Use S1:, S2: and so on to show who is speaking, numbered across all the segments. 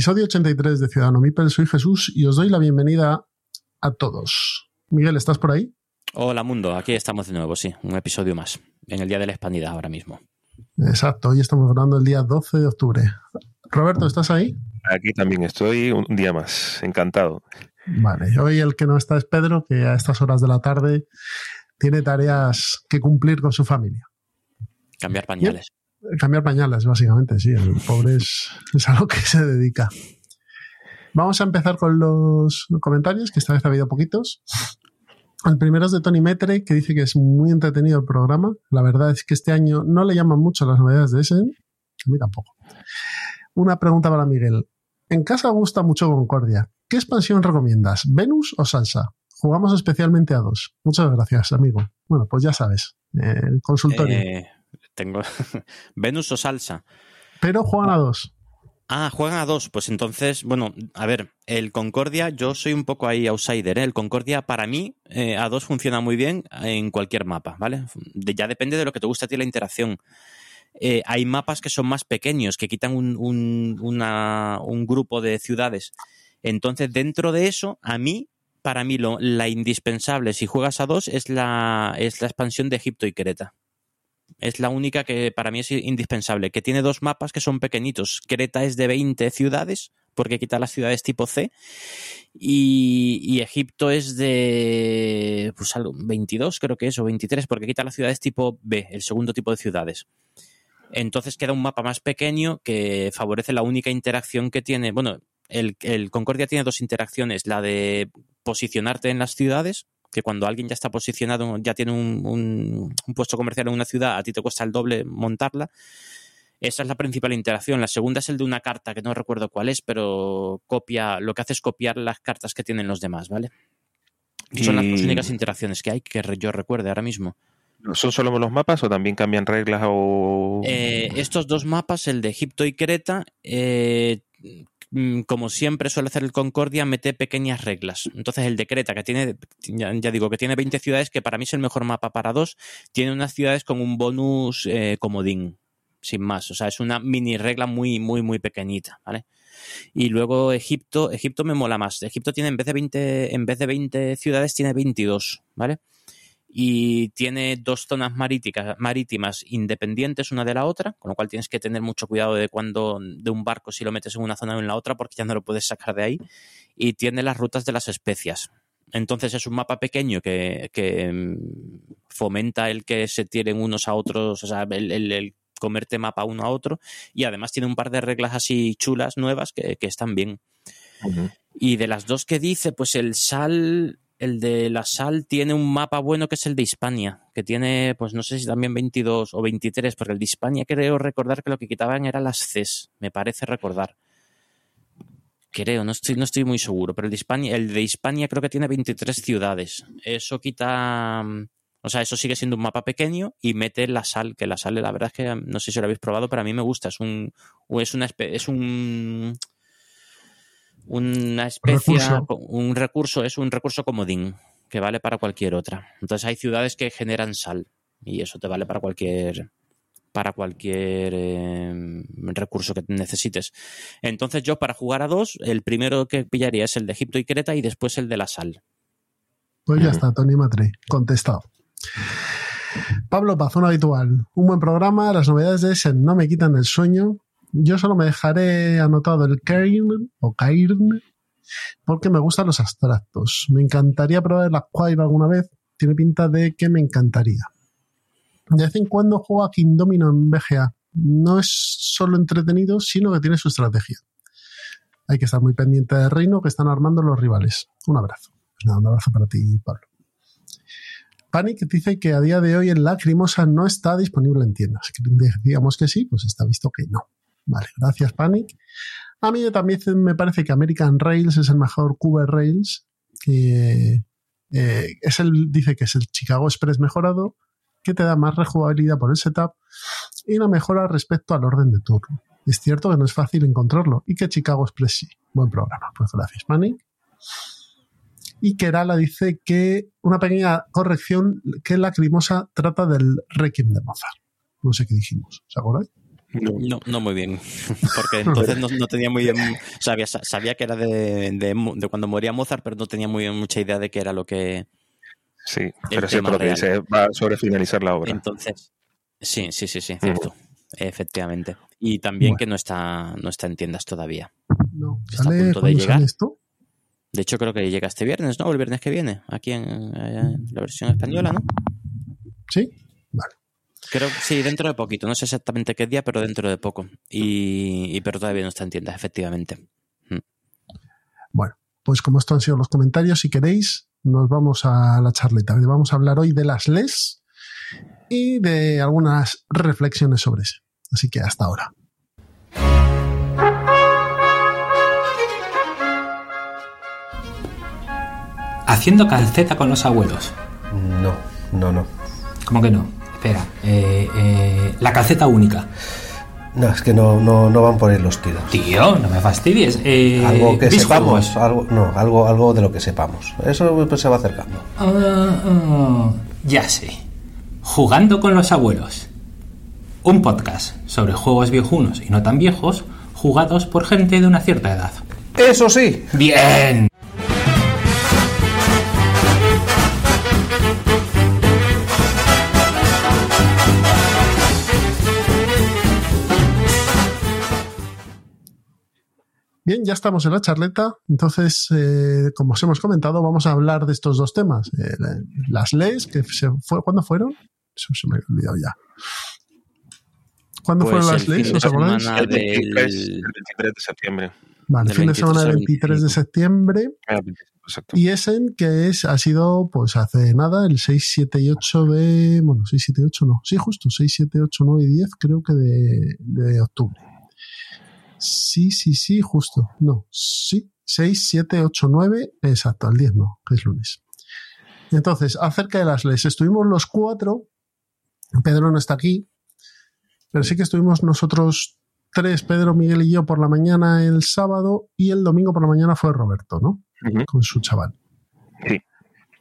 S1: Episodio 83 de Ciudadano Mipel, soy Jesús y os doy la bienvenida a todos. Miguel, ¿estás por ahí?
S2: Hola mundo, aquí estamos de nuevo, sí, un episodio más, en el Día de la Expandida ahora mismo.
S1: Exacto, hoy estamos grabando el día 12 de octubre. Roberto, ¿estás ahí?
S3: Aquí también estoy un día más, encantado.
S1: Vale, hoy el que no está es Pedro, que a estas horas de la tarde tiene tareas que cumplir con su familia.
S2: Cambiar pañales.
S1: Cambiar pañales, básicamente, sí, el pobre es, a lo que se dedica. Vamos a empezar con los comentarios, que esta vez ha habido poquitos. El primero es de Tony Metre, que dice que es muy entretenido el programa. La verdad es que este año no le llaman mucho las novedades de ese. A mí tampoco. Una pregunta para Miguel. En casa gusta mucho Concordia. ¿Qué expansión recomiendas? ¿Venus o Salsa? Jugamos especialmente a dos. Muchas gracias, amigo. Bueno, pues ya sabes. Eh, consultorio.
S2: Eh, tengo Venus o Salsa.
S1: Pero juegan a dos.
S2: Ah, juegan a dos. Pues entonces, bueno, a ver, el Concordia, yo soy un poco ahí outsider. ¿eh? El Concordia, para mí, eh, a dos funciona muy bien en cualquier mapa, ¿vale? ya depende de lo que te guste a ti la interacción. Eh, hay mapas que son más pequeños, que quitan un, un, un, grupo de ciudades. Entonces, dentro de eso, a mí, para mí, lo, la indispensable si juegas a dos es la, es la expansión de Egipto y Creta. Es la única que para mí es indispensable, que tiene dos mapas que son pequeñitos. Creta es de 20 ciudades, porque quita las ciudades tipo C, y, Egipto es de pues, 22 creo que es, o 23, porque quita las ciudades tipo B, el segundo tipo de ciudades. Entonces queda un mapa más pequeño que favorece la única interacción que tiene. Bueno, el, el Concordia tiene dos interacciones, la de posicionarte en las ciudades, que cuando alguien ya está posicionado, ya tiene un, puesto comercial en una ciudad, a ti te cuesta el doble montarla. Esa es la principal interacción. La segunda es el de una carta, que no recuerdo cuál es, pero copia, lo que hace es copiar las cartas que tienen los demás, ¿vale? Son las dos únicas interacciones que hay que yo recuerde ahora mismo.
S3: ¿Son solo los mapas o también cambian reglas o...?
S2: Eh, estos dos mapas, el de Egipto y Creta, eh, Mm, como siempre suele hacer el Concordia, mete pequeñas reglas. Entonces el de Creta, que tiene, ya, digo, que tiene 20 ciudades, que para mí es el mejor mapa para dos, tiene unas ciudades con un bonus eh, comodín, sin más. O sea, es una mini regla muy, muy, muy pequeñita, ¿vale? Y luego Egipto, Egipto me mola más. Egipto tiene en vez de 20, en vez de 20 ciudades, tiene 22, ¿vale? Y tiene dos zonas maríticas, marítimas independientes una de la otra, con lo cual tienes que tener mucho cuidado de cuando de un barco si lo metes en una zona o en la otra porque ya no lo puedes sacar de ahí y tiene las rutas de las especias. Entonces es un mapa pequeño que, que mm, fomenta el que se tiren unos a otros, o sea, el, el, comerte mapa uno a otro y además tiene un par de reglas así chulas nuevas que, que están bien. Y de las dos que dice, pues el sal el de la sal tiene un mapa bueno que es el de Hispania, que tiene, pues no sé si también 22 o 23, porque el de Hispania creo recordar que lo que quitaban eran las Cs, me parece recordar. Creo, no estoy, no estoy muy seguro, pero el de Hispania, el de creo que tiene 23 ciudades. Eso quita, o sea, eso sigue siendo un mapa pequeño y mete la sal, que la sal, la verdad es que no sé si lo habéis probado, pero a mí me gusta. Es un, es una, es un, una especie, un recurso, es un recurso comodín que vale para cualquier otra. Entonces hay ciudades que generan sal y eso te vale para cualquier para cualquier eh, recurso que necesites. Entonces yo para jugar a dos, el primero que pillaría es el de Egipto y Creta y después el de la sal.
S1: Pues ya está, Tony Matre, contestado. Pablo Pazón habitual. Un buen programa, las novedades de ese no me quitan el sueño. Yo solo me dejaré anotado el Cairn o Cairn porque me gustan los abstractos. Me encantaría probar la Quail alguna vez. Tiene pinta de que me encantaría. De vez en cuando juego a King Domino en BGA. No es solo entretenido, sino que tiene su estrategia. hay que estar muy pendiente del reino que están armando los rivales. Un abrazo. Pues un abrazo para ti, Pablo. Panic dice que a día de hoy el Lacrimosa no está disponible en tiendas. Digamos que sí, pues está visto que no. Vale, gracias Panic. A mí también me parece que American Rails es el mejor Cube Rails. Eh, es el, dice que es el Chicago Express mejorado, que te da más rejugabilidad por el setup y una mejora respecto al orden de turno. Es cierto que no es fácil encontrarlo y que Chicago Express sí. Buen programa. Pues gracias, Panic. Y Kerala dice que una pequeña corrección que la Lacrimosa trata del Requiem de Mozart. No sé qué dijimos, ¿se acordáis?
S2: No. no, muy bien. Porque entonces no, tenía muy bien. Sabía, sabía que era de, de, cuando moría Mozart, pero no tenía muy mucha idea de qué era lo que.
S3: Sí, pero es lo que dice, va sobre finalizar la obra.
S2: Entonces, sí, sí, sí, sí, cierto. Efectivamente. Y también que no está, no está en tiendas todavía.
S1: No, ¿Sale, está a punto de llegar. esto?
S2: De hecho, creo que llega este viernes, ¿no? El viernes que viene, aquí en, la versión española, ¿no?
S1: Sí.
S2: Creo sí, dentro de poquito. No sé exactamente qué día, pero dentro de poco. Y, pero todavía no está en tiendas, efectivamente. Mm.
S1: Bueno, pues como estos han sido los comentarios, si queréis, nos vamos a la charleta. Vamos a hablar hoy de las LES y de algunas reflexiones sobre eso. Así que hasta ahora.
S4: haciendo calceta con los abuelos.
S5: No, no, no.
S4: ¿Cómo que no? Espera, eh, eh, la calceta única.
S5: No, es que no, no, no van por ahí los tiros.
S4: Tío, no me fastidies.
S5: Eh, algo que sepamos, algo, no, algo, algo de lo que sepamos. Eso pues, se va acercando.
S4: Ah, ya sé. Jugando con los abuelos. Un podcast sobre juegos viejunos y no tan viejos, jugados por gente de una cierta edad.
S5: Eso sí.
S4: Bien.
S1: Bien, ya estamos en la charleta. Entonces, eh, como os hemos comentado, vamos a hablar de estos dos temas. Eh, las leyes, que se fue, ¿cuándo fueron? Eso se me ha olvidado ya. ¿Cuándo
S2: pues
S1: fueron las leyes? ¿Os acordáis?
S3: El 23, de septiembre.
S1: Vale, el fin de semana del 23 de septiembre.
S3: Ah,
S1: y ese que es, ha sido, pues hace nada, el 6, 7 y 8 de. Bueno, 6, 7 y 8 no. Sí, justo, 6, 7, 8, 9 y 10, creo que de, de octubre. Sí, sí, sí, justo. No, sí. 6, 7, 8, 9. Exacto, el 10 no, que es lunes. Entonces, acerca de las leyes, estuvimos los cuatro. Pedro no está aquí, pero sí que estuvimos nosotros tres, Pedro, Miguel y yo, por la mañana el sábado y el domingo por la mañana fue Roberto, ¿no? Con su chaval.
S3: Sí.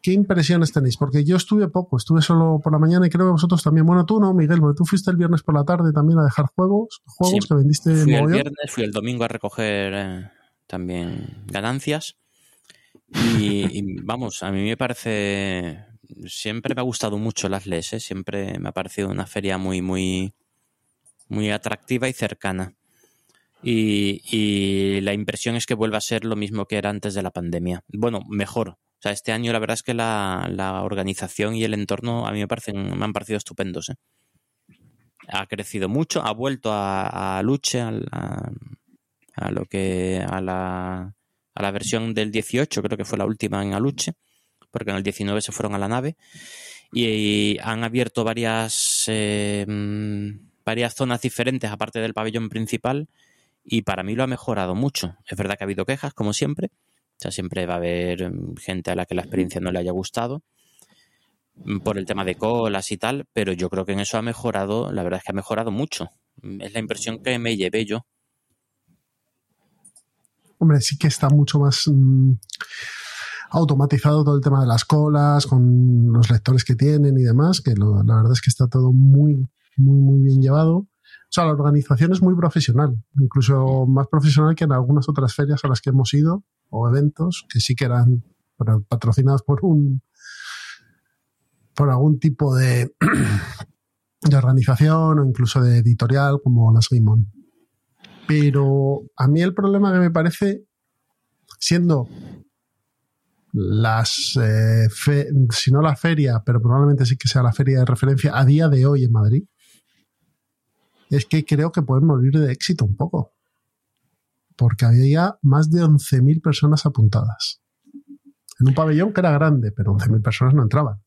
S1: ¿Qué impresiones tenéis? Porque yo estuve poco, estuve solo por la mañana y creo que vosotros también. Bueno, tú no, Miguel, porque tú fuiste el viernes por la tarde también a dejar juegos, juegos que vendiste.
S2: Fui el viernes, fui el domingo a recoger eh, también ganancias. Y, vamos, a mí me parece. Siempre me ha gustado mucho las LES, ¿eh? siempre me ha parecido una feria muy, muy, muy atractiva y cercana. Y, y, la impresión es que vuelve a ser lo mismo que era antes de la pandemia. Bueno, mejor, o sea, este año la verdad es que la, organización y el entorno a mí me, parecen, me han parecido estupendos. ¿eh? Ha crecido mucho, ha vuelto a, a Luche, a, lo que a la, a la versión del 18, creo que fue la última en Aluche, porque en el 19 se fueron a la nave y, han abierto varias eh, varias zonas diferentes aparte del pabellón principal y para mí lo ha mejorado mucho. Es verdad que ha habido quejas, como siempre, o sea, siempre va a haber mm, gente a la que la experiencia no le haya gustado mm, por el tema de colas y tal, pero yo creo que en eso ha mejorado, la verdad es que ha mejorado mucho. Mm, es la impresión que me llevé yo.
S1: Hombre, sí que está mucho más automatizado todo el tema de las colas, con los lectores que tienen y demás, que la verdad es que está todo muy, muy, muy bien llevado. O sea, la organización es muy profesional, incluso más profesional que en algunas otras ferias a las que hemos ido o eventos que sí que eran patrocinados por un por algún tipo de, de organización o incluso de editorial como las Game Pero a mí el problema que me parece, siendo las, eh, si no la feria, pero probablemente sí que sea la feria de referencia a día de hoy en Madrid, es que creo que pueden morir de éxito un poco porque había más de 11.000 personas apuntadas. En un pabellón que era grande, pero 11.000 personas no entraban.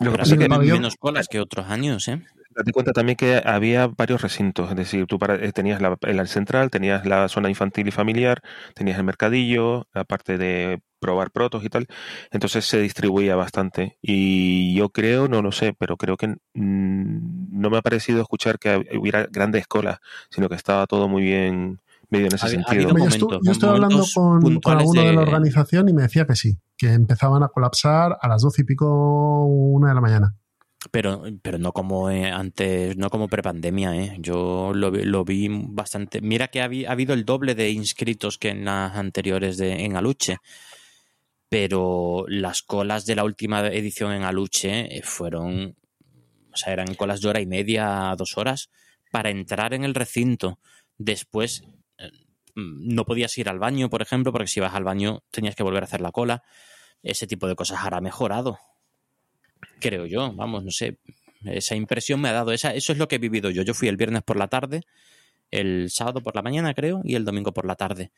S3: Lo que pasa es que
S2: menos colas que otros años, ¿eh?
S3: Date cuenta también que había varios recintos, es decir, tú para- eh, tenías la, el central, tenías la zona infantil y familiar, tenías el mercadillo, la parte de probar protos y tal, entonces se distribuía bastante y yo creo, no lo sé, pero creo que no me ha parecido escuchar que hubiera grandes colas, sino que estaba todo muy bien medio en ese
S2: Ha- ha
S3: sentido.
S1: Hombre, yo
S2: momentos,
S1: estu- yo estoy hablando con, con alguno de...
S2: de-
S1: la organización y me decía que sí, que empezaban a colapsar a las doce y pico, una de la mañana.
S2: Pero, pero no como eh, antes, no como prepandemia, ¿eh? Yo lo, vi- lo vi bastante. Mira que ha, habi- ha habido el doble de inscritos que en las anteriores de, en Aluche. Pero las colas de la última edición en Aluche eh, fueron. O sea, eran colas de hora y media a dos horas para entrar en el recinto. Después eh, no podías ir al baño, por ejemplo, porque si ibas al baño tenías que volver a hacer la cola. Ese tipo de cosas hará mejorado creo yo, vamos, no sé, esa impresión me ha dado, esa, eso es lo que he vivido yo. Yo fui el viernes por la tarde, el sábado por la mañana creo y el domingo por la tarde.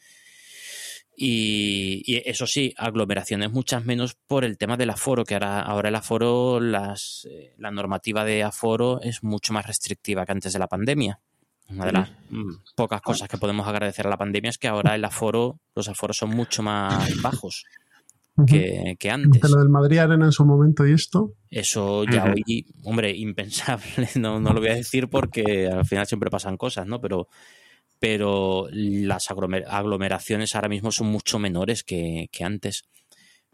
S2: Y, y eso sí, aglomeraciones muchas menos por el tema del aforo, que ahora, ahora el aforo, las, eh, la normativa de aforo es mucho más restrictiva que antes de la pandemia. Una de las mm, pocas cosas que podemos agradecer a la pandemia es que ahora el aforo, los aforos son mucho más bajos que, que antes.
S1: Lo del Madrid Arena en su momento y esto.
S2: Eso ya hoy, hombre, impensable, no, no lo voy a decir porque al final siempre pasan cosas, ¿no? Pero, pero las aglomer- aglomeraciones ahora mismo son mucho menores que, que antes.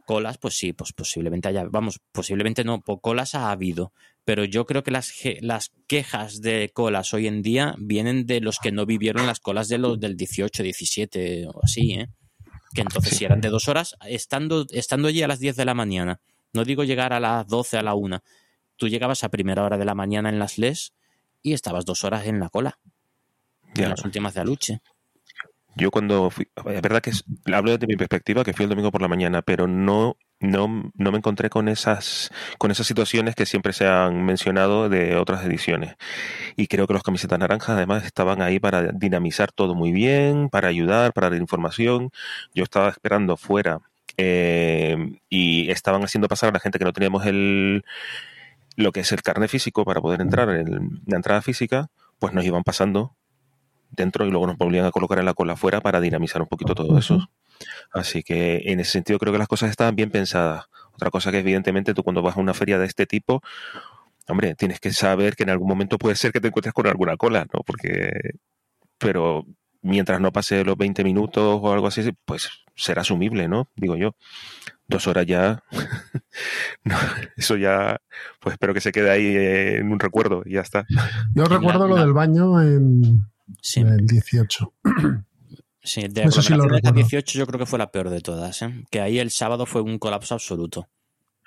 S2: Colas, pues sí, pues posiblemente haya, vamos, posiblemente no, colas ha habido, pero yo creo que las, las quejas de colas hoy en día vienen de los que no vivieron las colas de los del 18, 17 o así, ¿eh? Que entonces si eran de dos horas, estando, estando allí a las 10 de la mañana, no digo llegar a las 12, a la 1, tú llegabas a primera hora de la mañana en las LES y estabas dos horas en la cola, en las últimas de Aluche.
S3: Yo cuando fui, es verdad que es- hablo desde mi perspectiva, que fui el domingo por la mañana, pero no, no, no me encontré con esas, con esas situaciones que siempre se han mencionado de otras ediciones. Y creo que los camisetas naranjas además estaban ahí para dinamizar todo muy bien, para ayudar, para dar información. Yo estaba esperando fuera eh, y estaban haciendo pasar a la gente que no teníamos el lo que es el carnet físico para poder entrar, el- la entrada física, pues nos iban pasando dentro y luego nos volvían a colocar en la cola afuera para dinamizar un poquito todo eso. Así que en ese sentido creo que las cosas estaban bien pensadas. Otra cosa que evidentemente tú cuando vas a una feria de este tipo, hombre, tienes que saber que en algún momento puede ser que te encuentres con alguna cola, ¿no? Porque, pero mientras no pase los 20 minutos o algo así, pues será asumible, ¿no? Digo yo. Dos horas ya, no, eso ya, pues espero que se quede ahí eh, en un recuerdo y ya está.
S1: Yo
S2: la-
S1: recuerdo lo
S2: la-
S1: del baño en
S2: Sí,
S1: el 18.
S2: sí, de
S1: Eso sí lo
S2: aglomeraciones la
S1: recuerdo.
S2: 18 yo creo que fue la peor de todas, ¿eh? que ahí el sábado fue un colapso absoluto.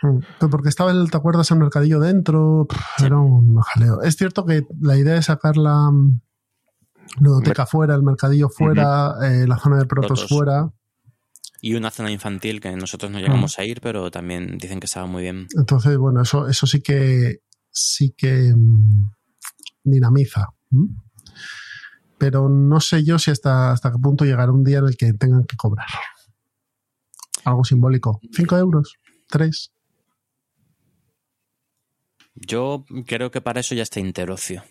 S1: Mm. Pero Porque estaba el, ¿te acuerdas? El mercadillo dentro.
S2: Sí.
S1: Era un jaleo. Es cierto que la idea de sacar la mm, ludoteca fuera, el mercadillo fuera, eh, la zona de protos,
S2: Protos.
S1: fuera.
S2: Y una zona infantil que nosotros no llegamos a ir, pero también dicen que estaba muy bien.
S1: Entonces, bueno, eso, eso sí que sí que mm, dinamiza. Pero no sé yo si hasta, hasta qué punto llegará un día en el que tengan que cobrar. Algo simbólico. ¿Cinco euros? ¿Tres?
S2: Yo creo que para eso ya está Interocio,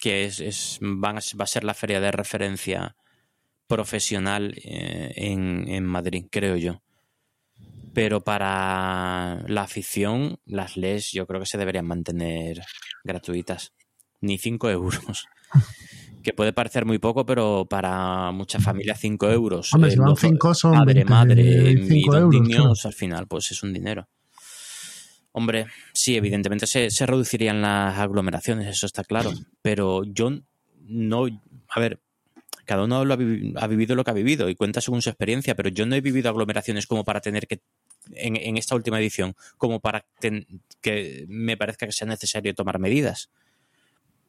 S2: que es, es van a- va a ser la feria de referencia profesional eh, en, en Madrid, creo yo. Pero para la afición, las LES yo creo que se deberían mantener gratuitas. Ni 5 euros. Que puede parecer muy poco, pero para muchas familias 5 euros.
S1: Hombre,
S2: eh,
S1: si van
S2: los-
S1: cinco son
S2: madre,
S1: 20,
S2: madre,
S1: 5
S2: dos
S1: euros,
S2: niños, al final, pues es un dinero. Hombre, sí, evidentemente se, se reducirían las aglomeraciones, eso está claro. Pero yo no. A ver, cada uno lo ha, vivi- ha vivido lo que ha vivido y cuenta según su experiencia, pero yo no he vivido aglomeraciones como para tener que. En, en esta última edición, como para ten- que me parezca que sea necesario tomar medidas.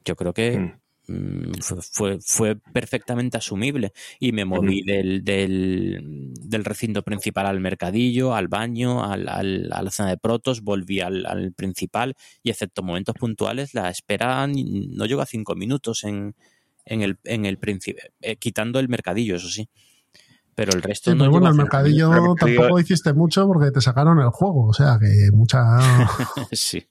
S2: Yo creo que
S3: Mm.
S2: Mm, fue, fue, perfectamente asumible y me moví del, del, del recinto principal al mercadillo, al baño, al, al- a la zona de protos, volví al, al principal y excepto momentos puntuales la espera no llegó a cinco minutos en, en el, en el principio, eh, quitando el mercadillo, eso sí. Pero el resto
S1: Sí,
S2: no
S1: pero bueno,
S2: llegó
S1: el mercadillo
S3: El mercadillo-
S1: tampoco hiciste mucho porque te sacaron el juego, o sea que mucha...
S2: Sí.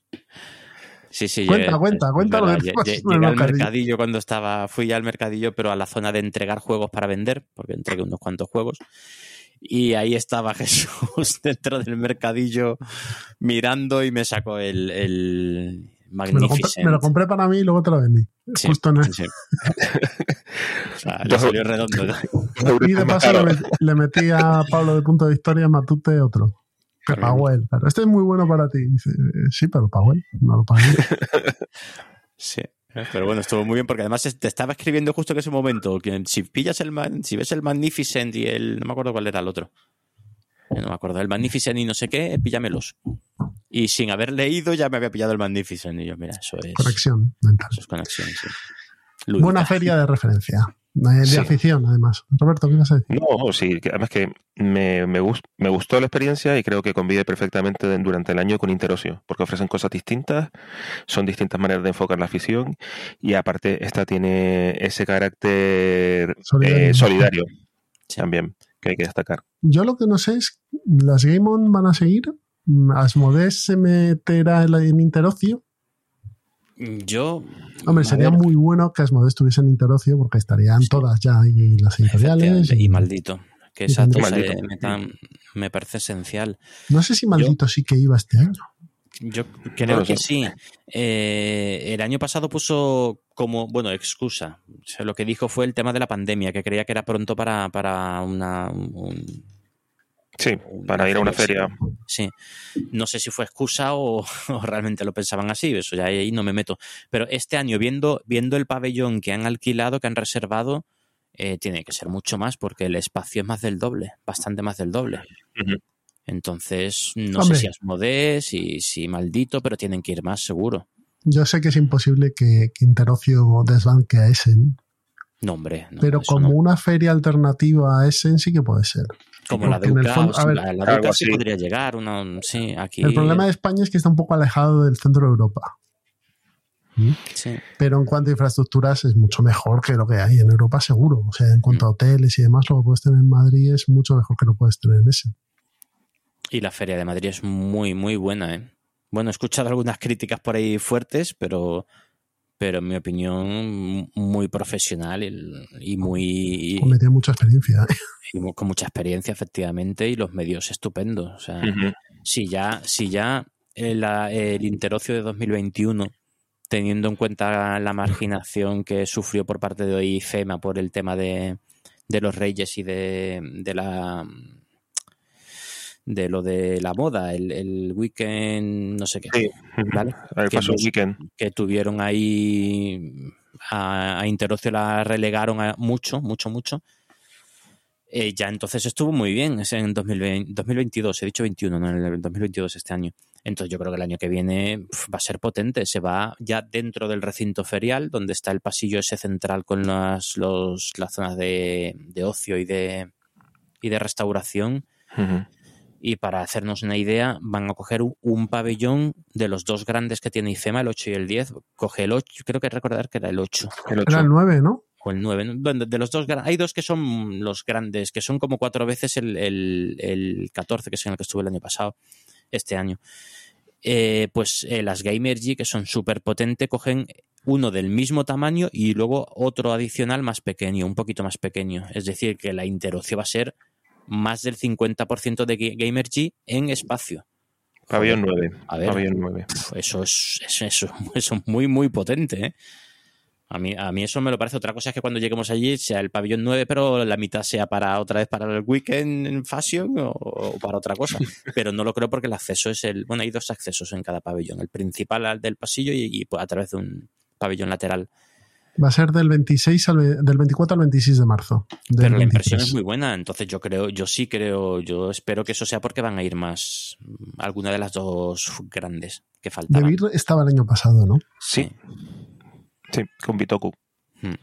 S2: Sí, sí,
S1: Cuenta,
S2: llegué-
S1: cuenta,
S2: es
S1: cuenta lo que
S2: Llegué al
S1: mercadillo.
S2: cuando estaba, fui al mercadillo, pero a la zona de entregar juegos para vender, porque entregué unos cuantos juegos. Y ahí estaba Jesús dentro del mercadillo mirando y me sacó el, el
S1: Me lo, compré,
S2: Magnificent.
S1: me lo compré para mí y luego te lo vendí.
S2: Sí,
S1: Justo en el-
S2: sí, sí. O sea, le salió redondo. ¿no?
S1: Y de paso le metí a Pablo de Punto de Historia Matute otro. Que
S2: Claro.
S1: este es muy bueno para ti. Dice, "Eh, sí, pero él. No lo pagué.
S2: Sí. Pero bueno, estuvo muy bien porque además te estaba escribiendo justo en ese momento que si pillas el man- si ves el Magnificent y el no me acuerdo cuál era el otro. Eh, No me acuerdo, el Magnificent y no sé qué, píllamelos. Y sin haber leído ya me había pillado el Magnificent y yo, mira, eso es
S1: Conexión mental.
S2: eso es conexión, sí. Lúdica.
S1: Buena feria de referencia. De, de
S3: Sí.
S1: afición, además. Roberto, ¿qué ibas a decir?
S3: No, sí, que además que me, me, me gustó la experiencia y creo que convive perfectamente durante el año con Interocio, porque ofrecen cosas distintas, son distintas maneras de enfocar la afición y aparte esta tiene ese carácter
S1: Solidario.
S3: eh, solidario
S2: Sí.
S3: también, que hay que destacar.
S1: Yo lo que no sé es, ¿las Game On van a seguir? ¿Asmodees se meterá en Interocio?
S2: Yo.
S1: Hombre, sería
S2: ver,
S1: muy bueno que Asmodees estuviese en Interocio porque estarían todas ya ahí las editoriales. y-
S2: Y maldito. Que esa metan- me parece esencial.
S1: No sé si Maldito sí que iba este año.
S2: Yo creo
S3: lo
S2: que sí. Eh, el año pasado puso como, bueno, excusa. O sea, lo que dijo fue el tema de la pandemia, que creía que era pronto para, para una, un-
S3: Sí, para ir a una feria.
S2: Sí. No sé si fue excusa o, o realmente lo pensaban así, eso ya ahí no me meto. Pero este año, viendo, viendo el pabellón que han alquilado, que han reservado, eh, tiene que ser mucho más porque el espacio es más del doble, bastante más del doble. Entonces, no
S1: Hombre.
S2: sé si Asmodee, si, si maldito, pero tienen que ir más seguro.
S1: Yo sé que es imposible que, que Interocio desbanque a Essen,
S2: No, hombre. no,
S1: pero como
S2: no.
S1: una feria alternativa a Essen sí que puede ser.
S2: Como la
S1: porque el
S2: Duca,
S1: fondo- a ver,
S2: la, la Duca sí podría llegar. Una, sí, aquí.
S1: El problema de España es que está un poco alejado del centro de Europa.
S2: sí.
S1: Pero en cuanto a infraestructuras es mucho mejor que lo que hay en Europa, seguro. O sea, en cuanto a hoteles y demás, lo que puedes tener en Madrid es mucho mejor que lo puedes tener en Essen.
S2: Y la Feria de Madrid es muy, muy buena, ¿eh? Bueno, he escuchado algunas críticas por ahí fuertes, pero, pero en mi opinión, muy profesional y, muy.
S1: Hombre, tiene mucha experiencia. ¿eh?
S2: y con mucha experiencia, efectivamente, y los medios estupendos. O sea, si ya, si ya el, interocio de 2021, teniendo en cuenta la marginación que sufrió por parte de IFEMA por el tema de, de los reyes y de, de la de lo de la moda, el, el weekend, no sé qué,
S3: Sí.
S2: ¿vale?
S3: El
S2: Que
S3: Weekend.
S2: que tuvieron ahí a, a Interocio la relegaron a mucho, mucho, mucho. Eh, ya entonces estuvo muy bien, es en 2020, 2022, he dicho 21, no en el 2022 este año. Entonces yo creo que el año que viene pf, va a ser potente, se va ya dentro del recinto ferial, donde está el pasillo ese central con las, los, las zonas de, de ocio y de, y de restauración. Y para hacernos una idea, van a coger un, pabellón de los dos grandes que tiene IFEMA, el 8 y el 10. Coge el 8, creo que recordar que era el 8
S3: El
S1: Era
S3: 8.
S1: el 9, ¿no?
S2: o el 9. ¿no? Bueno, de los dos, hay dos que son los grandes, que son como cuatro veces el, el, el 14, que es en el que estuve el año pasado, este año. Eh, pues eh, las Gamergy, que son súper potentes, cogen uno del mismo tamaño y luego otro adicional más pequeño, un poquito más pequeño. Es decir, que la interocio va a ser más del 50% de Ga- Gamergy en espacio.
S3: Pabellón 9.
S2: A ver.
S3: Pabellón 9.
S2: Pf, Eso es, eso, eso, eso es muy, muy potente, ¿eh? A mí, a mí eso me lo parece. Otra cosa es que cuando lleguemos allí sea el pabellón 9, pero la mitad sea para otra vez para el weekend en fashion o, o para otra cosa. Pero no lo creo porque el acceso es el. Bueno, hay dos accesos en cada pabellón: el principal al del pasillo y, y a través de un pabellón lateral.
S1: Va a ser del 26 al, del 24 al 26 de marzo. del
S2: Pero la impresión
S1: 23.
S2: es muy buena. Entonces yo creo, yo sí creo, yo espero que eso sea porque van a ir más mm, alguna de las dos grandes que faltaban.
S1: Beer estaba el año pasado, ¿no?
S3: Sí. Sí, con Bitoku.
S2: Hmm.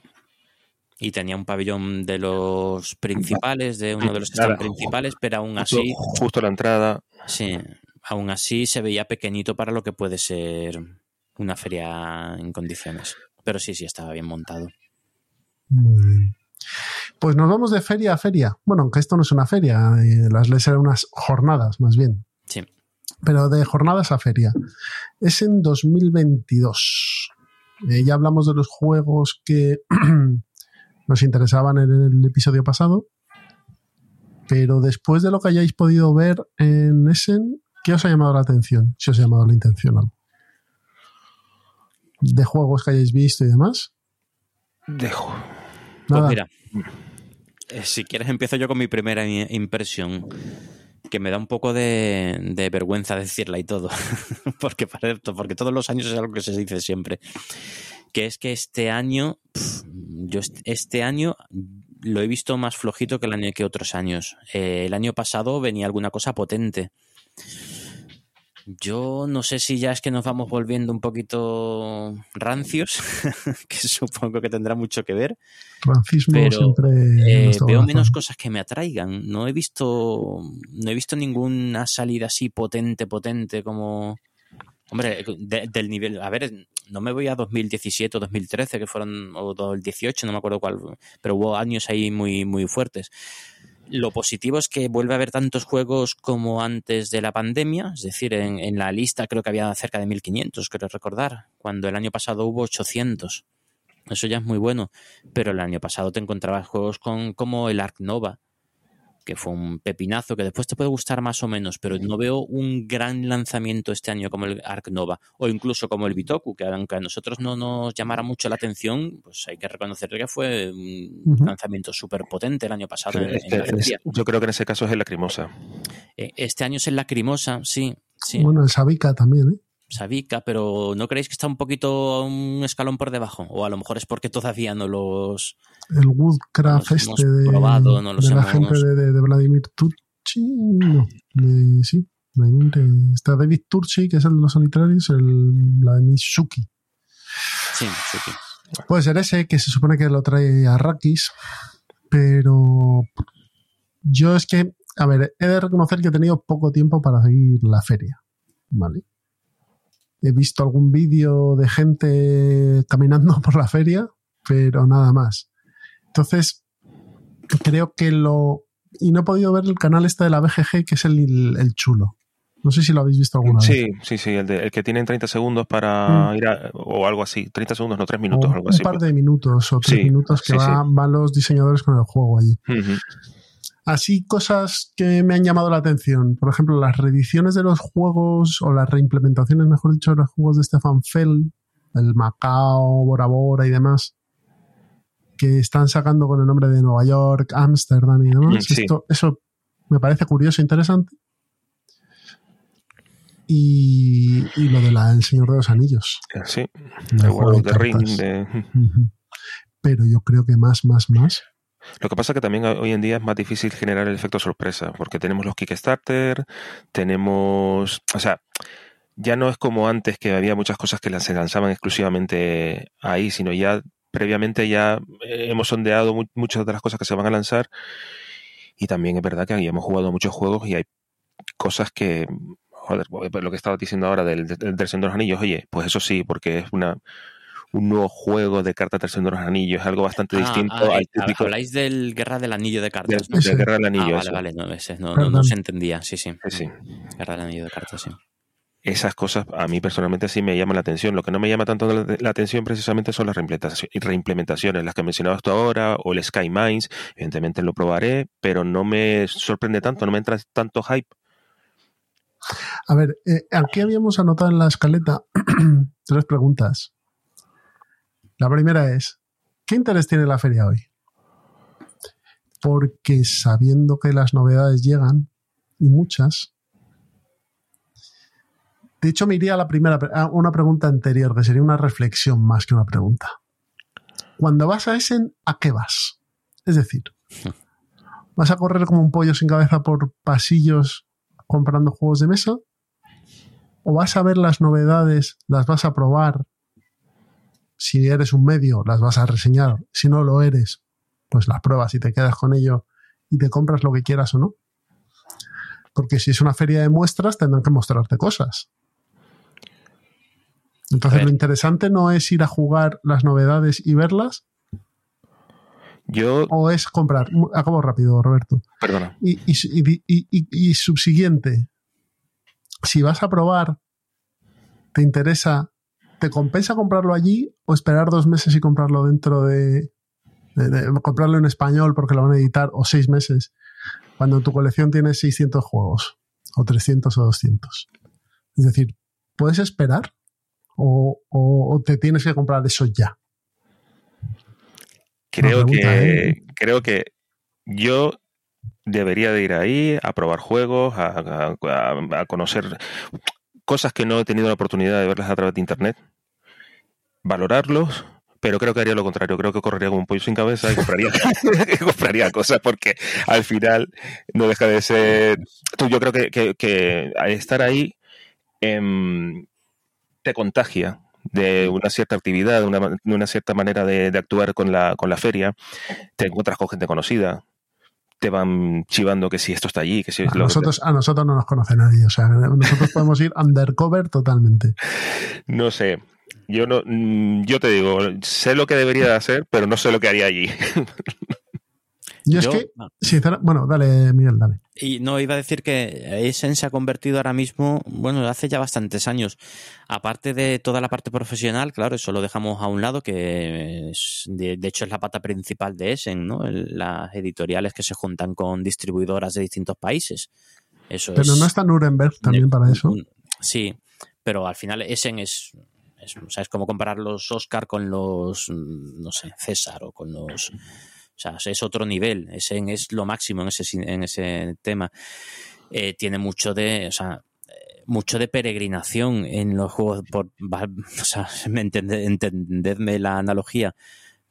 S2: Y tenía un pabellón de los principales, de uno de los que están
S3: Nada.
S2: principales, pero aún así,
S3: justo la entrada.
S2: sí, aún así se veía pequeñito para lo que puede ser una feria en condiciones. Pero sí, sí, estaba bien montado.
S1: Muy bien. Pues nos vamos de feria a feria. Bueno, aunque esto no es una feria, eh, las leyes eran unas jornadas más bien.
S2: Sí.
S1: Pero de jornadas a feria. Es en 2022. Eh, ya hablamos de los juegos que nos interesaban en el episodio pasado. Pero después de lo que hayáis podido ver en Essen, ¿qué os ha llamado la atención? Si os ha llamado la intención algo. De juegos que hayáis visto y demás.
S3: Dejo.
S2: Pues
S1: Nada.
S2: mira, eh, si quieres empiezo yo con mi primera impresión, que me da un poco de, de vergüenza decirla y todo, porque, porque todos los años es algo que se dice siempre, que es que este año, yo est- este año lo he visto más flojito que el año que otros años. Eh, el año pasado venía alguna cosa potente. Yo no sé si ya es que nos vamos volviendo un poquito rancios, que supongo que tendrá mucho que ver.
S1: Francismo
S2: Pero,
S1: siempre.
S2: Eh, veo menos cosas que me atraigan. No he visto. No he visto ninguna salida así potente, potente como. Hombre, de- del nivel. A ver, no me voy a 2017 o 2013, que fueron. O 2018, no me acuerdo cuál. Pero hubo años ahí muy, muy fuertes. Lo positivo es que vuelve a haber tantos juegos como antes de la pandemia, es decir, en, la lista creo que había cerca de 1500, creo recordar, cuando el año pasado hubo 800. Eso ya es muy bueno. Pero el año pasado te encontrabas juegos con, como el Ark Nova, que fue un pepinazo que después te puede gustar más o menos, pero no veo un gran lanzamiento este año como el Ark Nova, o incluso como el Bitoku, que aunque a nosotros no nos llamara mucho la atención, pues hay que reconocer que fue un lanzamiento súper potente el año pasado. en
S3: Este-
S2: la
S3: en yo creo que en ese caso es el lacrimosa.
S2: Eh, Este año es en Lacrimosa, sí, sí.
S1: Bueno, el Sabica también, ¿eh?
S2: Sabica, pero ¿no creéis que está un poquito un escalón por debajo? O a lo mejor es porque todavía no los...
S1: El Woodcraft
S2: Los hemos
S1: este de,
S2: probado, no los
S1: de la gente de, de- de Vladimir Turchi. No, de- sí. Vladimir, eh, está David Turchi, que es el de los solitarios, el Vladimir Suki.
S2: Sí, sí.
S1: Puede ser ese, que se supone que lo trae a Rakis, pero yo es que, a ver, he de reconocer que he tenido poco tiempo para seguir la feria, ¿vale? He visto algún vídeo de gente caminando por la feria, pero nada más. Entonces, creo que lo... Y no he podido ver el canal este de la BGG, que es el, el chulo. No sé si lo habéis visto alguna vez.
S3: Sí, sí, sí, el, de- el que tienen 30 segundos para
S1: Mm.
S3: ir a, o algo así, 30 segundos, no 3 minutos,
S1: O
S3: algo
S1: un
S3: así.
S1: par de minutos o tres
S3: Sí,
S1: minutos que
S3: sí,
S1: va- van los diseñadores con el juego allí.
S3: Ujú.
S1: Así cosas que me han llamado la atención. Por ejemplo, las reediciones de los juegos o las reimplementaciones, mejor dicho, de los juegos de Stefan Feld, el Macao, Bora Bora y demás, que están sacando con el nombre de Nueva York, Ámsterdam y demás.
S3: Sí.
S1: Esto, eso me parece curioso e interesante. Y, y lo del El Señor de los Anillos.
S3: Sí,
S1: el
S3: el
S1: juego cartas.
S3: Ring. de-
S1: Ujú. Pero yo creo que más, más, más.
S3: Lo que pasa que también hoy en día es más difícil generar el efecto sorpresa, porque tenemos los Kickstarter, tenemos, o sea, ya no es como antes que había muchas cosas que se lanzaban exclusivamente ahí, sino ya previamente ya eh, hemos sondeado mu- muchas de las cosas que se van a lanzar. Y también es verdad que ahí hemos jugado muchos juegos y hay cosas que, joder, lo que estaba diciendo ahora del, del, del de los Anillos, oye, pues eso sí, porque es una un nuevo juego de cartas del Señor de los Anillos, es algo bastante
S2: Ah,
S3: distinto
S2: ah,
S3: al típico
S2: Habláis del Guerra del Anillo de Cartas. ¿no?
S3: de. Guerra del
S2: Ah,
S3: Anillo.
S2: vale,
S3: eso.
S2: vale, no, ese no, no, no se entendía, sí, sí.
S3: Sí, sí.
S2: Guerra del Anillo de Cartas, sí.
S3: Esas cosas a mí personalmente sí me llaman la atención. Lo que no me llama tanto la, la atención precisamente son las reimplementaci- reimplementaciones, las que mencionabas tú ahora, o el Sky Mines. Evidentemente lo probaré, pero no me sorprende tanto, no me entra tanto hype.
S1: A ver, eh, aquí habíamos anotado en la escaleta tres preguntas. La primera es, ¿qué interés tiene la feria hoy? Porque sabiendo que las novedades llegan, y muchas, de hecho me iría a la primera, a una pregunta anterior, que sería una reflexión más que una pregunta. Cuando vas a Essen, ¿a qué vas? Es decir, ¿vas a correr como un pollo sin cabeza por pasillos comprando juegos de mesa? ¿O vas a ver las novedades, las vas a probar? Si eres un medio, las vas a reseñar. Si no lo eres, pues las pruebas y te quedas con ello y te compras lo que quieras o no. Porque si es una feria de muestras, tendrán que mostrarte cosas. Entonces lo interesante no es ir a jugar las novedades y verlas,
S3: Yo,
S1: ¿O es comprar? Acabo rápido, Roberto.
S3: perdona.
S1: Y- y- y- y subsiguiente, si vas a probar, ¿te interesa, te compensa comprarlo allí o esperar dos meses y comprarlo dentro de, de- de- comprarlo en español porque lo van a editar o seis meses cuando tu colección tiene 600 juegos o 300 o 200? Es decir, ¿puedes esperar o, o- o te tienes que comprar eso ya?
S3: Creo
S1: pregunta,
S3: que,
S1: ¿eh?
S3: creo que yo debería de ir ahí a probar juegos, a- a conocer cosas que no he tenido la oportunidad de verlas a través de internet, valorarlos, pero creo que haría lo contrario. Creo que correría como un pollo sin cabeza y compraría, compraría cosas porque al final no deja de ser. Tú, Yo creo que, que- que estar ahí em, te contagia de una cierta actividad, de una, de una cierta manera de, de actuar con la, con la feria. Te encuentras con gente conocida. Te van chivando que si esto está allí, que si
S1: A
S3: lo-
S1: nosotros, a nosotros no nos conoce nadie, o sea, nosotros podemos ir undercover totalmente.
S3: No sé. Yo no, mm, yo te digo, sé lo que debería de hacer, pero no sé lo que haría allí.
S1: Yo,
S2: Yo-
S1: es que, sinceramente, bueno, dale, Miguel, dale.
S2: Y no, iba a decir que Essen se ha convertido ahora mismo, bueno, hace ya bastantes años, aparte de toda la parte profesional, claro, eso lo dejamos a un lado, que es- de, de hecho es la pata principal de Essen, ¿no? El- las editoriales que se juntan con distribuidoras de distintos países. Eso
S1: Pero
S2: es,
S1: no está Nuremberg también para eso.
S2: un- Sí, pero al final Essen es, es, o sea, es como comparar los Oscar con los, no sé, César o con los... O sea, es otro nivel, Essen es lo máximo en ese, en ese tema. Eh, tiene mucho de, o sea, eh, mucho de peregrinación en los juegos, por, o sea, me entende- entendedme la analogía,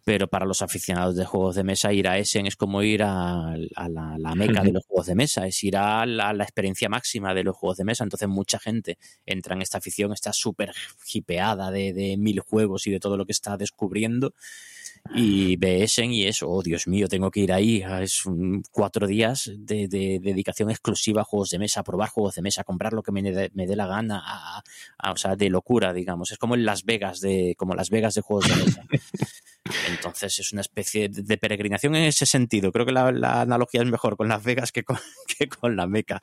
S2: pero para los aficionados de juegos de mesa ir a Essen es como ir a, a la, la meca de los juegos de mesa, es ir a la, la experiencia máxima de los juegos de mesa. Entonces mucha gente entra en esta afición, está súper hipeada de, de mil juegos y de todo lo que está descubriendo y ve Essen y es, oh Dios mío, tengo que ir ahí. Es un- cuatro días de, de dedicación exclusiva a juegos de mesa, a probar juegos de mesa, a comprar lo que me dé, me dé la gana, a- a- o sea, de locura, digamos. Es como en Las Vegas de, como Las Vegas de juegos de mesa. Entonces es una especie de de peregrinación en ese sentido. Creo que la, la analogía es mejor con Las Vegas que con, que con la Meca.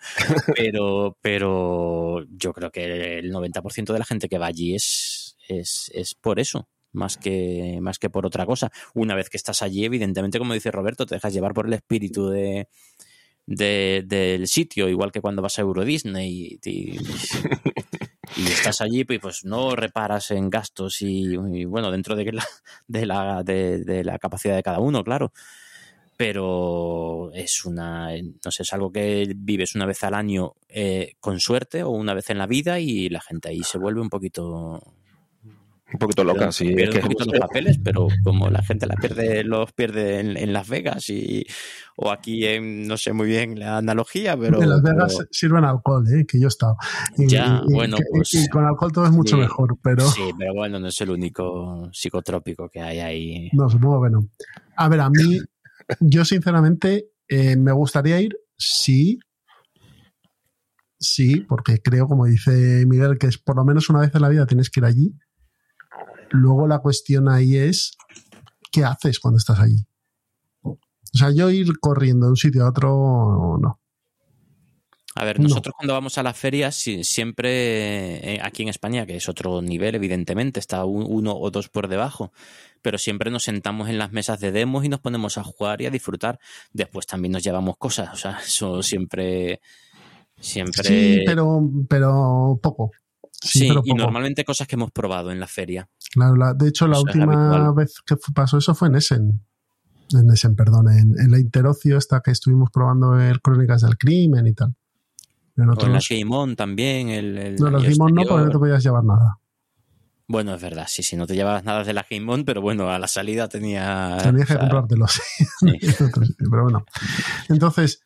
S2: Pero, pero yo creo que el 90% de la gente que va allí es, es, es por eso. Más que, más que por otra cosa. Una vez que estás allí, evidentemente, como dice Roberto, te dejas llevar por el espíritu de, de- del sitio, igual que cuando vas a Euro Disney y, y- y estás allí, pues, pues no reparas en gastos y, y, bueno, dentro de, la, de, la, de, de la capacidad de cada uno, claro. Pero es una, no sé, es algo que vives una vez al año eh, con suerte o una vez en la vida y la gente ahí se vuelve un poquito
S3: Un poquito loca, sí. es que-
S2: un poquito los papeles, pero como la gente la pierde, los pierde en, en Las Vegas y o aquí en, no sé muy bien la analogía, pero
S1: en Las Vegas
S2: pero-
S1: sirven alcohol, ¿eh? que yo he estado. Y,
S2: Ya,
S1: y- y
S2: bueno,
S1: que-
S2: pues,
S1: y con alcohol todo es mucho
S2: sí,
S1: mejor, pero
S2: sí, pero bueno, no es el único psicotrópico que hay ahí.
S1: no, supongo que no. A ver, a mí, yo sinceramente eh, me gustaría ir, sí. Sí, porque creo, como dice Miguel, que es por lo menos una vez en la vida tienes que ir allí. Luego la cuestión ahí es, ¿qué haces cuando estás allí? O sea, yo ir corriendo de un sitio a otro, no.
S2: A ver,
S1: No.
S2: nosotros cuando vamos a las ferias, si- siempre eh, aquí en España, que es otro nivel, evidentemente, está un- uno o dos por debajo, pero siempre nos sentamos en las mesas de demos y nos ponemos a jugar y a disfrutar. Después también nos llevamos cosas, o sea, eso siempre. Siempre.
S1: Sí, pero, pero poco. Sí, pero
S2: y normalmente cosas que hemos probado en la feria.
S1: Claro, la- de hecho, la última vez que pasó eso fue en Essen. En Essen, perdón, en, en la Interocio esta que estuvimos probando el Crónicas del Crimen y tal. En
S2: O en
S1: otros-
S2: las Game On también. El, el
S1: no,
S2: año
S1: Dimon no, porque no te podías llevar nada.
S2: Bueno, es verdad, sí, sí, no te llevabas nada de la Game On, pero bueno, a la salida tenía.
S1: Tenías que
S2: o sea,
S1: comprártelos.
S2: sí.
S1: Pero bueno. Entonces,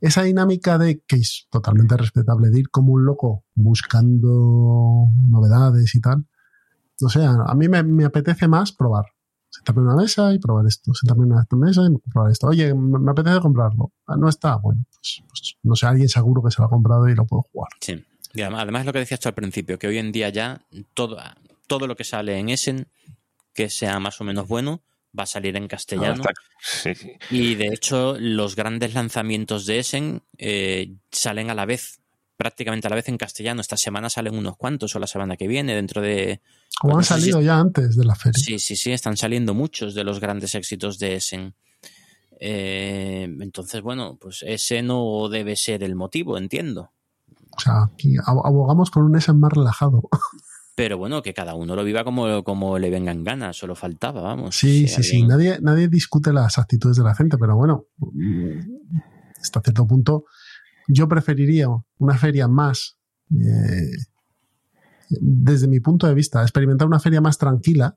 S1: esa dinámica de que es totalmente respetable de ir como un loco buscando novedades y tal. O sea, a mí me, apetece más probar. Sentarme en una mesa y probar esto. Sentarme en una mesa y probar esto. Oye, me, apetece comprarlo. Ah, no está. Bueno, pues, pues, no sé, alguien seguro que se lo ha comprado y lo puedo jugar.
S2: Sí. Además lo que decías tú al principio, que hoy en día ya todo, todo lo que sale en Essen, que sea más o menos bueno, va a salir en castellano.
S3: Ah, sí, sí.
S2: Y de hecho, los grandes lanzamientos de Essen eh, salen a la vez, prácticamente a la vez en castellano. Esta semana salen unos cuantos, o la semana que viene, dentro de.
S1: Como
S2: no
S1: han
S2: sé
S1: salido ya antes de la feria.
S2: Sí, sí, sí, están saliendo muchos de los grandes éxitos de Essen. Eh, entonces, bueno, pues ese no debe ser el motivo, entiendo.
S1: O sea, aquí ab- abogamos por un Essen más relajado.
S2: Pero bueno, que cada uno lo viva como, como le vengan ganas, solo faltaba, vamos.
S1: Sí,
S2: Si
S1: sí, sí. Nadie, nadie discute las actitudes de la gente, pero bueno, mm, hasta cierto punto, yo preferiría una feria más, eh, desde mi punto de vista, experimentar una feria más tranquila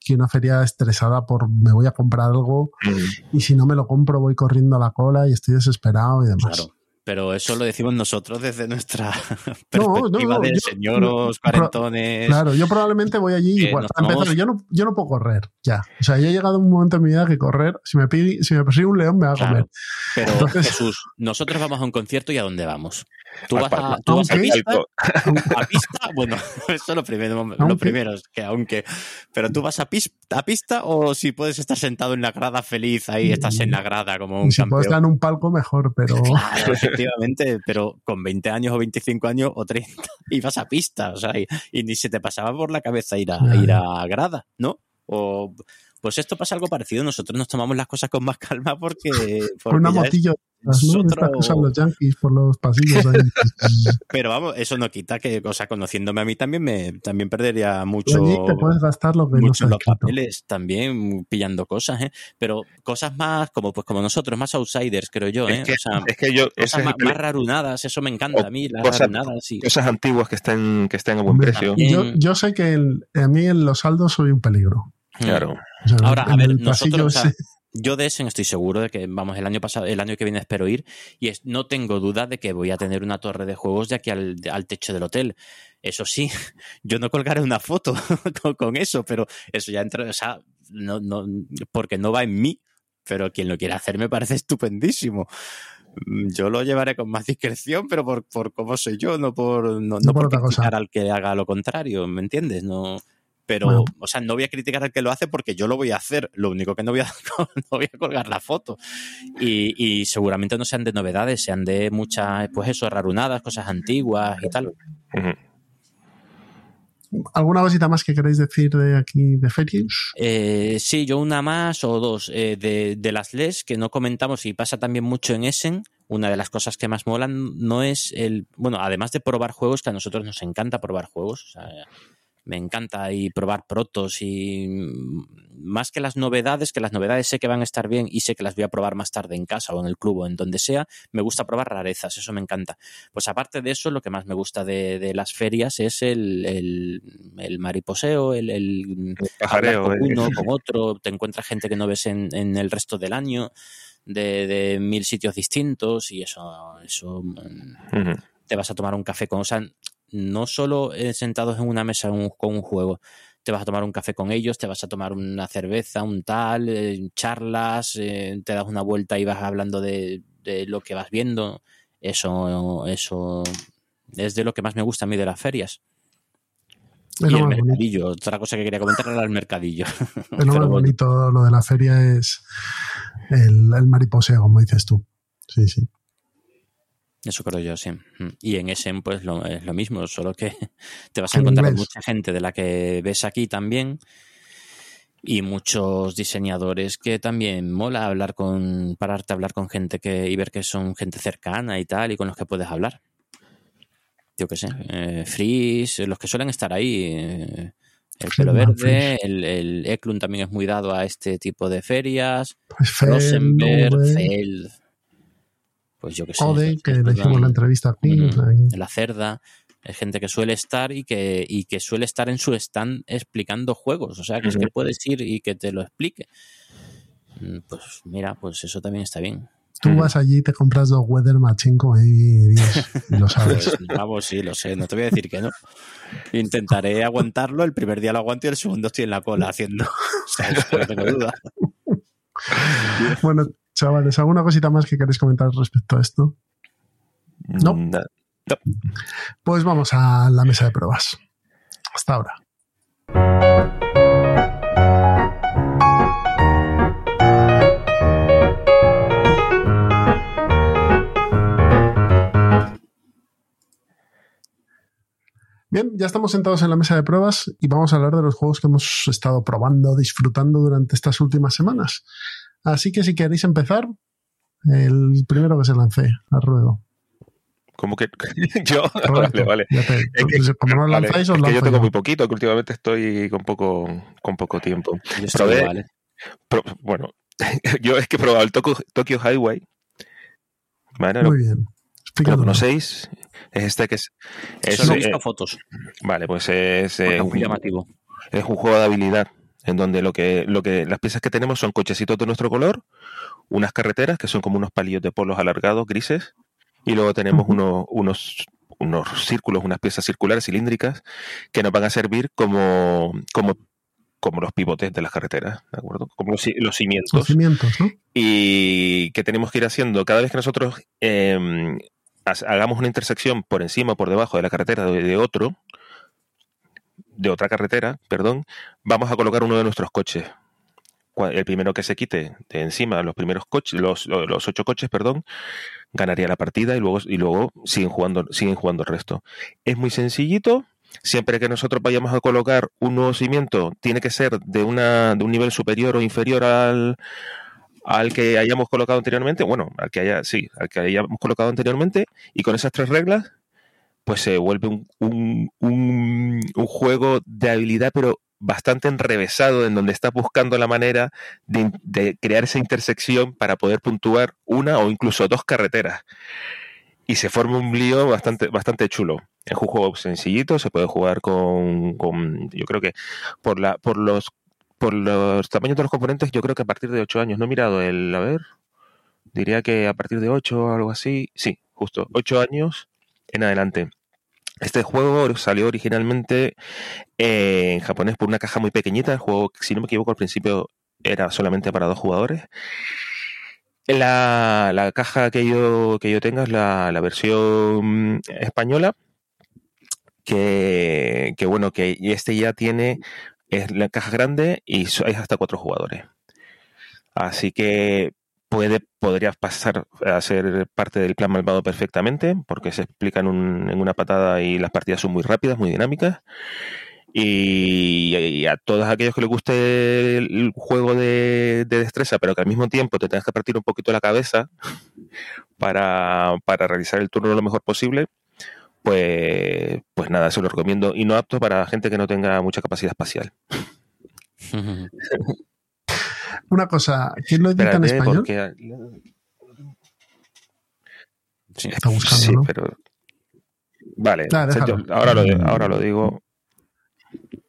S1: que una feria estresada por me voy a comprar algo
S3: Mm.
S1: y si no me lo compro voy corriendo a la cola y estoy desesperado y demás.
S2: Claro. Pero eso lo decimos nosotros desde nuestra
S1: No,
S2: perspectiva
S1: no,
S2: de
S1: yo-
S2: señoros, cuarentones.
S1: Claro, yo probablemente voy allí
S2: que
S1: igual.
S2: no
S1: Para empezar, yo no, yo no puedo correr ya. O sea, yo he llegado a un momento en mi vida que correr, si me, pide- si me persigue un león, me va a
S2: Claro.
S1: comer.
S2: Pero
S1: Entonces-
S2: Jesús, nosotros vamos a un concierto y ¿a dónde vamos? ¿Tú vas a, tú vas a pista? ¿A pista? Bueno, eso es lo primero, lo primero es que aunque... Pero tú vas a, pis- a pista o si puedes estar sentado en la grada feliz, ahí estás en la grada como un
S1: Y si
S2: campeón.
S1: estar en un palco, mejor, pero.
S2: Claro, efectivamente, pero con 20 años o 25 años o 30 ibas a pista, o sea, y, y ni se te pasaba por la cabeza ir a,
S1: Ya,
S2: ir a grada, ¿no? O, pues esto pasa algo parecido, nosotros nos tomamos las cosas con más calma porque...
S1: Por una
S2: ya es-
S1: ¿no?
S2: otro-
S1: los yankees por los pasillos ahí.
S2: Pero vamos, eso no quita que, o sea, conociéndome a mí también me también perdería mucho,
S1: allí te puedes gastar
S2: mucho los
S1: escrito.
S2: papeles también pillando cosas, ¿eh? Pero cosas más como pues como nosotros, más outsiders, creo yo, ¿eh?
S3: Es que,
S2: o sea,
S3: es que yo,
S2: cosas
S3: es
S2: más, rarunadas, eso me encanta
S3: O
S2: a mí, las
S3: cosas-
S2: rarunadas, sí.
S3: cosas antiguas que estén, que estén a buen precio.
S2: también.
S1: Yo, yo sé que el- a mí en los saldos soy un peligro.
S3: Claro.
S1: O sea,
S2: Ahora, a ver, nosotros, o sea,
S1: ese-
S2: Yo de Essen estoy seguro de que, vamos, el año pasado, el año que viene espero ir y es- no tengo duda de que voy a tener una torre de juegos de aquí al, al techo del hotel. Eso sí, yo no colgaré una foto con, con eso, pero eso ya entra, o sea, no, no, porque no va en mí, pero quien lo quiera hacer me parece estupendísimo. Mm, Yo lo llevaré con más discreción, pero por, por cómo soy yo, no por, no, no
S1: por
S2: por
S1: otra cosa.
S2: criticar al que haga lo contrario, ¿me entiendes? No, pero,
S1: Bueno.
S2: o sea, no voy a criticar al que lo hace porque yo lo voy a hacer. Lo único que no voy a, no voy a colgar la foto. Y, y seguramente no sean de novedades, sean de muchas, pues eso, rarunadas, cosas antiguas y tal.
S1: ¿Alguna cosita más que queréis decir de aquí de Ferius?
S2: Eh, sí, yo una más o dos. Eh, de, de las LES que no comentamos y pasa también mucho en Essen, una de las cosas que más molan no es el. Bueno, además de probar juegos, que a nosotros nos encanta probar juegos. O sea, me encanta y probar protos y más que las novedades, que las novedades sé que van a estar bien y sé que las voy a probar más tarde en casa o en el club o en donde sea, me gusta probar rarezas, eso me encanta. Pues aparte de eso, lo que más me gusta de, de las ferias es el, el, el mariposeo, el, el
S3: pajareo,
S2: con
S3: eh.
S2: uno, con otro, te encuentras gente que no ves en, en el resto del año, de, de mil sitios distintos y eso, eso mm, te vas a tomar un café con, o sea, no solo eh, sentados en una mesa con un juego, te vas a tomar un café con ellos, te vas a tomar una cerveza, un tal, eh, charlas, eh, te das una vuelta y vas hablando de, de lo que vas viendo. Eso, eso es de lo que más me gusta a mí de las ferias.
S1: Es
S2: y
S1: lo
S2: el
S1: bonito.
S2: mercadillo, otra cosa que quería comentar era el mercadillo.
S1: Es lo más bonito lo de la feria es el, el mariposeo, como dices tú. Sí, sí.
S2: Eso creo yo, sí. Mm. Y en Essen, pues lo, es lo mismo, solo que te vas a
S1: En
S2: encontrar con mucha gente de la que ves aquí también. Y muchos diseñadores que también mola hablar con, pararte a hablar con gente que, y ver que son gente cercana y tal, y con los que puedes hablar. Yo qué sé, eh, Freeze, los que suelen estar ahí, eh, el pelo verde, el, el Eklund también es muy dado a este tipo de ferias.
S1: Pues
S2: Rosenberg, Feld, pues yo qué sé.
S1: Ode, que le hicimos
S2: dan-
S1: la entrevista aquí. Que-
S2: la cerda, es gente que suele estar y que, y que suele estar en su stand explicando juegos. O sea, que es que puedes ir y que te lo explique. Mm, Pues mira, pues eso también está bien.
S1: Tú vas allí y te compras dos Weather Machine como y lo sabes.
S2: Pues vamos, sí, lo sé, no te voy a decir que no. Intentaré aguantarlo, el primer día lo aguanto y el segundo estoy en la cola haciendo. O sea, no tengo duda.
S1: bueno, Chavales, ¿alguna cosita más que queréis comentar respecto a esto? ¿No?
S3: Mm, no. no.
S1: Pues vamos a la mesa de pruebas. Hasta ahora. Bien, ya estamos sentados en la mesa de pruebas y vamos a hablar de los juegos que hemos estado probando, disfrutando durante estas últimas semanas. Así que si queréis empezar, el primero que se lance, al ruedo.
S3: Como que yo,
S1: Roberto,
S3: vale, vale.
S1: ya te-
S3: Es que,
S1: como no
S3: vale,
S1: lanzáis, os
S3: es que yo tengo muy poquito, que últimamente estoy con poco, con poco tiempo.
S2: Yo estoy
S3: Probé-
S2: ¿eh?
S3: Pro- bueno, yo es que he probado el Tokyo, Tokyo Highway. Vale,
S1: Muy bien.
S3: lo conocéis. Es este que es. es,
S2: Solo he
S3: eh,
S2: visto fotos.
S3: vale, pues es, eh,
S2: es
S3: un,
S2: muy llamativo.
S3: es un juego de habilidad en donde lo que, lo que las piezas que tenemos son cochecitos de nuestro color, unas carreteras que son como unos palillos de polos alargados grises, y luego tenemos unos, unos, unos círculos, unas piezas circulares cilíndricas que nos van a servir como, como, como los pivotes de las carreteras, ¿de acuerdo? Como los, los cimientos
S1: Los cimientos, ¿no?
S3: y que tenemos que ir haciendo cada vez que nosotros eh, has- hagamos una intersección por encima o por debajo de la carretera de, de otro, de otra carretera, perdón, vamos a colocar uno de nuestros coches. El primero que se quite de encima los primeros coches, los, los ocho coches, perdón, ganaría la partida y luego, y luego siguen jugando, siguen jugando el resto. Es muy sencillito. Siempre que nosotros vayamos a colocar un nuevo cimiento, tiene que ser de, una, de un nivel superior o inferior al, al que hayamos colocado anteriormente, bueno, al que haya, sí, al que hayamos colocado anteriormente, y con esas tres reglas, pues se vuelve un, un, un- juego de habilidad, pero bastante enrevesado, en donde estás buscando la manera de, de crear esa intersección para poder puntuar una o incluso dos carreteras. Y se forma un lío bastante, bastante chulo. Es un juego sencillito, se puede jugar con, con yo creo que por la, por los por los tamaños de los componentes, yo creo que a partir de 8 años. No he mirado el, a ver, diría que a partir de 8 o algo así. Sí, justo, 8 años en adelante. Este juego salió originalmente eh, en japonés por una caja muy pequeñita. El juego, si no me equivoco, al principio era solamente para dos jugadores. La, la caja que yo, que yo tenga es la, la versión española. Que, que bueno, que este ya tiene es la caja grande y es hasta cuatro jugadores. Así que puede, podrías pasar a ser parte del plan malvado perfectamente, porque se explica en, un- en una patada y las partidas son muy rápidas, muy dinámicas. Y, y a todos aquellos que les guste el juego de, de destreza, pero que al mismo tiempo te tengas que partir un poquito la cabeza para, para realizar el turno lo mejor posible, pues, pues nada, se lo recomiendo. Y no apto para gente que no tenga mucha capacidad espacial.
S1: Una cosa, ¿quién lo edita en español?
S3: porque...
S2: Sí.
S1: Está buscando,
S3: Sí,
S1: ¿no?
S3: pero... Vale,
S1: Ah,
S3: o sea,
S1: déjalo.
S3: yo ahora, lo, ahora lo digo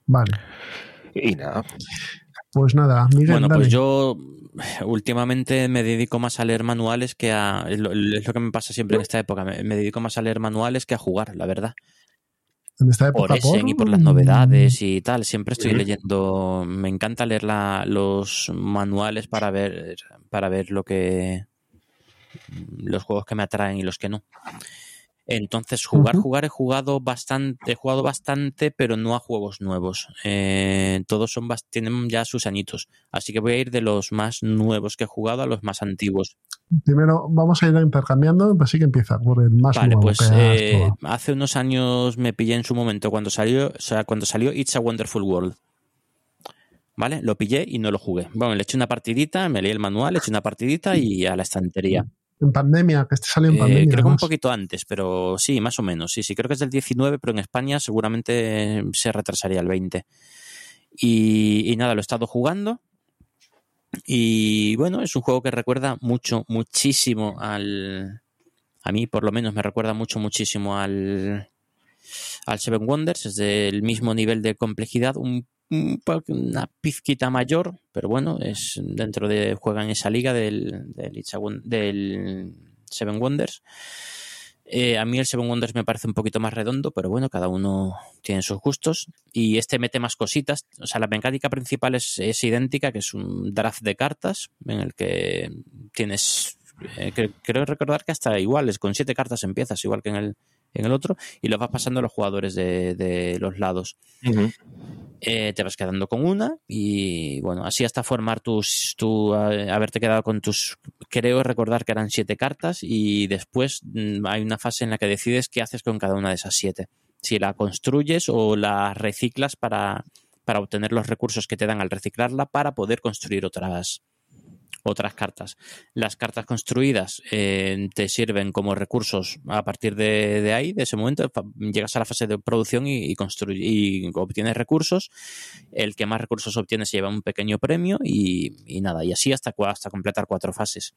S1: Vale,
S3: y nada.
S1: pues nada, Miguel,
S2: Bueno,
S1: dale.
S2: pues yo últimamente me dedico más a leer manuales que a... Es lo, es lo que me pasa siempre en esta época. Me, me dedico más a leer manuales que a jugar, la verdad.
S1: En esta época
S2: Por Essen y por las novedades y tal. Siempre estoy leyendo... Me encanta leer la- los manuales para ver, para ver lo que... Los juegos que me atraen y los que no. Entonces, jugar, jugar, he jugado bastante, he jugado bastante, pero no a juegos nuevos. Eh, todos son tienen ya sus añitos. Así que voy a ir de los más nuevos que he jugado a los más antiguos.
S1: Primero vamos a ir intercambiando, así que empieza por el más
S2: Vale,
S1: nuevo
S2: pues
S1: que
S2: eh, hace unos años me pillé en su momento cuando salió, o sea, cuando salió It's a Wonderful World. ¿Vale? Lo pillé y no lo jugué. Bueno, le eché una partidita, me leí el manual, le eché una partidita y a la estantería.
S1: En pandemia, que este salió en
S2: Eh,
S1: pandemia.
S2: creo que un poquito antes, pero sí, más o menos. Sí, sí, creo que es del 19, pero en España seguramente se retrasaría el 20. Y, y nada, lo he estado jugando. Y bueno, es un juego que recuerda mucho, muchísimo al. A mí, por lo menos, me recuerda mucho, muchísimo al. Al Seven Wonders. Es del mismo nivel de complejidad, un, una pizquita mayor, pero bueno, es dentro de. Juega en esa liga del, del, Seven Wonders. Eh, a mí el Seven Wonders me parece un poquito más redondo, pero bueno, cada uno tiene sus gustos. Y este mete más cositas. O sea, la mecánica principal es, es idéntica, que es un draft de cartas en el que tienes. eh, cre- creo recordar que hasta iguales, con siete cartas empiezas, igual que en el, en el otro, y lo vas pasando a los jugadores de, de los lados. Eh, te vas quedando con una y bueno, así hasta formar tus, tu, eh, haberte quedado con tus, creo recordar que eran siete cartas y después mm, hay una fase en la que decides qué haces con cada una de esas siete. si la construyes o la reciclas para, para obtener los recursos que te dan al reciclarla para poder construir otras, otras cartas. Las cartas construidas eh, te sirven como recursos a partir de, ahí, de ese momento, llegas a la fase de producción y, obtienes recursos. El que más recursos obtiene se lleva un pequeño premio y, nada, y así hasta, completar cuatro fases.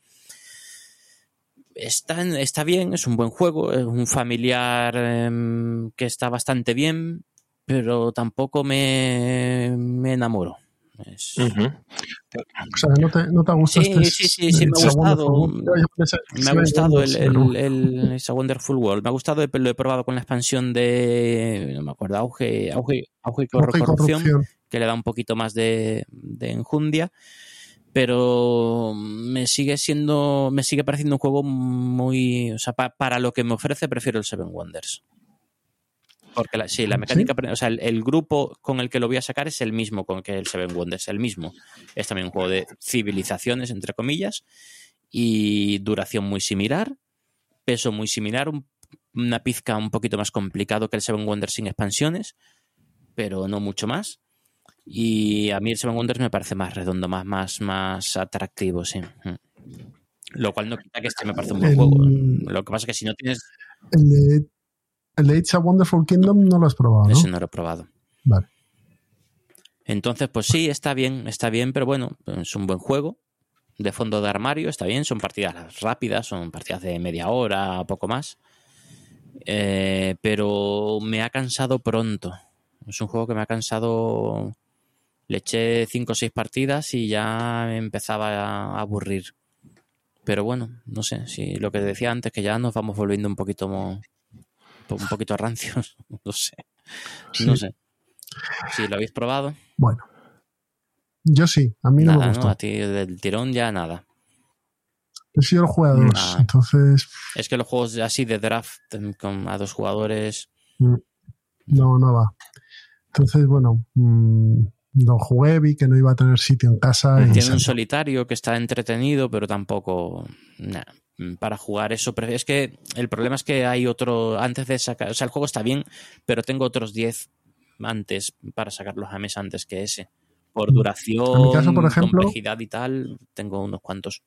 S2: Está, bien, es un buen juego, es un familiar em, que está bastante bien, pero tampoco me enamoro.
S1: O sea, ¿no te, no te gusta
S2: sí, este sí, sí, sí, me ha gustado. Me ha gustado el, el, el, el Wonderful World. Me ha gustado, lo he probado con la expansión de, no me acuerdo, Auge, auge, auge y Corrupción, que le da un poquito más de, de enjundia pero me sigue siendo, me sigue pareciendo un juego muy, o sea, para lo que me ofrece prefiero el Seven Wonders. Porque la, sí, la mecánica, o sea, el, grupo con el que lo voy a sacar es el mismo con que el Seven Wonders, el mismo. Es también un juego de civilizaciones, entre comillas, y duración muy similar, peso muy similar, una pizca un poquito más complicado que el Seven Wonders sin expansiones, pero no mucho más. Y a mí el Seven Wonders me parece más redondo, más, más, más atractivo, sí. Mm. Lo cual no quita que este me parece un buen juego. Lo que pasa es que si no tienes.
S1: El el It's a Wonderful Kingdom no lo has probado, ¿no?
S2: Ese no lo he probado.
S1: Vale.
S2: Entonces, pues sí, está bien, está bien, pero bueno, es un buen juego. De fondo de armario, está bien, son partidas rápidas, son partidas de media hora, poco más. Eh, pero me ha cansado pronto. Es un juego que me ha cansado. Le eché 5 o 6 partidas y ya me empezaba a aburrir. Pero bueno, no sé, si lo que decía antes, que ya nos vamos volviendo un poquito un poquito rancios, no sé. No sé. Si lo habéis probado.
S1: Bueno. Yo sí, a mí no me gustó.
S2: A ti del tirón ya nada.
S1: He sido el jugador, entonces...
S2: Es que los juegos así de draft con, a dos jugadores...
S1: Mm. No, no va. Entonces, bueno, mm, lo jugué, vi que no iba a tener sitio en casa.
S2: Tiene un solitario que está entretenido, pero tampoco... Para jugar eso. Es que el problema es que hay otro, antes de sacar, o sea, el juego está bien, pero tengo otros 10 antes para sacarlos a mesa antes que ese. Por duración, complejidad y tal, tengo unos cuantos.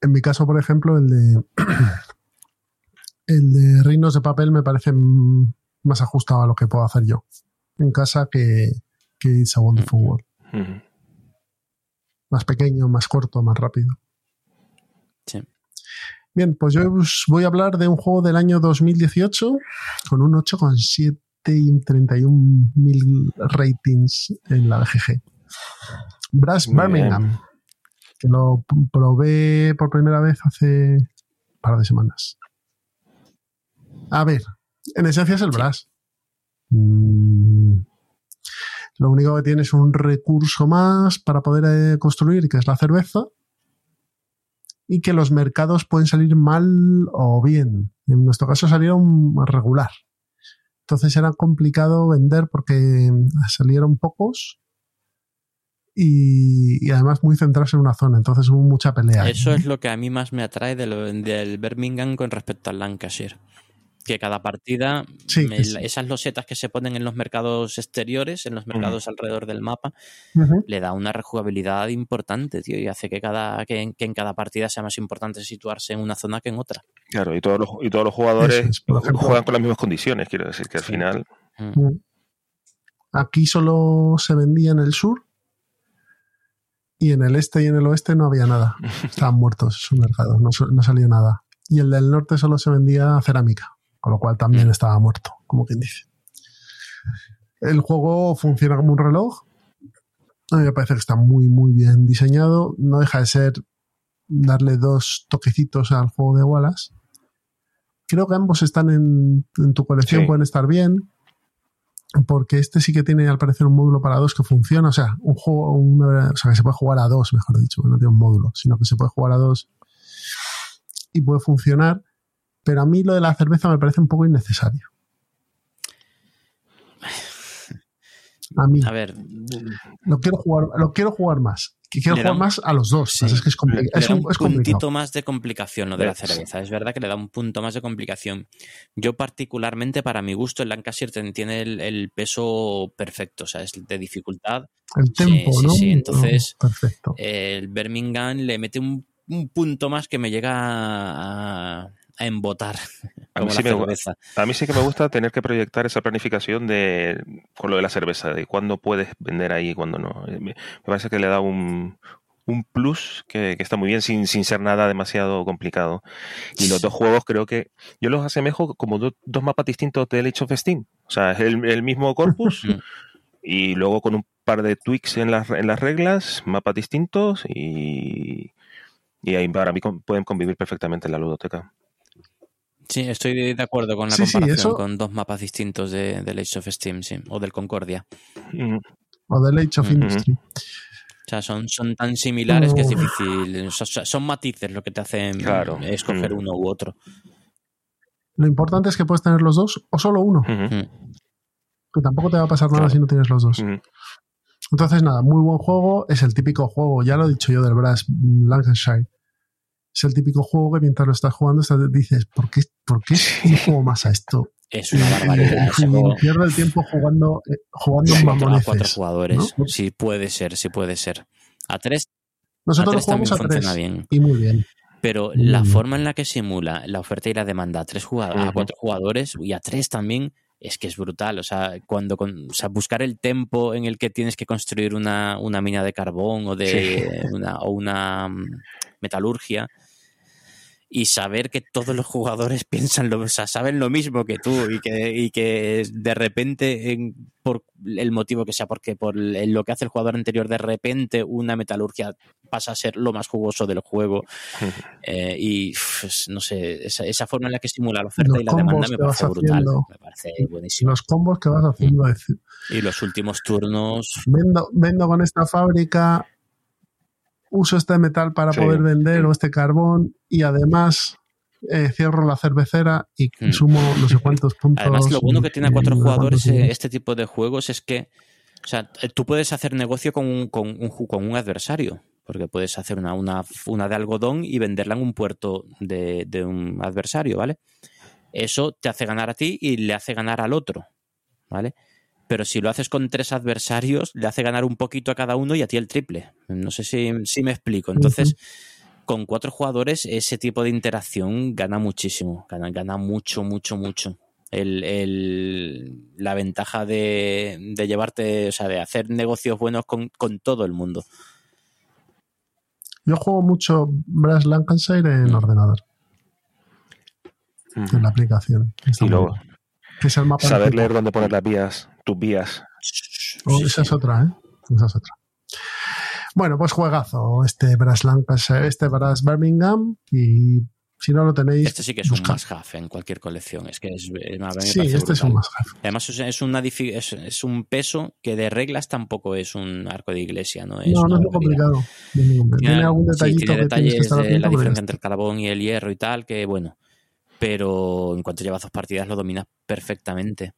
S1: En mi caso, por ejemplo, el de el de Reinos de Papel me parece más ajustado a lo que puedo hacer yo en casa que, que It's a Wonderful World. Más pequeño, más corto, más rápido. Bien, pues yo os voy a hablar de un juego del año 2018 con un 8,7 y un 31.000 ratings en la BGG. Brass Birmingham, que lo probé por primera vez hace un par de semanas. A ver, en esencia es el Brass. Mm, lo único que tiene es un recurso más para poder eh, construir, que es la cerveza y que los mercados pueden salir mal o bien. En nuestro caso salieron regular. Entonces era complicado vender porque salieron pocos y, además muy centrados en una zona. Entonces hubo mucha pelea.
S2: Eso es lo que a mí más me atrae del Birmingham con respecto al Lancashire que cada partida, esas losetas que se ponen en los mercados exteriores, en los mercados alrededor del mapa, le da una rejugabilidad importante, tío, y hace que, cada, que en, cada partida sea más importante situarse en una zona que en otra.
S3: Claro, y todos los, y todos los jugadores juegan con las mismas condiciones, quiero decir, que al final...
S1: Aquí solo se vendía en el sur y en el este y en el oeste no había nada. Estaban muertos esos mercados, no, no salía nada. Y el del norte solo se vendía cerámica con lo cual también mm. estaba muerto, como quien dice. El juego funciona como un reloj. A mí me parece que está muy, muy bien diseñado. No deja de ser darle dos toquecitos al juego de Wallace. Creo que ambos están en, tu colección, pueden estar bien. Porque este sí que tiene al parecer un módulo para dos que funciona. O sea, un juego, o sea, que se puede jugar a dos, mejor dicho, no tiene un módulo, sino que se puede jugar a dos y puede funcionar pero a mí lo de la cerveza me parece un poco innecesario. A mí.
S2: A ver,
S1: Lo quiero jugar, lo quiero jugar más. Quiero jugar
S2: un-
S1: más a los dos.
S2: Sí.
S1: Es que es, compli-
S2: le
S1: es un-
S2: un
S1: es complicado.
S2: puntito más de complicación lo de la
S3: Sí.
S2: cerveza. Es verdad que le da un punto más de complicación. Yo particularmente, para mi gusto, el Lancashire ten- tiene el, el peso perfecto, o sea, es de dificultad.
S1: El
S2: Sí,
S1: tempo,
S2: sí,
S1: ¿no?
S2: sí, entonces-
S1: Perfecto.
S2: El Birmingham le mete un, un punto más que me llega a, a embotar,
S3: A mí sí
S2: la
S3: me gu-
S2: cerveza.
S3: A mí sí que me gusta tener que proyectar esa planificación de con lo de la cerveza, de cuándo puedes vender ahí y cuándo no. Eh, Me, me parece que le da un, un plus que, que está muy bien sin, sin ser nada demasiado complicado. Y los dos juegos creo que yo los asemejo como do- dos mapas distintos del Age of Steam. O sea, es el, el mismo corpus
S2: Mm.
S3: y luego con un par de tweaks en las, en las reglas, mapas distintos y, y ahí para mí con- pueden convivir perfectamente en la ludoteca.
S2: Sí, estoy de acuerdo con la
S1: Sí, sí,
S2: comparación
S1: eso-
S2: con dos mapas distintos de, del Age of Steam, sí, o del Concordia.
S3: Mm.
S1: O del Age of
S2: Ujú.
S1: Industry.
S2: O sea, son, son tan similares que es difícil. O sea, son matices lo que te hacen
S3: Claro.
S2: escoger
S3: Mm.
S2: uno u otro.
S1: Lo importante es que puedes tener los dos o solo uno.
S3: Ujú.
S2: Mm.
S1: Que tampoco te va a pasar nada
S3: Claro.
S1: si no tienes los dos.
S3: Ujú.
S1: Entonces, nada, muy buen juego. Es el típico juego, ya lo he dicho yo del Brass Lancashire. Es el típico juego que mientras lo estás jugando estás- dices, ¿por qué, ¿por qué no juego más a esto?
S2: Es una barbaridad.
S1: pierdo el tiempo jugando, eh, jugando
S2: cuatro, a cuatro jugadores.
S1: ¿no?
S2: Sí, puede ser, sí puede ser. A tres,
S1: Nosotros
S2: a tres también
S1: jugamos a
S2: funciona
S1: tres.
S2: bien.
S1: Y muy bien.
S2: Pero
S1: Muy
S2: la
S1: bien.
S2: forma en la que simula la oferta y la demanda a tres jugadores, a cuatro jugadores y a tres también, es que es brutal. O sea, cuando con- o sea, buscar el tempo en el que tienes que construir una, una mina de carbón o de una, o una mm, metalurgia. Y saber que todos los jugadores piensan lo, o sea, saben lo mismo que tú y que, y que de repente, en- por el motivo que sea, porque por lo que hace el jugador anterior, de repente una metalurgia pasa a ser lo más jugoso del juego. Eh, y no sé, esa, esa forma en la que simula la oferta
S1: Los
S2: y la demanda me parece brutal.
S1: haciendo.
S2: Me parece buenísimo.
S1: Los combos que vas haciendo.
S2: Y los últimos turnos.
S1: Vendo, vendo con esta fábrica, uso este metal para
S3: Sí.
S1: poder vender o este carbón y además eh, cierro la cervecera y
S2: Hmm.
S1: sumo no sé cuántos puntos.
S2: Además, lo bueno que tiene a cuatro jugadores
S1: cuántos-
S2: eh, este tipo de juegos es que, o sea, eh, tú puedes hacer negocio con un, con un, con un adversario. Porque puedes hacer una, una, una de algodón y venderla en un puerto de, de un adversario, ¿vale? Eso te hace ganar a ti y le hace ganar al otro, ¿vale? Pero si lo haces con tres adversarios, le hace ganar un poquito a cada uno y a ti el triple. No sé si, si me explico. Entonces, con cuatro jugadores, ese tipo de interacción gana muchísimo. Gana, gana mucho, mucho, mucho. El, el- la ventaja de, de llevarte, o sea, de hacer negocios buenos con, con todo el mundo.
S1: Yo juego mucho Brass Lancashire en
S2: Mm.
S1: ordenador, en la aplicación.
S3: Y luego.
S1: Que es el mapa
S3: saber leer dónde poner las vías, tus vías.
S1: Oh,
S2: Sí,
S1: esa
S2: sí.
S1: es otra, ¿eh? Esa es otra. Bueno, pues juegazo este Brass Lancashire, este Brass Birmingham y si no lo tenéis,
S2: Este sí que es un
S1: buscad.
S2: must have en cualquier colección. Es que es, eh, a mí me
S1: Sí, este es un
S2: brutal.
S1: must have.
S2: Además, es, es una difi- es, es un peso que de reglas tampoco es un arco de iglesia, ¿no? Es
S1: No, no es muy complicado. de ningún-
S2: Tiene,
S1: Tiene algún
S2: sí,
S1: detallito
S2: tiene
S1: que que
S2: detalles
S1: estar
S2: de la diferencia entre el carbón y el hierro y tal, que bueno. Pero en cuanto llevas dos partidas lo dominas perfectamente.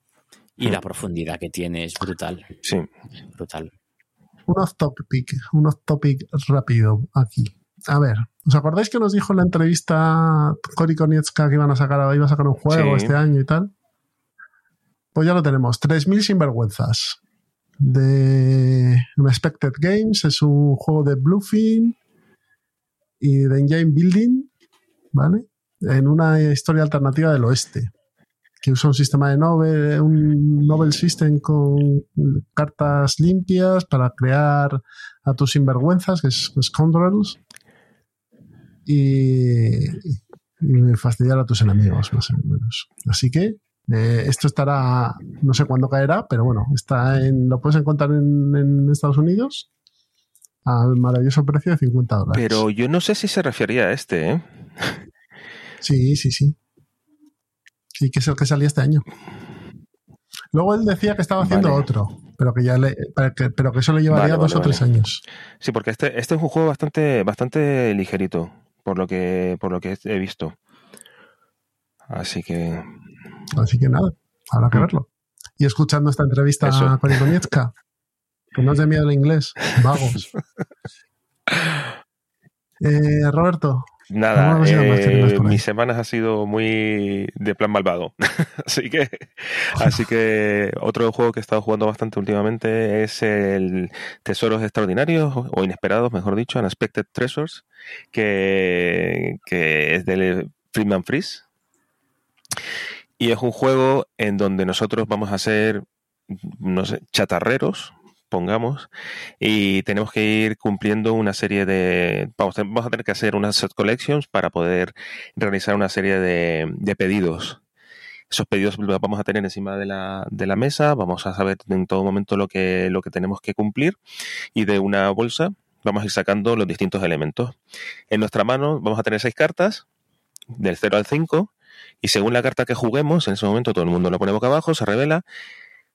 S2: Y
S3: Mm.
S2: la profundidad que tiene es brutal.
S3: Sí.
S2: Brutal.
S1: un off topic, un off topic rápido aquí. A ver, ¿os acordáis que nos dijo en la entrevista Cory Konietzka que iban a sacar, iba a sacar un juego
S3: Sí.
S1: este año y tal? Pues ya lo tenemos, 3.000 sinvergüenzas. De Unexpected Games, es un juego de Bluefin y de Engine Building, ¿vale? En una historia alternativa del oeste que usa un sistema de novel, un novel system con cartas limpias para crear a tus sinvergüenzas, que es Scoundrels, y, fastidiar a tus enemigos, más o menos. Así que eh, esto estará, no sé cuándo caerá, pero bueno, está en, lo puedes encontrar en, en Estados Unidos al maravilloso precio de 50 dólares.
S3: Pero yo no sé si se refería a este, ¿eh?
S1: Sí, sí, sí. Sí, que es el que salía este año. Luego él decía que estaba haciendo
S3: Vale.
S1: otro, pero que ya le, pero que, pero que eso le llevaría
S3: Vale,
S1: dos
S3: vale,
S1: o tres años.
S3: Sí, porque este, este es un juego bastante, bastante ligerito, por lo que, por lo que he visto. Así que
S1: Así que nada, habrá que
S3: Mm.
S1: verlo. Y escuchando esta entrevista
S3: Eso.
S1: a Cory Konietzka, Que no os dé miedo el inglés, vagos. Eh, Roberto,
S3: Nada,
S1: ¿Cómo ha sido más
S3: eh, mis semanas ha sido muy de plan malvado. así que así que otro juego que he estado jugando bastante últimamente es el Tesoros Extraordinarios o Inesperados, mejor dicho, Unexpected Treasures, que, que es del Friedman Freeze. Y es un juego en donde nosotros vamos a ser, no sé, chatarreros, pongamos, y tenemos que ir cumpliendo una serie de... Vamos, vamos a tener que hacer unas set collections para poder realizar una serie de, de pedidos. Esos pedidos los vamos a tener encima de la, de la mesa, vamos a saber en todo momento lo que, lo que tenemos que cumplir y de una bolsa vamos a ir sacando los distintos elementos. En nuestra mano vamos a tener seis cartas, del 0 al 5, y según la carta que juguemos, en ese momento todo el mundo la pone boca abajo, se revela,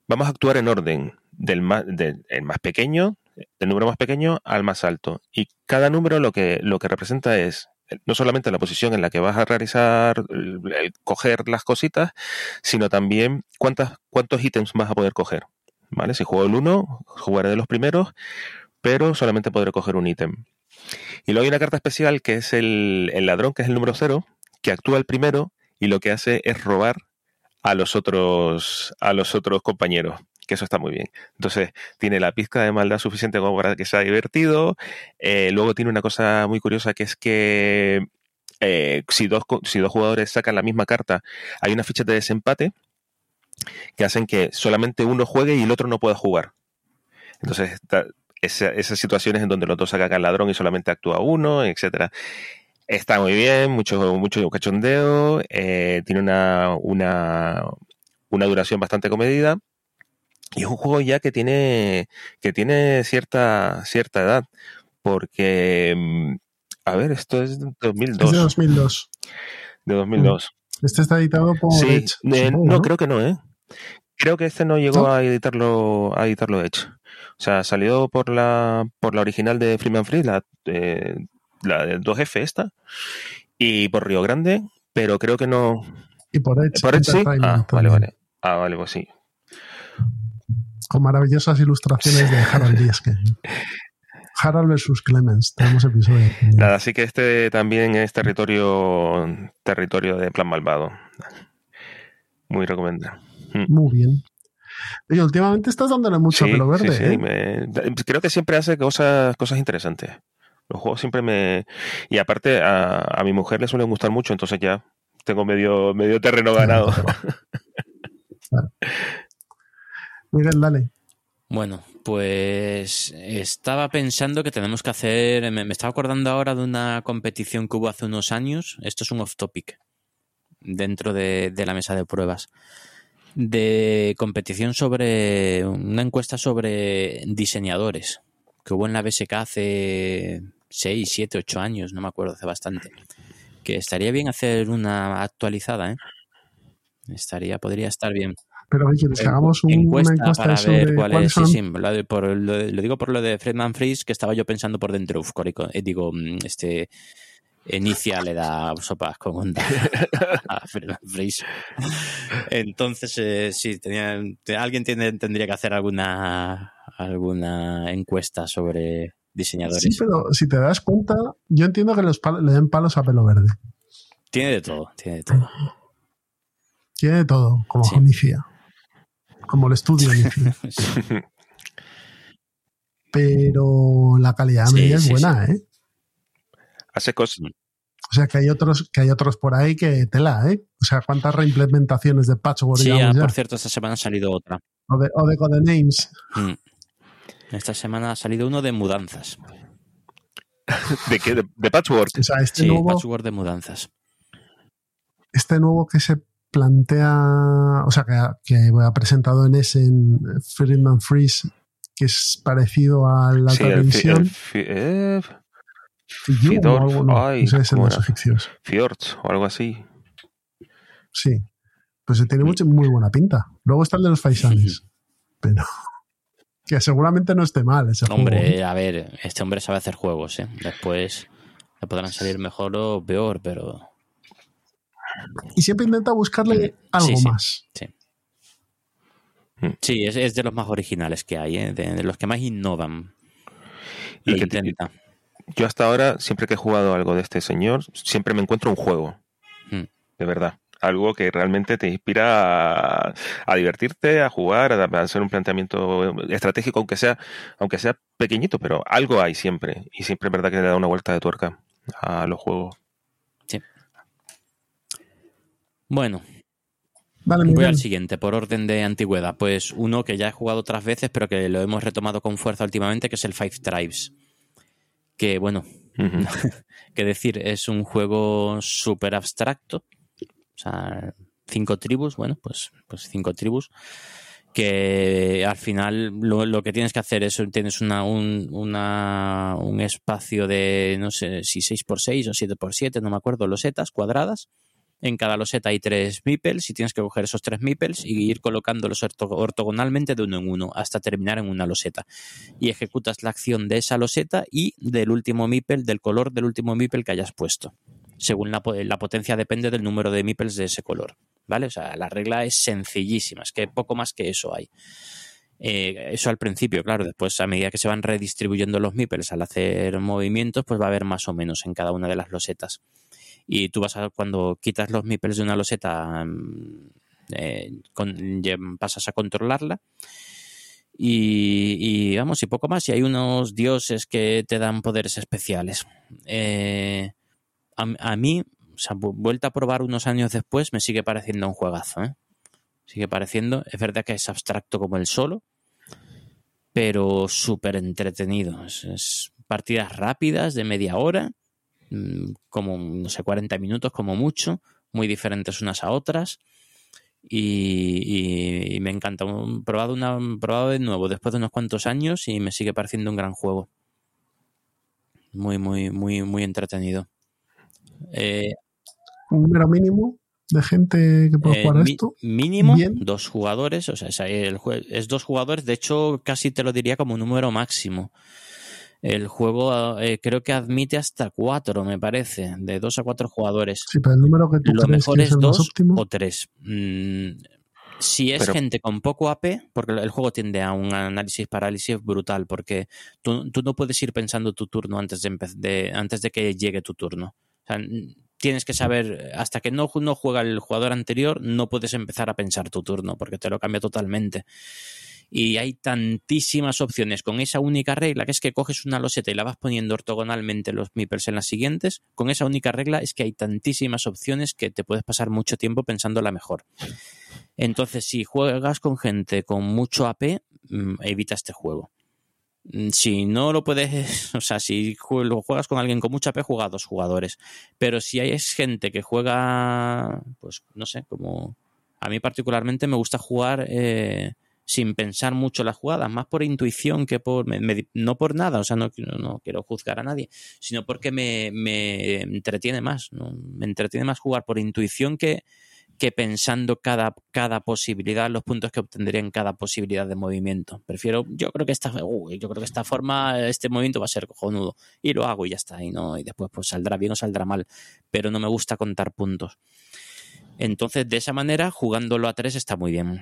S3: vamos a actuar en orden del más, el más pequeño, del número más pequeño al más alto. Y cada número lo que, lo que representa es no solamente la posición en la que vas a realizar, coger las cositas, sino también cuántas, cuántos ítems vas a poder coger. ¿Vale? Si juego el 1, jugaré de los primeros, pero solamente podré coger un ítem. Y luego hay una carta especial que es el, el ladrón, que es el número 0, que actúa el primero y lo que hace es robar a los otros, a los otros compañeros. Que eso está muy bien. Entonces, tiene la pizca de maldad suficiente como para que sea divertido. Eh, luego tiene una cosa muy curiosa que es que eh, si, dos, si dos jugadores sacan la misma carta, hay una ficha de desempate que hacen que solamente uno juegue y el otro no pueda jugar. Entonces, esas situaciones en donde los dos sacan al ladrón y solamente actúa uno, etcétera. Está muy bien, mucho, mucho cachondeo, eh, tiene una, una, una duración bastante comedida. Y es un juego ya que tiene, que tiene cierta, cierta edad. Porque, mm, a ver, esto es de 2002.
S1: es de 2002.
S3: de 2002.
S1: Este está editado por
S3: Sí,
S1: Edge,
S3: eh, no,
S1: ¿no?
S3: creo que no, ¿eh? Creo que este no llegó
S1: ¿No?
S3: a editarlo, a editarlo Edge. O sea, salió por la, por la original de Freeman Free, la, eh, la de 2F esta, y por Río Grande, pero creo que no.
S1: Y por Edge.
S3: ¿Por Edge sí? Ah, vale, vale. Ah, vale, pues sí.
S1: Con maravillosas ilustraciones de Harold Dieske. Harold versus Clemens. Tenemos episodio.
S3: Nada, así que este también es territorio, territorio de plan malvado. Muy recomendable.
S1: Muy bien. Oye, últimamente estás dándole mucho
S3: Sí,
S1: pelo verde.
S3: sí,
S1: ¿eh?
S3: me- creo que siempre hace cosas, cosas interesantes. Los juegos siempre me... Y aparte a, a mi mujer le suelen gustar mucho, entonces ya tengo medio, medio terreno ganado.
S1: Miguel, dale.
S2: Bueno, pues estaba pensando que tenemos que hacer. Me, estaba acordando ahora de una competición que hubo hace unos años. Esto es un off topic dentro de, de la mesa de pruebas. De competición sobre. Una encuesta sobre diseñadores que hubo en la BSK hace 6, 7, 8 años, no me acuerdo, hace bastante. Que estaría bien hacer una actualizada, ¿eh? Estaría, podría estar bien.
S1: Pero ¿qué quieres? Que hagamos un-
S2: encuesta,
S1: una encuesta
S2: para
S1: sobre
S2: ver cuál es. Sí, sí, lo, de- por, lo, de- lo digo por lo de Fredman Freeze, que estaba yo pensando por dentro. Uf, corico, eh, digo, mm, este. Inicia le da sopas con onda a Fredman Freeze. Entonces, eh, sí, tenía, te- alguien tiene, tendría que hacer alguna, alguna encuesta sobre diseñadores.
S1: Sí, pero si te das cuenta, yo entiendo que los le den palos a pelo verde.
S2: Tiene de todo, tiene de todo.
S1: Tiene de todo, como
S2: Sí.
S1: Como el estudio. Pero la calidad
S2: Sí,
S1: media es
S2: sí,
S1: buena, ¿eh?
S3: Hace cosas...
S1: O sea que hay otros, que hay otros por ahí que tela, ¿eh? O sea, ¿cuántas reimplementaciones de patchwork
S2: Sí, ah,
S1: ya?
S2: por cierto, esta semana ha salido otra.
S1: O de, o de Codenames.
S2: Mm. Esta semana ha salido uno de mudanzas.
S3: ¿De qué? ¿De, de Patchwork?
S1: O sea, este
S2: Sí,
S1: nuevo,
S2: patchwork de mudanzas.
S1: este nuevo que se plantea, o sea, que, ha- que ha presentado en ese en Friedman Freeze, que es parecido a la
S3: Sí, el fi- eh,
S1: o algo,
S3: así.
S1: Sí. Pues tiene mucho, muy buena pinta. Luego está el de los faisanes. Pero que seguramente no esté mal ese juego.
S2: Hombre,
S1: ¿eh?
S2: a ver, este hombre sabe hacer juegos, ¿eh? Después le podrán salir mejor o peor, pero
S1: Y siempre intenta buscarle algo
S2: Sí, sí.
S1: más.
S2: sí. Sí, es, es de los más originales que hay, ¿eh? de, de los que más innovan.
S3: Y
S2: Lo
S3: que te-. Yo hasta ahora, siempre que he jugado algo de este señor, siempre me encuentro un juego.
S2: Mm.
S3: De verdad. Algo que realmente te inspira a, a divertirte, a jugar, a, a hacer un planteamiento estratégico, aunque sea, aunque sea pequeñito, pero algo hay siempre. Y siempre es verdad que le da una vuelta de tuerca a los juegos.
S2: Bueno,
S1: Vale,
S2: Voy al siguiente, por orden de antigüedad. Pues uno que ya he jugado otras veces, pero que lo hemos retomado con fuerza últimamente, que es el Five Tribes. Que, bueno, que decir, es un juego súper abstracto. O sea, cinco tribus, bueno, pues, pues cinco tribus. Que al final lo, lo que tienes que hacer es, tienes una, un, una- un espacio de, no sé, si 6x6 o 7x7, no me acuerdo, losetas cuadradas. En cada loseta hay tres meeples y tienes que coger esos tres meeples y ir colocándolos orto- ortogonalmente de uno en uno hasta terminar en una loseta. Y ejecutas la acción de esa loseta y del último meeple, del color del último meeple que hayas puesto. Según la potencia depende del número de meeples de ese color. ¿Vale? O sea, la regla es sencillísima, es que poco más que eso hay. Eh, eso al principio, claro, después a medida que se van redistribuyendo los meeples al hacer movimientos, pues va a haber más o menos en cada una de las losetas y tú vas a cuando quitas los meeples de una loseta mm, eh, pasas a controlarla. Y, y, vamos y poco más. Y hay unos dioses que te dan poderes especiales. Eh, a, mí o vuelta a probar unos años después me sigue pareciendo un juegazo ¿eh? sigue pareciendo. Es verdad que es abstracto como el solo pero súper entretenido. Es, partidas rápidas de media hora como, no sé, 40 minutos como mucho, muy diferentes unas a otras. Y, y- y me encanta. Probado, una, probado de nuevo después de unos cuantos años y me sigue pareciendo un gran juego. Muy, muy, muy, muy entretenido. Eh,
S1: Un número mínimo de gente que puede
S2: eh,
S1: jugar esto.
S2: mínimo
S1: Bien.
S2: dos jugadores, o sea, es, el es dos jugadores, de hecho casi te lo diría como un número máximo. El juego eh, creo que admite hasta cuatro, me parece, de dos a cuatro jugadores.
S1: Sí, pero el número que tú
S2: Lo
S1: crees
S2: mejor
S1: que
S2: es
S1: es el más
S2: dos
S1: óptimo.
S2: o tres. Mm, si es
S3: Pero-
S2: gente con poco AP, porque el juego tiende a un análisis parálisis brutal, porque tú, tú no puedes ir pensando tu turno antes de, empe- de- antes de que llegue tu turno. O sea, tienes que saber, hasta que no, no juega el jugador anterior, no puedes empezar a pensar tu turno, porque te lo cambia totalmente. Y hay tantísimas opciones con esa única regla, que es que coges una loseta y la vas poniendo ortogonalmente los meeples en las siguientes. Con esa única regla es que hay tantísimas opciones que te puedes pasar mucho tiempo pensando la mejor. Entonces, si juegas con gente con mucho AP, mm, evita este juego. Mm, Si no lo puedes, o sea, si lo juegas con alguien con mucha AP, juega a dos jugadores. Pero si hay gente que juega, pues no sé, como a mí particularmente me gusta jugar eh, sin pensar mucho las jugadas, más por intuición que por, me- no por nada, o sea, no, quiero- no quiero juzgar a nadie, sino porque me, me entretiene más, ¿no? me entretiene más jugar por intuición que, que pensando cada, cada posibilidad, los puntos que obtendría en cada posibilidad de movimiento. Prefiero, yo creo que esta, uy, yo creo que esta forma, este movimiento va a ser cojonudo. Y lo hago y ya está. Y no, y después pues saldrá bien o saldrá mal. Pero no me gusta contar puntos. Entonces, de esa manera, jugándolo a tres está muy bien.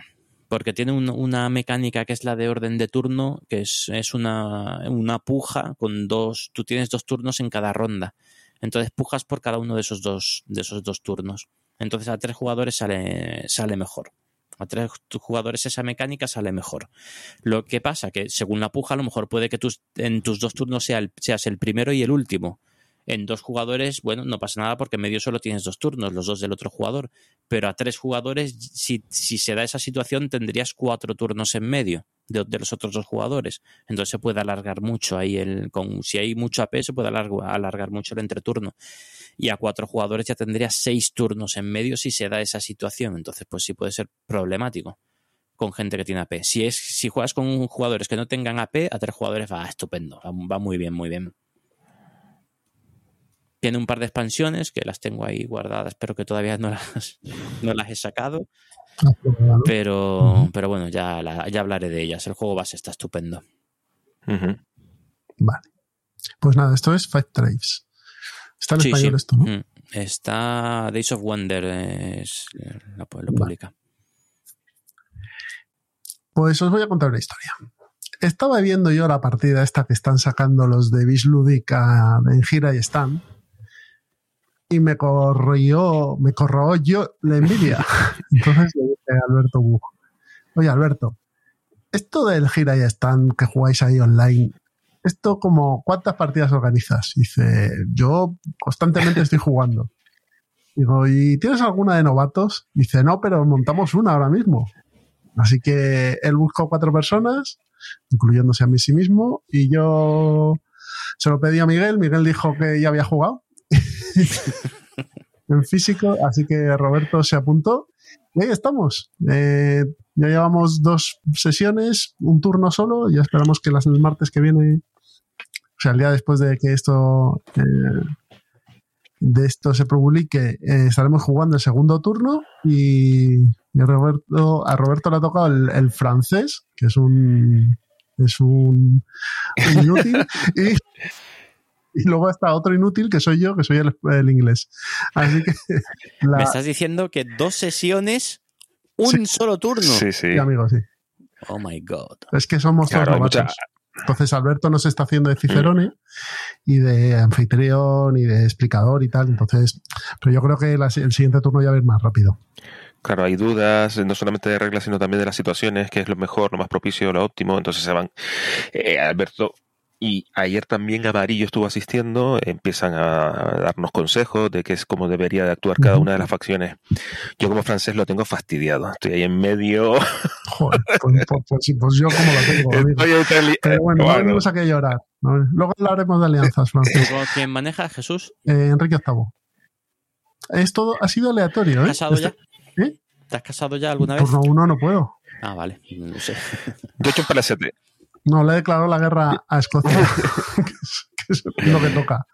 S2: Porque tiene un- una mecánica que es la de orden de turno, que es, es una, una puja con dos. Tú tienes dos turnos en cada ronda. Entonces pujas por cada uno de esos dos, de esos dos turnos. Entonces a tres jugadores sale, sale mejor. A tres jugadores esa mecánica sale mejor. Lo que pasa que según la puja, a lo mejor puede que tus, en tus dos turnos seas el primero y el último. En dos jugadores, bueno, no pasa nada porque en medio solo tienes dos turnos, los dos del otro jugador. Pero a tres jugadores, si, si se da esa situación, tendrías cuatro turnos en medio de, los otros dos jugadores. Entonces se puede alargar mucho ahí el. Con, si hay mucho AP, se puede alargar, alargar mucho el entreturno. Y a cuatro jugadores ya tendrías seis turnos en medio si se da esa situación. Entonces, pues sí puede ser problemático con gente que tiene AP. Si es, si juegas con jugadores que no tengan AP, a tres jugadores va estupendo, va muy bien, muy bien. Tiene un par de expansiones que las tengo ahí guardadas, pero que todavía no las, no las he sacado.
S1: Ah, pero bueno,
S2: Pero, bueno, ya, la- ya hablaré de ellas. El juego base está estupendo.
S1: Vale. Pues nada, esto es Five Tribes. Está en
S2: Sí,
S1: español
S2: sí.
S1: esto, ¿no?
S2: Mm. Está Days of Wonder, es, lo, lo publica.
S1: Pues os voy a contar una historia. Estaba viendo yo la partida esta que están sacando los de Bisludic en gira y están. Y me corrió, me yo la envidia. Entonces le dije a Alberto oye Alberto, esto del gira y están que jugáis ahí online, esto como, ¿cuántas partidas organizas? Dice, yo constantemente estoy jugando. Digo, ¿y tienes alguna de novatos? Dice, no, pero montamos una ahora mismo. Así que él buscó cuatro personas, incluyéndose a mí sí mismo, y yo se lo pedí a Miguel. Miguel dijo que ya había jugado en físico, así que Roberto se apuntó. Y ahí estamos. Eh, ya llevamos dos sesiones, un turno solo, y esperamos que las, el martes que viene, o sea, el día después de que esto eh, de esto se publique, eh, estaremos jugando el segundo turno y, a, Roberto, a Roberto le ha tocado el, francés, que es un es un, inútil, y, luego está otro inútil que soy yo, que soy el, inglés. Así que
S2: me estás diciendo que dos sesiones, un solo turno.
S3: Sí, sí.
S1: amigo, sí.
S2: Oh my god.
S1: Es que somos todos entonces Alberto nos está haciendo de Cicerone y de anfitrión y de explicador y tal. Entonces, pero yo creo que el siguiente turno ya va a ir más rápido.
S3: Claro, hay dudas, no solamente de reglas, sino también de las situaciones, que es lo mejor, lo más propicio, lo óptimo. Entonces se van. Eh, Alberto y ayer también Amarillo estuvo asistiendo, empiezan a darnos consejos de qué es cómo debería de actuar cada una de las facciones. Yo como francés lo tengo fastidiado, estoy ahí en medio.
S1: Joder, pues, pues, pues, pues yo como lo tengo. Pero bueno, no venimos a que llorar. Luego hablaremos de alianzas, francés.
S2: ¿Quién maneja Jesús?
S1: Eh, Enrique VIII. Es todo, ha sido aleatorio, ¿eh?
S2: ¿Casado ya?
S1: ¿Eh?
S2: ¿Te has casado ya alguna vez?
S1: Turno uno no puedo.
S2: Ah, vale, no sé.
S3: Yo he hecho un palacete.
S1: No, le declaró la guerra a Escocia, que, es, lo que toca.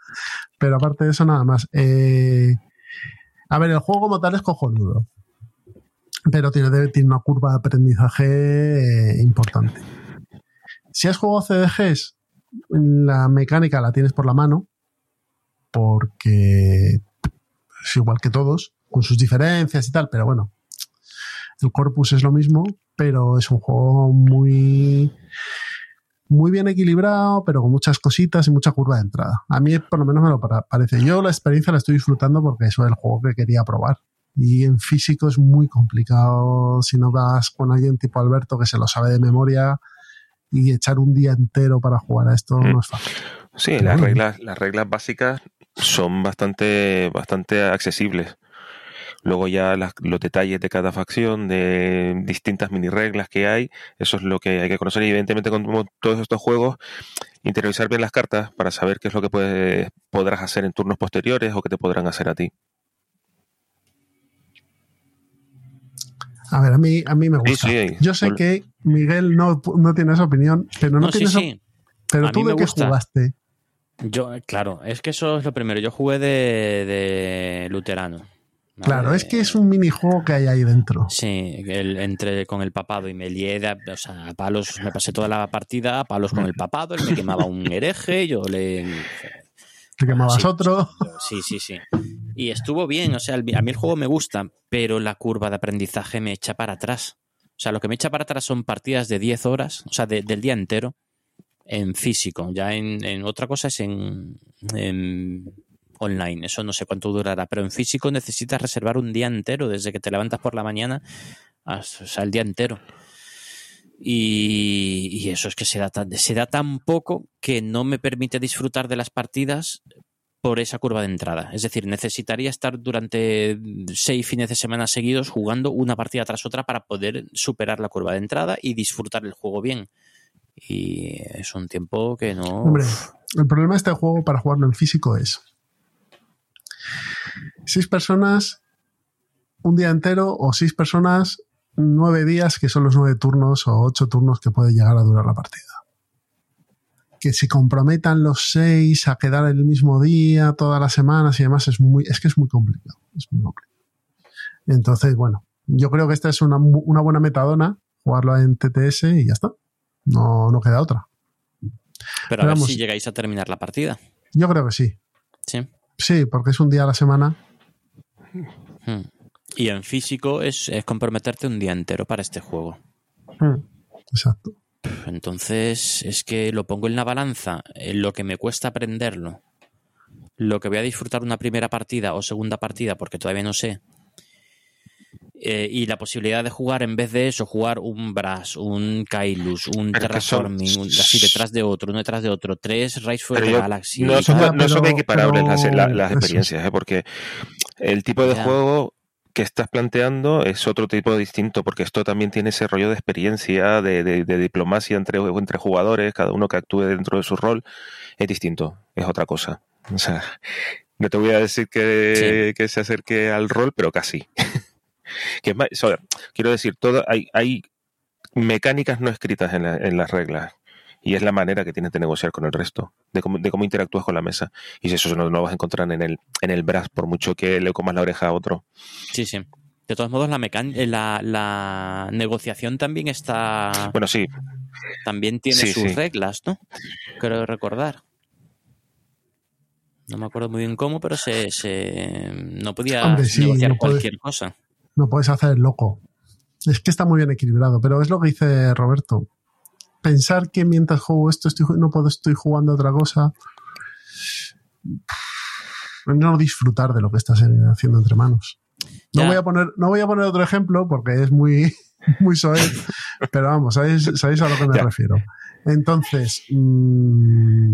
S1: Pero aparte de eso, nada más. Eh, a ver, el juego como tal es cojonudo. Pero tiene, tiene una curva de aprendizaje eh, importante. Si has jugado CDGs, la mecánica la tienes por la mano, porque es igual que todos, con sus diferencias y tal, pero bueno, el corpus es lo mismo, pero es un juego muy muy bien equilibrado, pero con muchas cositas y mucha curva de entrada. A mí por lo menos me lo parece. Yo la experiencia la estoy disfrutando porque eso es el juego que quería probar. Y en físico es muy complicado si no vas con alguien tipo Alberto que se lo sabe de memoria y echar un día entero para jugar a esto mm. no es fácil.
S3: Sí, las reglas, las reglas básicas son bastante, bastante accesibles. Luego ya los detalles de cada facción, de distintas mini reglas que hay, eso es lo que hay que conocer. Y evidentemente con todos estos juegos, interiorizar bien las cartas para saber qué es lo que puedes, podrás hacer en turnos posteriores o qué te podrán hacer a ti.
S1: A ver, a mí, a mí me gusta. Yo sé que Miguel no, tiene esa opinión, pero no, tiene sí, Pero tú de qué jugaste.
S2: Yo, claro, es que eso es lo primero. Yo jugué de, de luterano.
S1: Claro, es que es un minijuego que hay ahí dentro.
S2: Sí, el, entre con el papado y me lié, o sea, a palos, me pasé toda la partida a palos con el papado, él me quemaba un hereje, yo le...
S1: ¿Te quemabas otro?
S2: Sí, sí, sí. Y estuvo bien, o sea, a mí el juego me gusta, pero la curva de aprendizaje me echa para atrás. O sea, lo que me echa para atrás son partidas de 10 horas, o sea, del día entero, en físico. Ya en, otra cosa es en online. Eso no sé cuánto durará, pero en físico necesitas reservar un día entero, desde que te levantas por la mañana hasta el día entero. Y, eso es que se da, tan, se da tan poco que no me permite disfrutar de las partidas por esa curva de entrada. Es decir, necesitaría estar durante seis fines de semana seguidos jugando una partida tras otra para poder superar la curva de entrada y disfrutar el juego bien. Y es un tiempo que no.
S1: Hombre, el problema de este juego para jugarlo en físico es seis personas un día entero o seis personas nueve días, que son los nueve turnos o ocho turnos que puede llegar a durar la partida. Que se comprometan los seis a quedar el mismo día, todas las semanas y demás, es muy, es que es muy complicado. Es muy complicado. Entonces, bueno, yo creo que esta es una, buena metadona, jugarlo en TTS y ya está. No, no queda otra.
S2: Pero a ver si llegáis a terminar la partida.
S1: Yo creo que sí.
S2: Sí.
S1: Sí, porque es un día a la semana.
S2: Hmm. Y en físico es, comprometerte un día entero para este juego.
S1: Hmm. Exacto.
S2: Entonces, es que lo pongo en la balanza, en lo que me cuesta aprenderlo, lo que voy a disfrutar una primera partida o segunda partida, porque todavía no sé, eh, y la posibilidad de jugar en vez de eso, jugar un Brass, un Kailus, un
S3: Pero que son-
S2: Terraforming, un- así detrás de otro, uno detrás de otro, tres Rise for the Galaxy.
S3: no son,
S2: tal.
S3: no son equiparables las,
S1: pero-
S3: la- las experiencias, ¿eh? porque el tipo de
S2: Ya.
S3: juego que estás planteando es otro tipo distinto, porque esto también tiene ese rollo de experiencia, de, de- de diplomacia entre, entre jugadores, cada uno que actúe dentro de su rol, es distinto, es otra cosa. O sea, no te voy a decir que, que se acerque al rol, pero casi. que es más, o sea, quiero decir, todo, hay, hay mecánicas no escritas en, la- en las reglas. Y es la manera que tienes de negociar con el resto, de cómo, de cómo interactúas con la mesa. Y eso no, no lo vas a encontrar en el, en el brass, por mucho que le comas la oreja a otro.
S2: Sí, sí. De todos modos, la, mecan- eh, la, la negociación también está.
S3: Bueno, sí,
S2: También tiene
S3: Sí,
S2: sus
S3: sí.
S2: reglas, ¿no? Creo recordar. No me acuerdo muy bien cómo, pero se, se no podía
S1: Hombre, sí,
S2: negociar
S1: no
S2: cualquier cosa.
S1: No puedes hacer el loco. Es que está muy bien equilibrado, pero es lo que dice Roberto. Pensar que mientras juego esto estoy, no puedo, estoy jugando otra cosa. No disfrutar de lo que estás haciendo entre manos. No voy, a poner, no voy a poner otro ejemplo porque es muy, muy soez, pero vamos, sabéis, sabéis a lo que me refiero. Entonces, mm,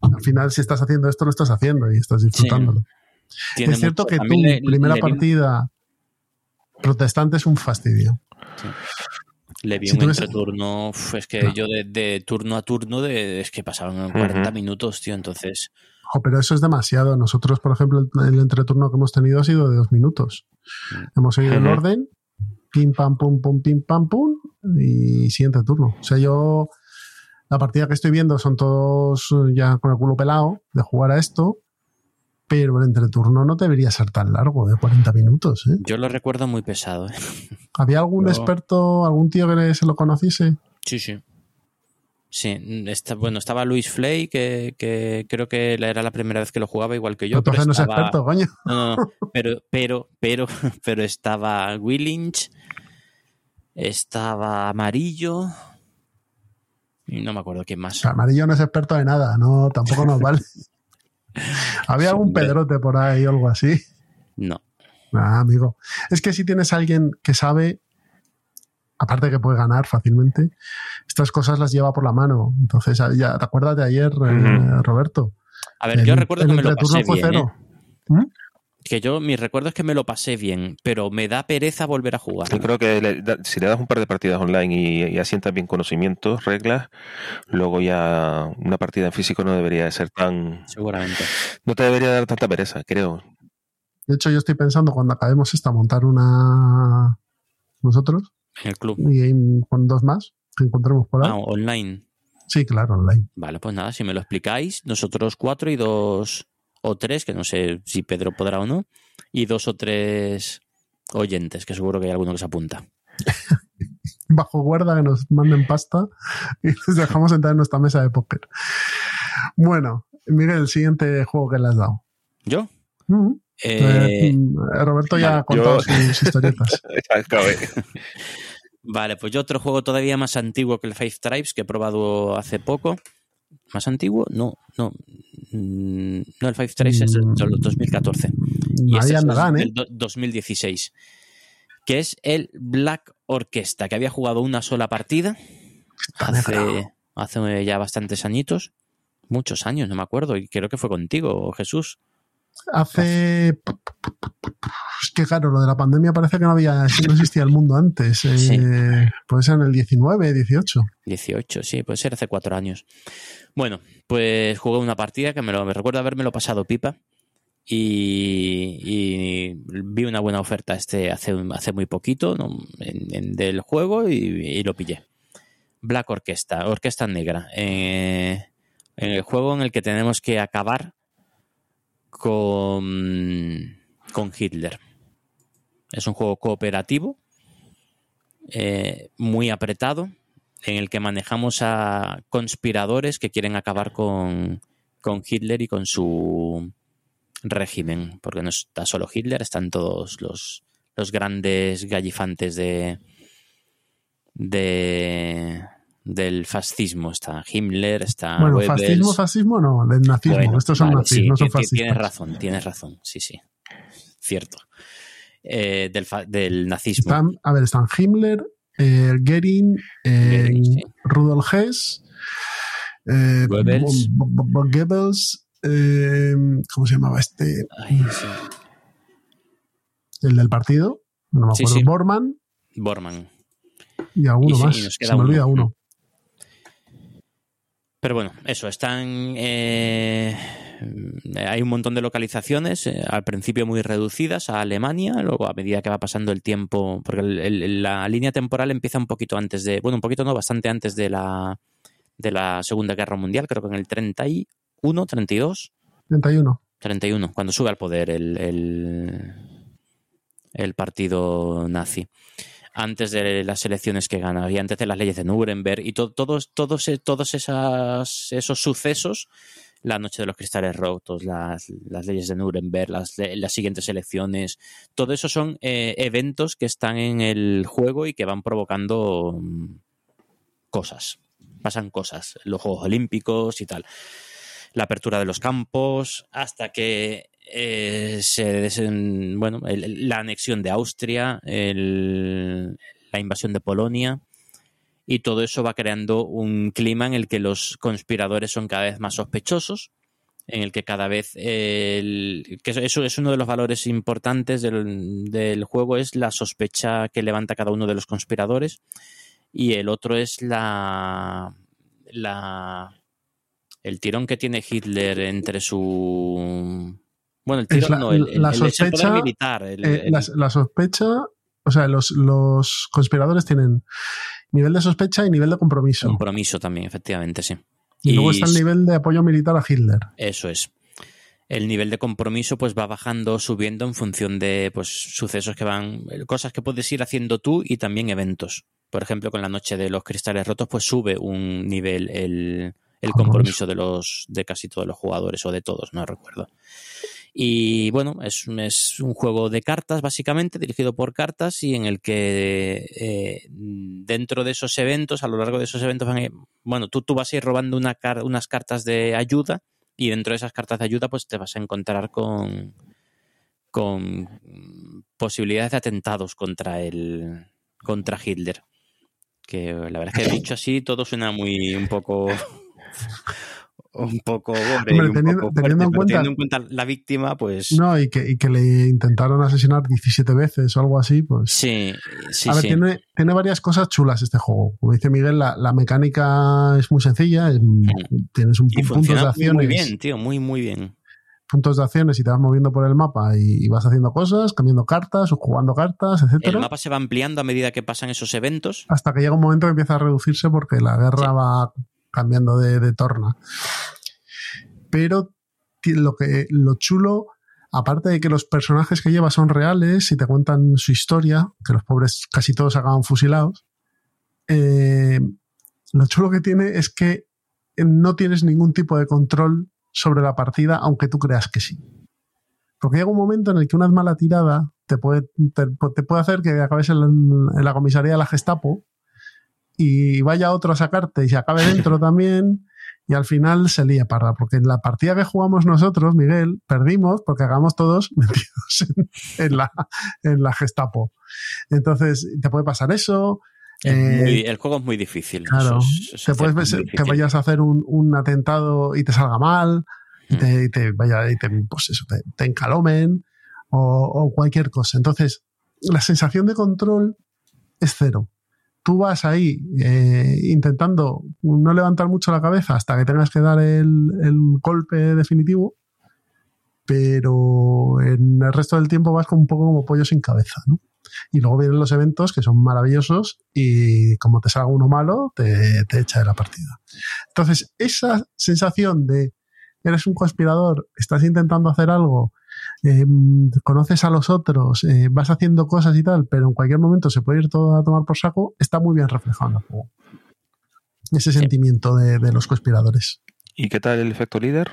S1: al final, si estás haciendo esto, lo estás haciendo y estás disfrutándolo. Es cierto
S2: mucho-
S1: que
S2: le-
S1: primera
S2: le
S1: partida protestante es un fastidio.
S2: Le vi
S1: Si
S2: un
S1: ves-
S2: entreturno, es que
S1: No.
S2: yo de, de turno a turno, de, es que pasaban 40
S3: Ujú.
S2: minutos, tío, entonces...
S1: Pero eso es demasiado. Nosotros, por ejemplo, el, el entreturno que hemos tenido ha sido de dos minutos. Hemos seguido el orden, pim, pam, pum, pum, pim, pam, pum, y siguiente turno. O sea, yo, la partida que estoy viendo son todos ya con el culo pelado de jugar a esto, pero el entreturno no debería ser tan largo, de 40 minutos. ¿eh?
S2: Yo lo recuerdo muy pesado, ¿eh?
S1: ¿Había algún experto, algún tío que se lo conociese?
S2: Sí, sí. Sí, está, bueno, estaba Luis Flay, que, que creo que era la primera vez que lo jugaba, igual que yo.
S1: Entonces
S2: pero
S1: no es
S2: estaba-
S1: experto, coño.
S2: No, no, no, pero, pero, pero, pero estaba Willinch, estaba Amarillo, y no me acuerdo quién más.
S1: Amarillo no es experto de nada, no, tampoco nos vale. ¿Había algún pedrote por ahí o algo así?
S2: No.
S1: Ah, amigo. Es que si tienes a alguien que sabe, aparte que puede ganar fácilmente, estas cosas las lleva por la mano. Entonces, ya, ¿te acuerdas de ayer, eh. Roberto?
S2: A ver, yo recuerdo
S1: el
S2: que me lo pasé
S1: fue
S2: bien.
S1: cero.
S2: ¿eh? Que yo, mi recuerdo es que me lo pasé bien, pero me da pereza volver a jugar.
S3: yo creo que le da- si le das un par de partidas online y, y asientas bien conocimientos, reglas, luego ya una partida en físico no debería de ser tan...
S2: Seguramente.
S3: No te debería dar tanta pereza, creo.
S1: De hecho, yo estoy pensando cuando acabemos esta montar una nosotros
S2: En el club.
S1: y con dos más que encontremos por ahí.
S2: Ah, online.
S1: Sí, claro, online.
S2: Vale, pues nada, si me lo explicáis, nosotros cuatro y dos o tres, que no sé si Pedro podrá o no, y dos o tres oyentes, que seguro que hay alguno que se apunta.
S1: Bajo guarda que nos manden pasta y les dejamos entrar en nuestra mesa de póker. Bueno, Miguel, el siguiente juego que le has dado.
S2: ¿Yo? Eh,
S1: Eh, Roberto ya ha contado
S3: yo-
S1: sus historietas.
S2: Vale, pues yo otro juego todavía más antiguo que el Five Tribes que he probado hace poco. ¿Más antiguo? No, no. Mm, No, el Five Tribes es del del 2014. Y
S1: Ahí
S2: este es
S1: andarán, ¿eh?
S2: del do- 2016. Que es el Black Orquesta, que había jugado una sola partida hace, hace ya bastantes añitos. Muchos años, no me acuerdo. Y creo que fue contigo, Jesús.
S1: Hace. Es que claro, lo de la pandemia parece que no había, no existía el mundo antes. Eh,
S2: Sí.
S1: Puede ser en el 19, 18.
S2: 18, sí, puede ser hace cuatro años. Bueno, pues jugué una partida que me, lo, me recuerdo haberme pasado pipa y, y vi una buena oferta este hace, hace muy poquito ¿no? en- en- del juego y, y lo pillé. Black Orquesta, Orquesta Negra. eh, en el juego en el que tenemos que acabar con, con Hitler. Es un juego cooperativo, eh, muy apretado, en el que manejamos a conspiradores que quieren acabar con, con Hitler y con su régimen, porque no está solo Hitler, están todos los, los grandes gallifantes de, de, del fascismo. Está Himmler, está
S1: Bueno, fascismo, fascismo no, del nazismo.
S2: Bueno,
S1: Estos son
S2: vale,
S1: nazis,
S2: sí,
S1: no son fascistas.
S2: Tienes razón, tienes razón. Sí, sí. Cierto. Eh, del, del nazismo.
S1: Están, a ver, están Himmler, eh, Goering, eh,
S2: sí.
S1: Rudolf Hess, eh,
S2: Goebbels.
S1: Goebbels, eh, ¿cómo se llamaba este?
S2: Ay, sí.
S1: El del partido, no me
S2: Sí,
S1: acuerdo,
S2: sí.
S1: Bormann
S2: Bormann.
S1: y alguno
S2: Y sí,
S1: más.
S2: y nos
S1: Se me olvida
S2: uno. Pero bueno, eso, están. eh, hay un montón de localizaciones, eh, al principio muy reducidas a Alemania, luego a medida que va pasando el tiempo, porque el- el- la línea temporal empieza un poquito antes de. Bueno, un poquito no, bastante antes de la, de la Segunda Guerra Mundial, creo que en el 31, 32.
S1: 31.
S2: 31, cuando sube al poder el, el, el partido nazi. Antes de las elecciones que gana y antes de las leyes de Nuremberg y to- todos, todos, e- todos esas, esos sucesos, la noche de los cristales rotos, las, leyes de Nuremberg, las, las siguientes elecciones, todo eso son eh, eventos que están en el juego y que van provocando mm, cosas. Pasan cosas, los Juegos Olímpicos y tal la apertura de los campos, hasta que eh, se bueno, la anexión de Austria, la invasión de Polonia, y todo eso va creando un clima en el que los conspiradores son cada vez más sospechosos, en el que cada vez el- que eso es uno de los valores importantes del, del juego es la sospecha que levanta cada uno de los conspiradores y el otro es la la el tirón que tiene Hitler entre su bueno el tirón
S1: la-
S2: no el,
S1: la
S2: el- es el
S1: sospecha,
S2: militar
S1: Eh, la, la sospecha, o sea, los, los conspiradores tienen nivel de sospecha y nivel de compromiso.
S2: compromiso también efectivamente sí
S1: Y, luego
S2: Y
S1: está el nivel de apoyo militar a Hitler.
S2: Eso es. El nivel de compromiso pues va bajando, subiendo en función de pues sucesos que van, cosas que puedes ir haciendo tú y también eventos. Por ejemplo, con la noche de los cristales rotos pues sube un nivel el, el compromiso de los de casi todos los jugadores o de todos, no recuerdo. Y bueno, es, un- es un juego de cartas, básicamente, dirigido por cartas y en el que eh, dentro de esos eventos, a lo largo de esos eventos, bueno, tú, tú vas a ir robando una car- unas cartas de ayuda y dentro de esas cartas de ayuda pues te vas a encontrar con, con posibilidades de atentados contra el contra Hitler. Que la verdad es que dicho así todo suena muy un poco un poco gore y
S1: Hombre,
S2: un
S1: teniendo-
S2: poco
S1: teniendo en cuenta-
S2: teniendo en cuenta la víctima, pues
S1: No, y que, y que le intentaron asesinar 17 veces o algo así, pues.
S2: sí, sí,
S1: a ver,
S2: sí.
S1: tiene, tiene varias cosas chulas este juego. Como dice Miguel, la, la mecánica es muy sencilla. es- tienes un,
S2: Y
S1: puntos de acciones.
S2: muy bien, tío, muy, muy bien.
S1: puntos de acciones y te vas moviendo por el mapa y, y vas haciendo cosas, cambiando cartas o jugando cartas,
S2: El
S1: etcétera,
S2: mapa se va ampliando a medida que pasan esos eventos.
S1: hasta que llega un momento que empieza a reducirse porque la guerra
S2: Sí.
S1: va cambiando de, de torna. Pero lo que lo chulo, aparte de que los personajes que llevas son reales y te cuentan su historia, que los pobres casi todos acaban fusilados, eh, lo chulo que tiene es que no tienes ningún tipo de control sobre la partida, aunque tú creas que sí. Porque llega un momento en el que una mala tirada te puede, te, te puede hacer que acabes en la, en la comisaría de la Gestapo y vaya otro a sacarte y se acabe dentro también y al final se lía parda. Porque en la partida que jugamos nosotros, Miguel, perdimos porque acabamos todos metidos en, en la, en la Gestapo. Entonces, te puede pasar eso.
S2: Es
S1: eh,
S2: muy- el juego es muy difícil.
S1: Claro,
S2: eso es- eso
S1: te
S2: es
S1: puedes ver que vayas a hacer un, un atentado y te salga mal, y
S2: Mm.
S1: te, y te vaya, y te, pues eso, te, te encalomen o, o cualquier cosa. Entonces, la sensación de control es cero. Tú vas ahí eh, intentando no levantar mucho la cabeza hasta que tengas que dar el, el golpe definitivo, pero en el resto del tiempo vas con un poco como pollo sin cabeza, ¿no? Y luego vienen los eventos que son maravillosos y como te salga uno malo, te, te echa de la partida. Entonces, esa sensación de eres un conspirador, estás intentando hacer algo, eh, conoces a los otros, eh, vas haciendo cosas y tal, pero en cualquier momento se puede ir todo a tomar por saco, está muy bien reflejado en el juego. Ese sentimiento de, de los conspiradores.
S3: ¿Y qué tal el efecto líder?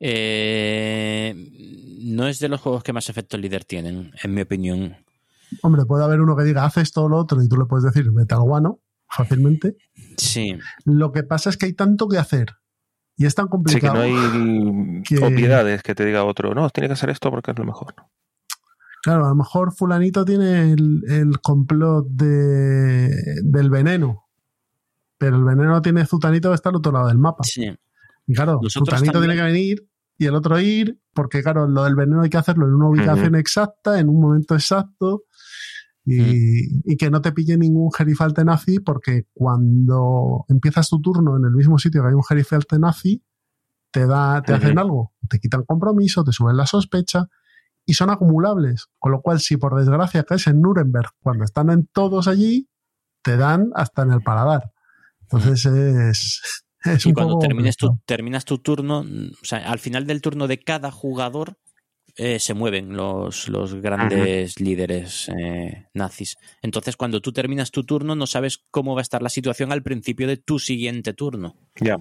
S2: Eh, no es de los juegos que más efecto líder tienen, en mi opinión.
S1: Hombre, puede haber uno que diga, haz esto o lo otro, y tú le puedes decir, vete al guano, fácilmente.
S2: Sí.
S1: Lo que pasa es que hay tanto que hacer. Y es tan
S3: Sí, que
S1: complicado.
S3: no hay
S1: que-
S3: obviedades que te diga otro, no, tiene que hacer esto porque es lo mejor.
S1: Claro, a lo mejor fulanito tiene el, el complot de, del veneno. Pero el veneno tiene Zutanito que está al otro lado del mapa.
S2: Sí.
S1: Y claro,
S2: Nosotros
S1: Zutanito
S2: también-
S1: tiene que venir y el otro ir, porque claro, lo del veneno hay que hacerlo en una ubicación exacta, en un momento exacto, y, y que no te pille ningún gerifalte nazi, porque cuando empiezas tu turno en el mismo sitio que hay un gerifalte nazi, te, da, te hacen algo, te quitan compromiso, te suben la sospecha, y son acumulables. Con lo cual, si por desgracia caes en Nuremberg, cuando están en todos allí, te dan hasta en el paladar. Entonces es, es
S2: Y
S1: un
S2: cuando
S1: poco
S2: termines tu, terminas tu turno, mm, o sea, al final del turno de cada jugador eh, se mueven los, los grandes líderes eh, nazis. Entonces, cuando tú terminas tu turno, no sabes cómo va a estar la situación al principio de tu siguiente turno.
S3: Ya.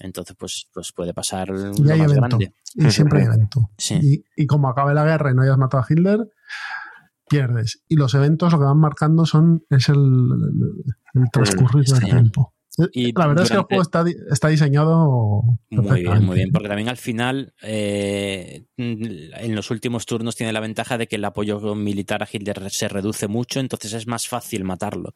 S2: Entonces, pues, pues puede pasar
S1: Y
S2: lo
S1: hay
S2: más
S1: evento.
S2: grande.
S1: Y siempre hay evento.
S2: Sí.
S1: Y, y como acabe la guerra y no hayas matado a Hitler, pierdes. Y los eventos lo que van marcando son es el, el transcurrir del tiempo. Eh,
S2: Y
S1: la verdad es que el juego está, está diseñado
S2: Muy bien, muy bien, porque también al final, eh, en los últimos turnos tiene la ventaja de que el apoyo militar a Hitler se reduce mucho, entonces es más fácil matarlo.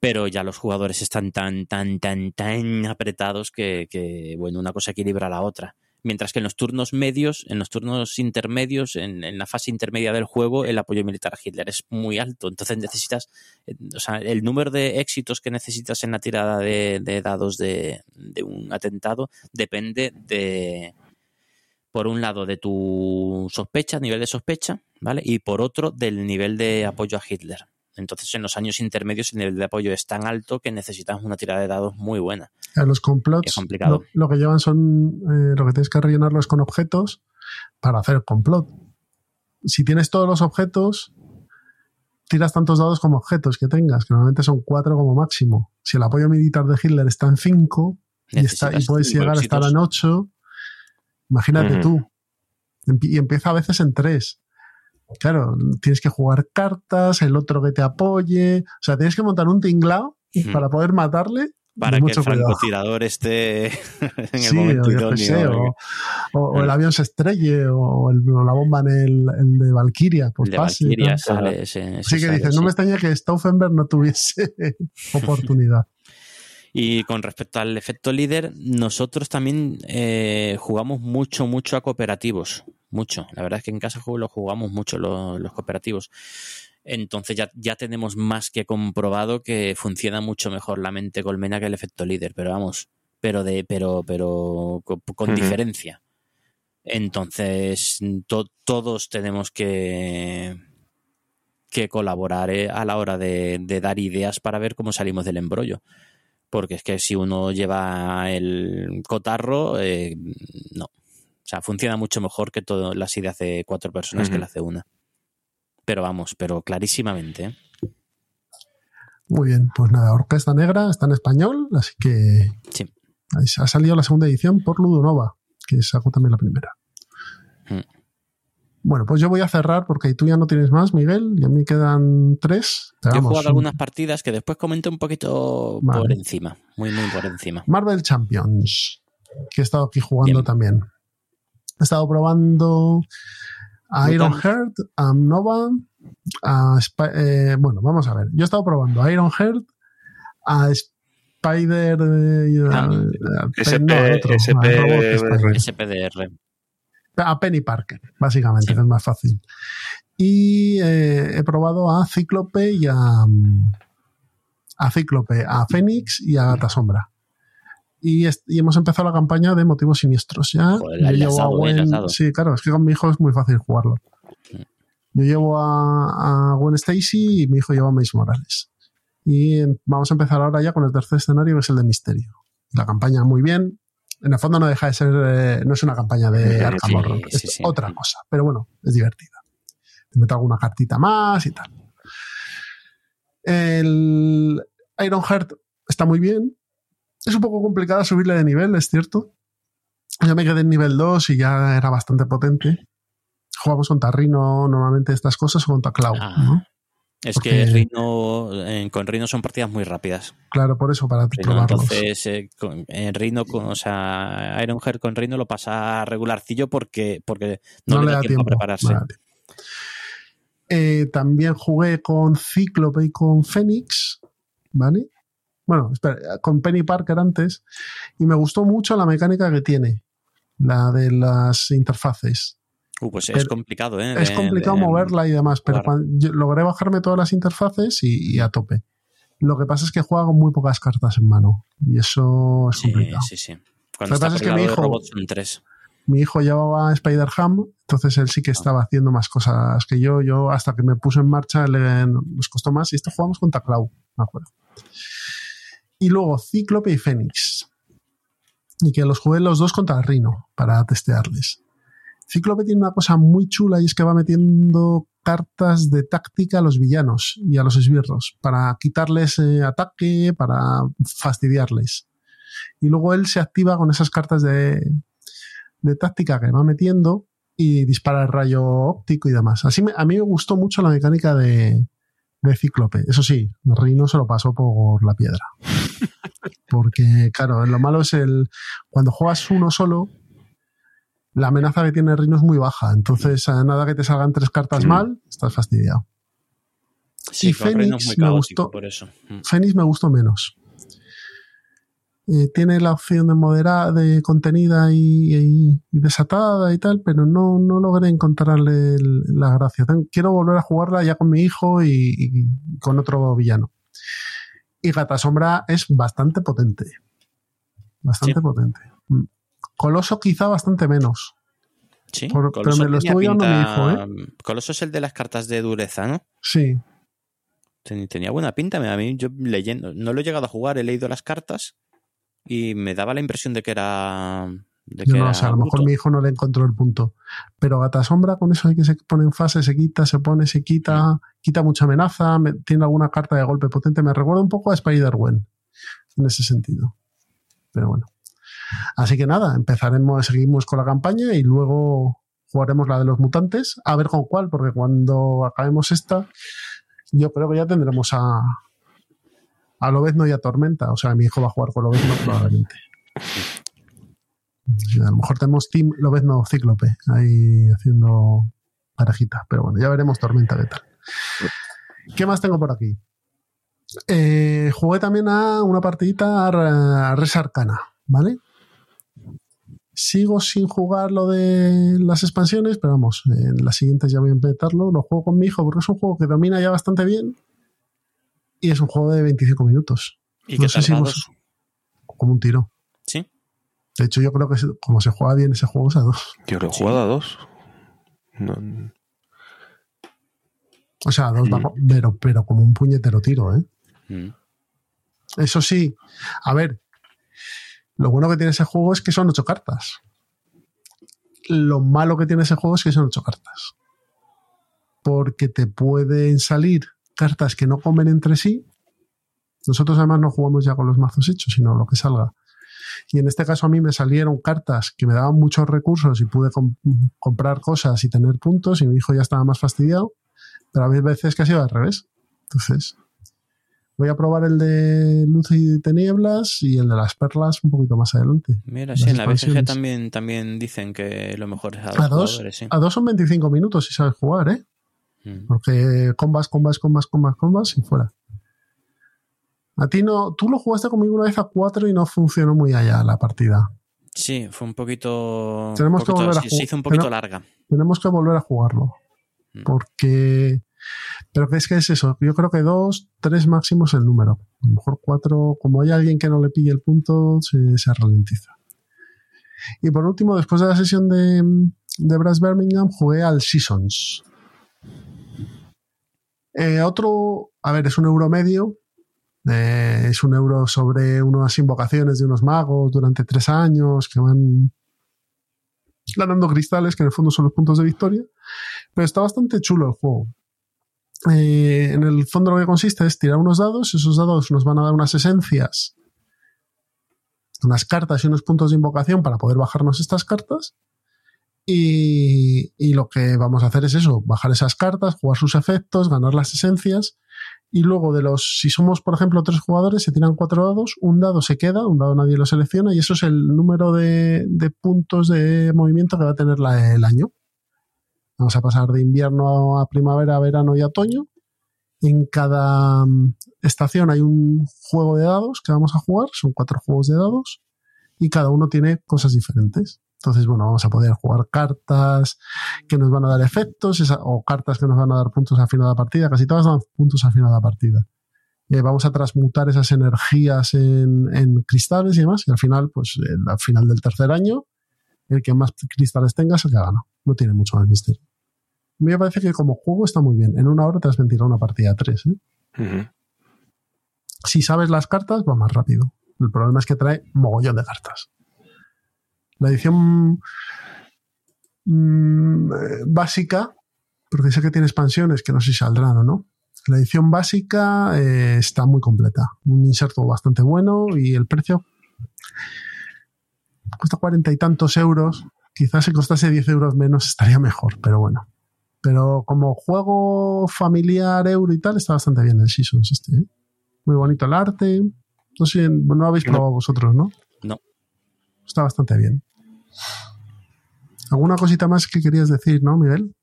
S2: Pero ya los jugadores están tan, tan, tan, tan apretados que, que, bueno, una cosa equilibra a la otra. Mientras que en los turnos medios, en los turnos intermedios, en, en la fase intermedia del juego, el apoyo militar a Hitler es muy alto. Entonces necesitas, eh, o sea, el número de éxitos que necesitas en la tirada de, de dados de, de un atentado depende de, por un lado, de tu sospecha, nivel de sospecha, ¿vale? Y por otro, del nivel de apoyo a Hitler. Entonces, en los años intermedios, el nivel de apoyo es tan alto que necesitas una tirada de dados muy buena.
S1: A los complots. Lo, lo que llevan son eh, lo que tienes que rellenarlo es con objetos para hacer el complot. Si tienes todos los objetos, tiras tantos dados como objetos que tengas, que normalmente son cuatro como máximo. Si el apoyo militar de Hitler está en cinco y, está, y puedes llegar a estar en ocho, imagínate tú. Empi- Y empieza a veces en tres. Claro, tienes que jugar cartas, el otro que te apoye. O sea, tienes que montar un tinglao para poder matarle.
S2: Para que el
S1: cuidado.
S2: francotirador esté en el
S1: Sí,
S2: momento idóneo.
S1: sé, o, el avión se estrelle, o, el- o la bomba en el, el de Valkyria, pues
S2: de
S1: pase. y
S2: Valkyria
S1: tal.
S2: sale ese, ese
S1: Sí que dices, no me extraña que Stauffenberg no tuviese oportunidad.
S2: Y con respecto al efecto líder, nosotros también eh, jugamos mucho, mucho a cooperativos. Mucho. La verdad es que en casa lo jugamos mucho los, los cooperativos. Entonces ya, ya tenemos más que comprobado que funciona mucho mejor la mente colmena que el efecto líder. Pero vamos, pero de, pero, pero con, diferencia. Entonces, to- todos tenemos que, que colaborar eh, a la hora de, de dar ideas para ver cómo salimos del embrollo. Porque es que si uno lleva el cotarro, eh, no. O sea, funciona mucho mejor que todas las ideas de cuatro personas que las de una. Pero vamos, pero clarísimamente. ¿eh?
S1: Muy bien, pues nada, Orquesta Negra está en español, así que
S2: Sí.
S1: ha salido la segunda edición por Ludonova, que sacó también la primera.
S2: Mm.
S1: Bueno, pues yo voy a cerrar porque tú ya no tienes más, Miguel, y a mí quedan tres.
S2: Yo he jugado
S1: un-
S2: algunas partidas que después comenté un poquito
S1: Vale.
S2: por encima. Muy, muy por encima.
S1: Marvel Champions, que he estado aquí jugando
S2: Bien.
S1: también. He estado probando a. Ironheart, a Nova, a Sp- eh, bueno, vamos a ver. Yo he estado probando a Ironheart, a Spider, eh, a, a-
S3: SP,
S1: no, al otro, al
S3: SP,
S1: robot Spider.
S2: SPDR.
S1: a Penny Parker, básicamente,
S2: Sí.
S1: que es más fácil. Y eh, he probado a Cíclope y a, a Cíclope, a Fénix y a Gata Sombra. Y, hemos empezado la campaña de motivos siniestros. Ya
S2: Joder,
S1: yo llevo a Gwen-. Sí, claro, es que con mi hijo es muy fácil jugarlo. Yo llevo a, a Gwen Stacy y mi hijo lleva a Mace Morales. Y vamos a empezar ahora ya con el tercer escenario, que es el de misterio. La campaña muy bien. En el fondo no deja de ser, eh, no es una campaña de
S3: Sí,
S1: Arkham
S2: sí,
S1: Horror, es
S2: sí,
S1: otra cosa. Pero bueno, es divertida. Te meto alguna cartita más y tal. El Ironheart está muy bien. Es un poco complicada subirle de nivel, es cierto. Yo me quedé en nivel 2 y ya era bastante potente. jugamos contra Rino normalmente estas cosas o contra Cloud,
S2: Ah,
S1: ¿no?
S2: Es
S1: Porque-
S2: que Rhino, eh, con Rhino son partidas muy rápidas.
S1: Claro, por eso, para
S2: Rhino,
S1: probarlos.
S2: entonces, eh, con- en Rhino, con- o sea, Ironheart con Rhino lo pasa regularcillo porque, porque no, le da tiempo, a prepararse.
S1: no tiempo. Eh, también jugué con Cíclope y con Fénix, ¿vale? Bueno, espera, con Penny Parker antes, y me gustó mucho la mecánica que tiene, la de las interfaces.
S2: Uh, pues es
S1: Pero
S2: complicado, ¿eh?
S1: es complicado
S2: de-
S1: moverla y demás, pero
S2: jugar.
S1: cuando- yo logré bajarme todas las interfaces y, y a tope. Lo que pasa es que juega con muy pocas cartas en mano, y eso es
S2: Sí,
S1: complicado.
S2: sí, sí. Cuando
S1: Lo que pasa es que mi hijo-
S2: tres.
S1: mi hijo llevaba Spider-Ham, entonces él sí
S2: Ah.
S1: que estaba haciendo más cosas que yo. Yo, hasta que me puso en marcha, le, nos costó más. Y esto jugamos contra Cloud, me acuerdo. Y luego Cíclope y Fénix. Y que los jugué los dos contra Rino para testearles. Cíclope tiene una cosa muy chula y es que va metiendo cartas de táctica a los villanos y a los esbirros para quitarles eh, ataque, para fastidiarles. Y luego él se activa con esas cartas de, de táctica que va metiendo y dispara el rayo óptico y demás. Así a mí me gustó mucho la mecánica de, de Cíclope. Eso sí, Rino se lo pasó por la piedra. Porque, claro, lo malo es el. Cuando juegas uno solo, la amenaza que tiene Rino es muy baja. Entonces, a nada que te salgan tres cartas
S3: Mm.
S1: mal, estás fastidiado.
S2: Sí,
S1: Y Fénix me gustó.
S2: por eso. Mm.
S1: Fénix me gustó menos. Eh, tiene la opción de moderar, de contenida y, y- y desatada y tal, pero no, no logré encontrarle el- la gracia. Ten- Quiero volver a jugarla ya con mi hijo y, y con otro villano. Y Gata Sombra es bastante potente. Bastante
S2: Sí.
S1: potente. Mm. Coloso quizá bastante menos.
S2: Sí,
S1: Por- pero
S2: Coloso
S1: me lo estuvo llevando mi
S2: pinta-
S1: hijo, ¿eh?
S2: Coloso es el de las cartas de dureza, ¿no?
S1: Sí.
S2: Ten- Tenía buena pinta. A mí, yo leyendo, no lo he llegado a jugar, he leído las cartas y me daba la impresión de que era. De que
S1: no a lo mejor mi hijo no le encontró el punto. Pero Gata Sombra, con eso hay que se pone en fase, se quita, se pone, se quita, quita mucha amenaza, me- tiene alguna carta de golpe potente. Me recuerda un poco a Spider-Gwen en ese sentido. Pero bueno. Así que nada, empezaremos, seguimos con la campaña y luego jugaremos la de los mutantes. A ver con cuál, porque cuando acabemos esta, yo creo que ya tendremos a. A Lobezno y a Tormenta. O sea, mi hijo va a jugar con Lobezno probablemente. A lo mejor tenemos Team Lobezno Cíclope ahí haciendo parejitas. Pero bueno, ya veremos Tormenta qué tal. ¿Qué más tengo por aquí? Eh, jugué también a una partidita a Res Arcana, ¿vale? Sigo sin jugar lo de las expansiones, pero vamos, en las siguientes ya voy a empezarlo. Lo juego con mi hijo porque es un juego que domina ya bastante bien y es un juego de 25 minutos.
S2: ¿Y
S1: no
S2: qué
S1: sé si? Como un tiro.
S2: Sí.
S1: De hecho, yo creo que como se juega bien ese juego es a dos.
S3: Yo lo he
S2: Sí.
S3: jugado a dos. No,
S1: O sea, a dos
S3: Mm.
S1: bajo- pero, pero como un puñetero tiro, ¿eh?
S2: Mm.
S1: Eso sí, a ver, lo bueno que tiene ese juego es que son ocho cartas. Lo malo que tiene ese juego es que son ocho cartas. Porque te pueden salir cartas que no comen entre sí. Nosotros además no jugamos ya con los mazos hechos, sino lo que salga. Y en este caso a mí me salieron cartas que me daban muchos recursos y pude com- comprar cosas y tener puntos y mi hijo ya estaba más fastidiado. Pero a veces que ha sido al revés. Entonces, Voy a probar el de luz y tinieblas y el de las perlas un poquito más adelante.
S2: Mira, sí, en la BGG
S1: expansiones.
S2: también, también dicen que lo mejor es a dos,
S1: A dos,
S2: jugadores, sí.
S1: a dos son 25 minutos si sabes jugar, ¿eh?
S2: Mm.
S1: Porque combas, combas, combas, combas, combas y fuera. A ti no, tú lo jugaste conmigo una vez a cuatro y no funcionó muy allá la partida.
S2: Sí, fue un poquito.
S1: Tenemos
S2: un
S1: que volver a ju-
S2: se hizo un poquito
S1: Tenemos-
S2: larga.
S1: Tenemos que volver a jugarlo.
S2: Mm.
S1: Porque. Pero es que es eso. Yo creo que dos, tres máximos el número. A lo mejor cuatro, como hay alguien que no le pille el punto, se, se ralentiza. Y por último, después de la sesión de, de Brass Birmingham, jugué al Seasons. Eh, otro, a ver, es un euro medio. Eh, es un euro sobre unas invocaciones de unos magos durante tres años que van ganando cristales, que en el fondo son los puntos de victoria. Pero está bastante chulo el juego. Eh, en el fondo lo que consiste es tirar unos dados, esos dados nos van a dar unas esencias, unas cartas y unos puntos de invocación para poder bajarnos estas cartas. Y, lo que vamos a hacer es eso, bajar esas cartas, jugar sus efectos, ganar las esencias. Y luego de los, si somos, por ejemplo, tres jugadores, se tiran cuatro dados, un dado se queda, un dado nadie lo selecciona, y eso es el número de, de puntos de movimiento que va a tener la- el año. Vamos a pasar de invierno a primavera, verano y otoño. En cada mm, estación hay un juego de dados que vamos a jugar, son cuatro juegos de dados, y cada uno tiene cosas diferentes. Entonces, bueno, vamos a poder jugar cartas que nos van a dar efectos esa- o cartas que nos van a dar puntos al final de la partida. Casi todas dan puntos al final de la partida. Eh, vamos a transmutar esas energías en, en cristales y demás. Y al final, pues al final del tercer año, el que más cristales tenga es el que gana. No tiene mucho más misterio. A mí me parece que como juego está muy bien. En una hora te has ventilado una partida a tres. ¿eh?
S3: Ujú.
S1: Si sabes las cartas, va más rápido. El problema es que trae mogollón de cartas. La edición mm, eh, básica, porque sé que tiene expansiones que no sé si saldrán o no. La edición básica eh, está muy completa. Un inserto bastante bueno y el precio cuesta cuarenta y tantos euros. Quizás si costase 10 euros menos estaría mejor, pero bueno. Pero como juego familiar euro y tal, está bastante bien el Seasons este. ¿eh? Muy bonito el arte. No sé, no lo habéis
S3: No.
S1: probado vosotros, ¿no?
S2: No.
S1: Está bastante bien. ¿Alguna cosita más que querías decir, no, Miguel?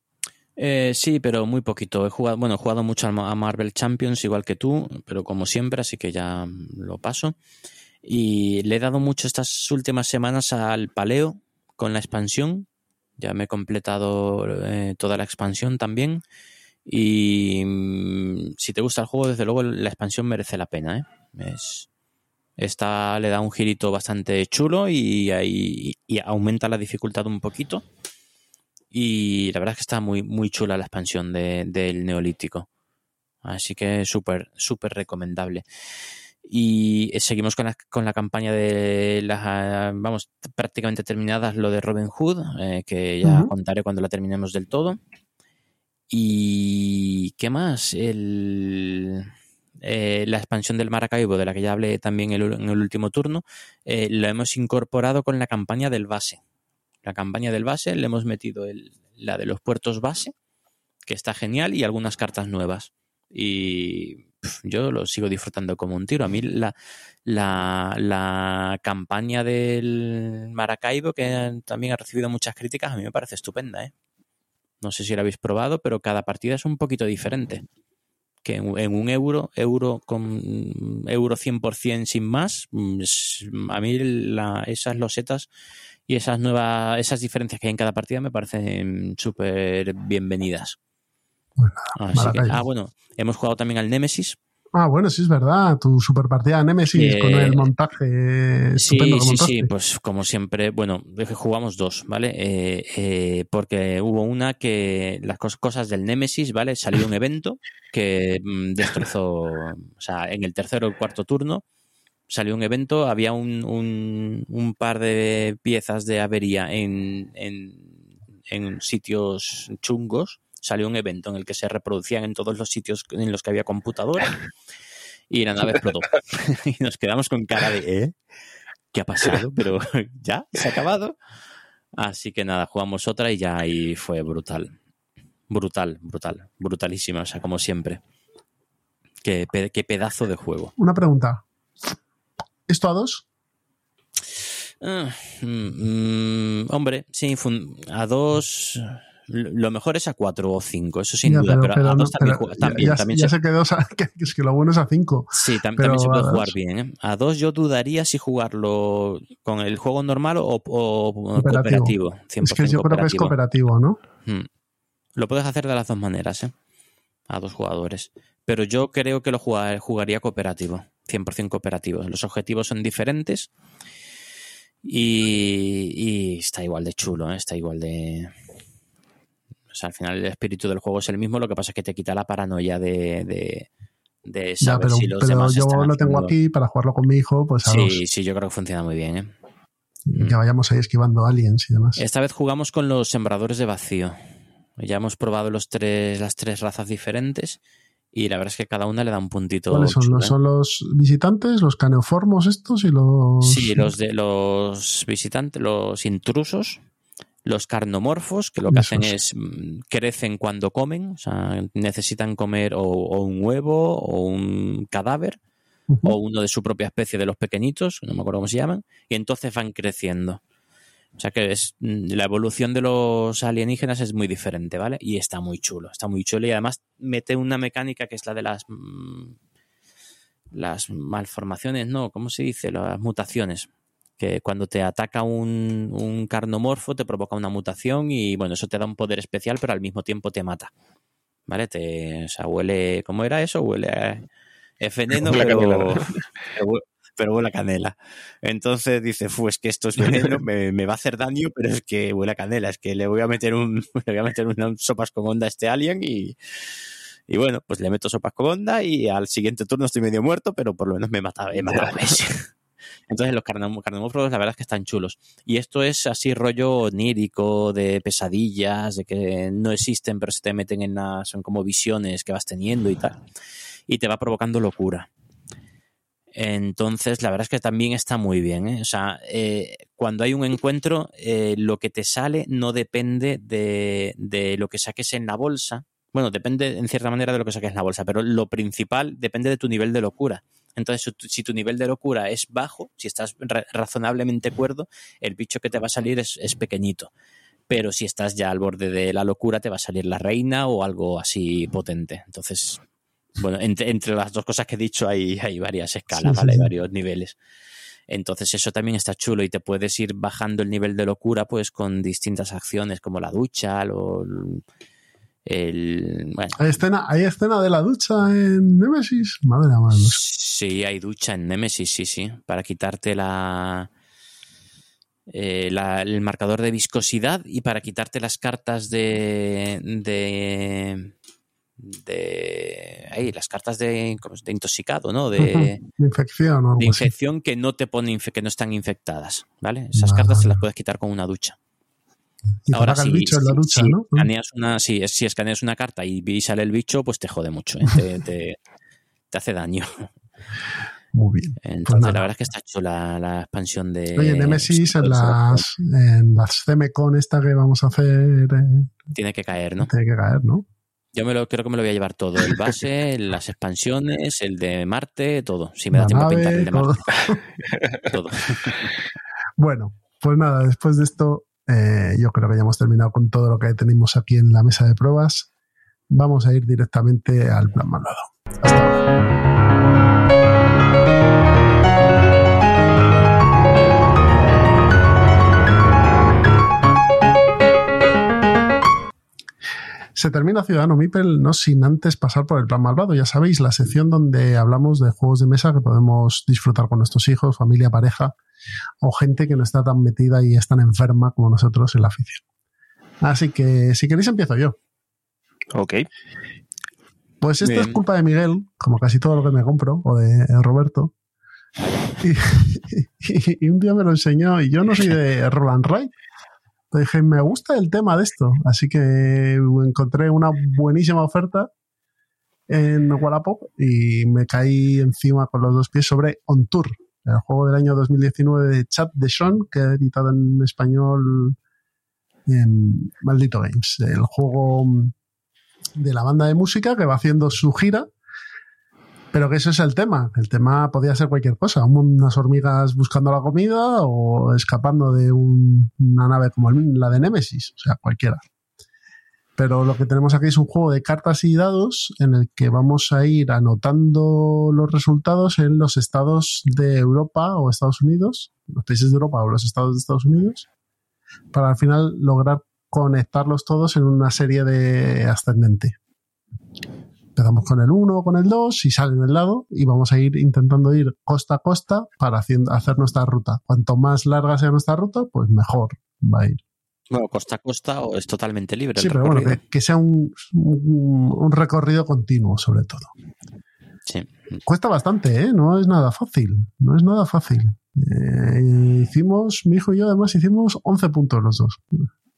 S2: Eh, sí, pero muy poquito. He jugado, bueno, he jugado mucho a Marvel Champions, igual que tú, pero como siempre, así que ya lo paso. Y le he dado mucho estas últimas semanas al paleo con la expansión. Ya me he completado eh, toda la expansión también. Y mm, si te gusta el juego, desde luego la expansión merece la pena. ¿eh? Es, esta le da un girito bastante chulo y, aumenta la dificultad un poquito. Y la verdad es que está muy, muy chula la expansión de- del Neolítico. Así que súper, súper recomendable. Y seguimos con la, con la campaña de las, vamos, prácticamente terminadas lo de Robin Hood, eh, que ya contaré cuando la terminemos del todo. Y ¿qué más? El, eh, la expansión del Maracaibo, de la que ya hablé también en el último turno, eh, lo hemos incorporado con la campaña del base. La campaña del base le hemos metido la de los puertos base, que está genial, y algunas cartas nuevas. Y yo lo sigo disfrutando como un tiro. A mí la, la, la campaña del Maracaibo, que también ha recibido muchas críticas, a mí me parece estupenda. ¿eh? No sé si la habéis probado, pero cada partida es un poquito diferente. Que en, en un euro, euro con euro 100% sin más, mm, a mí la- esas losetas y esas nuevas, esas diferencias que hay en cada partida me parecen súper bienvenidas.
S1: Pues
S2: Así que- ah, bueno, hemos jugado también al Nemesis.
S1: Ah, bueno, sí es verdad. Tu super partida de Nemesis
S2: Eh,
S1: con el montaje
S2: Sí, sí, sí, pues como siempre, bueno, jugamos dos, ¿vale? Eh, eh, porque hubo una que las cos- cosas del Nemesis, ¿vale? Salió un evento que mm, destrozó, o sea, en el tercero o cuarto turno salió un evento, había un, un, un par de piezas de avería en, en, en sitios chungos, salió un evento en el que se reproducían en todos los sitios en los que había computadora y la nave explotó. y nos quedamos con cara de, ¿eh? ¿Qué ha pasado? Pero ya, se ha acabado. Así que nada, jugamos otra y ya ahí fue brutal. Brutal, brutal, brutalísima, o sea, como siempre. Qué, pe- qué pedazo de juego.
S1: Una pregunta. ¿Esto a dos?
S2: Ah, mm, mm, hombre, sí, fun- a dos. Lo mejor es a cuatro o cinco, eso sin
S1: Ya,
S2: duda, pero, a
S1: no-
S2: dos también,
S1: pero
S2: juega- también,
S1: ya,
S2: también
S1: ya
S2: se,
S1: se quedó, o sea, que, es que lo bueno es a cinco.
S2: sí, tam-
S1: pero
S2: también se puede jugar bien. ¿eh? A dos yo dudaría si jugarlo con el juego normal o,
S1: Cooperativo.
S2: cooperativo. 100%
S1: Es que yo creo que es
S2: cooperativo.
S1: ¿no?
S2: Mm. Lo puedes hacer de las dos maneras, ¿eh? A dos jugadores. Pero yo creo que lo jugar- jugaría cooperativo. 100% cooperativo. Los objetivos son diferentes. Y, y está igual de chulo, ¿eh? Está igual de... Sea, al final el espíritu del juego es el mismo, lo que pasa es que te quita la paranoia de, de, de
S1: Ya,
S2: saber
S1: pero,
S2: si los
S1: pero
S2: demás
S1: yo lo tengo
S2: haciendo-
S1: aquí para jugarlo con mi hijo, pues a.
S2: Sí, sí, yo creo que funciona muy bien, ¿eh?
S1: Que vayamos ahí esquivando aliens y demás.
S2: Esta vez jugamos con los sembradores de vacío. Ya hemos probado los tres, las tres razas diferentes y la verdad es que cada una le da un puntito.
S1: ¿Cuáles son? ¿Los,
S2: ¿eh?
S1: ¿Son los visitantes, los caneoformos estos y los...?
S2: Sí, los de los visitantes, los intrusos, los carnomorfos, que lo que hacen es mm, crecen cuando comen, o sea, necesitan comer o, o un huevo o un cadáver o uno de su propia especie de los pequeñitos, no me acuerdo cómo se llaman, y entonces van creciendo. O sea que es mm, la evolución de los alienígenas es muy diferente, ¿vale? Y está muy chulo, está muy chulo y además mete una mecánica que es la de las mm, las malformaciones, no, ¿cómo se dice? Las mutaciones. Que cuando te ataca un, un carnomorfo te provoca una mutación y bueno, eso te da un poder especial, pero al mismo tiempo te mata. ¿Vale? Te, o sea, huele. ¿Cómo era eso? Huele a. Es veneno, pero, pero hue- pero huele a canela. Entonces dice, "Fu, es que esto es veneno, me, me va a hacer daño, pero es que huele a canela, es que le voy a meter un, le voy a meter unas sopas con onda a este alien y, y bueno, pues le meto sopas con onda y al siguiente turno estoy medio muerto, pero por lo menos me mata, he matado a Messi. Entonces los carnom- carnomorfos la verdad es que están chulos. Y esto es así rollo onírico, de pesadillas, de que no existen pero se te meten en la... son como visiones que vas teniendo y tal. Y te va provocando locura. Entonces, la verdad es que también está muy bien. ¿eh? O sea, eh, cuando hay un encuentro, eh, lo que te sale no depende de, de lo que saques en la bolsa. Bueno, depende en cierta manera de lo que saques en la bolsa, pero lo principal depende de tu nivel de locura. Entonces, si tu- nivel de locura es bajo, si estás ra- razonablemente cuerdo, el bicho que te va a salir es, es pequeñito. Pero si estás ya al borde de la locura, te va a salir la reina o algo así potente. Entonces, bueno, entre, entre las dos cosas que he dicho hay, hay varias escalas,
S1: sí,
S2: ¿vale? Hay
S1: sí.
S2: varios niveles. Entonces eso también está chulo y te puedes ir bajando el nivel de locura pues con distintas acciones como la ducha, lo- el... Bueno,
S1: ¿Hay escena, ¿Hay escena de la ducha en Nemesis? Madre mía.
S2: Sí, hay ducha en Nemesis, sí, sí. Para quitarte la, eh, la- el marcador de viscosidad y para quitarte las cartas de. de. de. ahí, las cartas de, de intoxicado, ¿no? De.
S1: Infección o algo
S2: de
S1: así.
S2: infección que no te ponen, infe- que no están infectadas, ¿vale? Esas
S1: Vale.
S2: cartas se las puedes quitar con una ducha.
S1: Y
S2: Ahora sí,
S1: el bicho en la
S2: si-
S1: ducha,
S2: si
S1: ¿no?
S2: escaneas una, si, si escaneas una carta y, sale el bicho, pues te jode mucho, ¿eh? te, te- te hace daño.
S1: Muy bien.
S2: Entonces,
S1: nada.
S2: la verdad es que está chula la expansión de.
S1: Oye, Nemesis en
S2: Pues,
S1: las, en las CMCon esta que vamos a hacer eh,
S2: Tiene que caer, ¿no?
S1: tiene que caer, ¿no?
S2: Yo me lo, creo que me lo voy a llevar todo: el base, las expansiones, el de Marte, todo. Si me da
S1: La
S2: tiempo a pintar el de
S1: todo.
S2: Marte, todo.
S1: Bueno, pues nada, después de esto, eh, yo creo que ya hemos terminado con todo lo que tenemos aquí en la mesa de pruebas. Vamos a ir directamente al plan malvado. Hasta ahora. Se termina Ciudadano Mipel no sin antes pasar por el plan malvado. Ya sabéis, la sección donde hablamos de juegos de mesa que podemos disfrutar con nuestros hijos, familia, pareja o gente que no está tan metida y es tan enferma como nosotros en la afición. Así que si queréis empiezo yo.
S3: Ok.
S1: Pues esto
S2: Bien.
S1: es culpa de Miguel, como casi todo lo que me compro, o de Roberto. Y, y- y un día me lo enseñó y yo no soy de Roland Wright. Dije, me gusta el tema de esto. Así que encontré una buenísima oferta en Wallapop y me caí encima con los dos pies sobre On Tour, el juego del año 2019 de Chat de Sean, que ha editado en español en Maldito Games. El juego de la banda de música que va haciendo su gira, pero que ese es el tema. El tema podía ser cualquier cosa, unas hormigas buscando la comida o escapando de un- una nave como la de Nemesis, o sea, cualquiera. Pero lo que tenemos aquí es un juego de cartas y dados en el que vamos a ir anotando los resultados en los estados de Europa o Estados Unidos, los países de Europa o los estados de Estados Unidos, para al final lograr conectarlos todos en una serie de ascendente. Empezamos con el 1 o con el 2 y sale en el lado y vamos a ir intentando ir costa a costa para haciendo- hacer nuestra ruta. Cuanto más larga sea nuestra ruta, pues mejor va a ir.
S2: Bueno, costa a costa o es totalmente libre.
S1: Sí,
S2: el
S1: pero bueno, que, que sea un, un- un recorrido continuo, sobre todo.
S2: Sí.
S1: Cuesta bastante, ¿eh? No es nada fácil. No es nada fácil. Eh, hicimos, mi hijo y yo además hicimos 11 puntos los dos.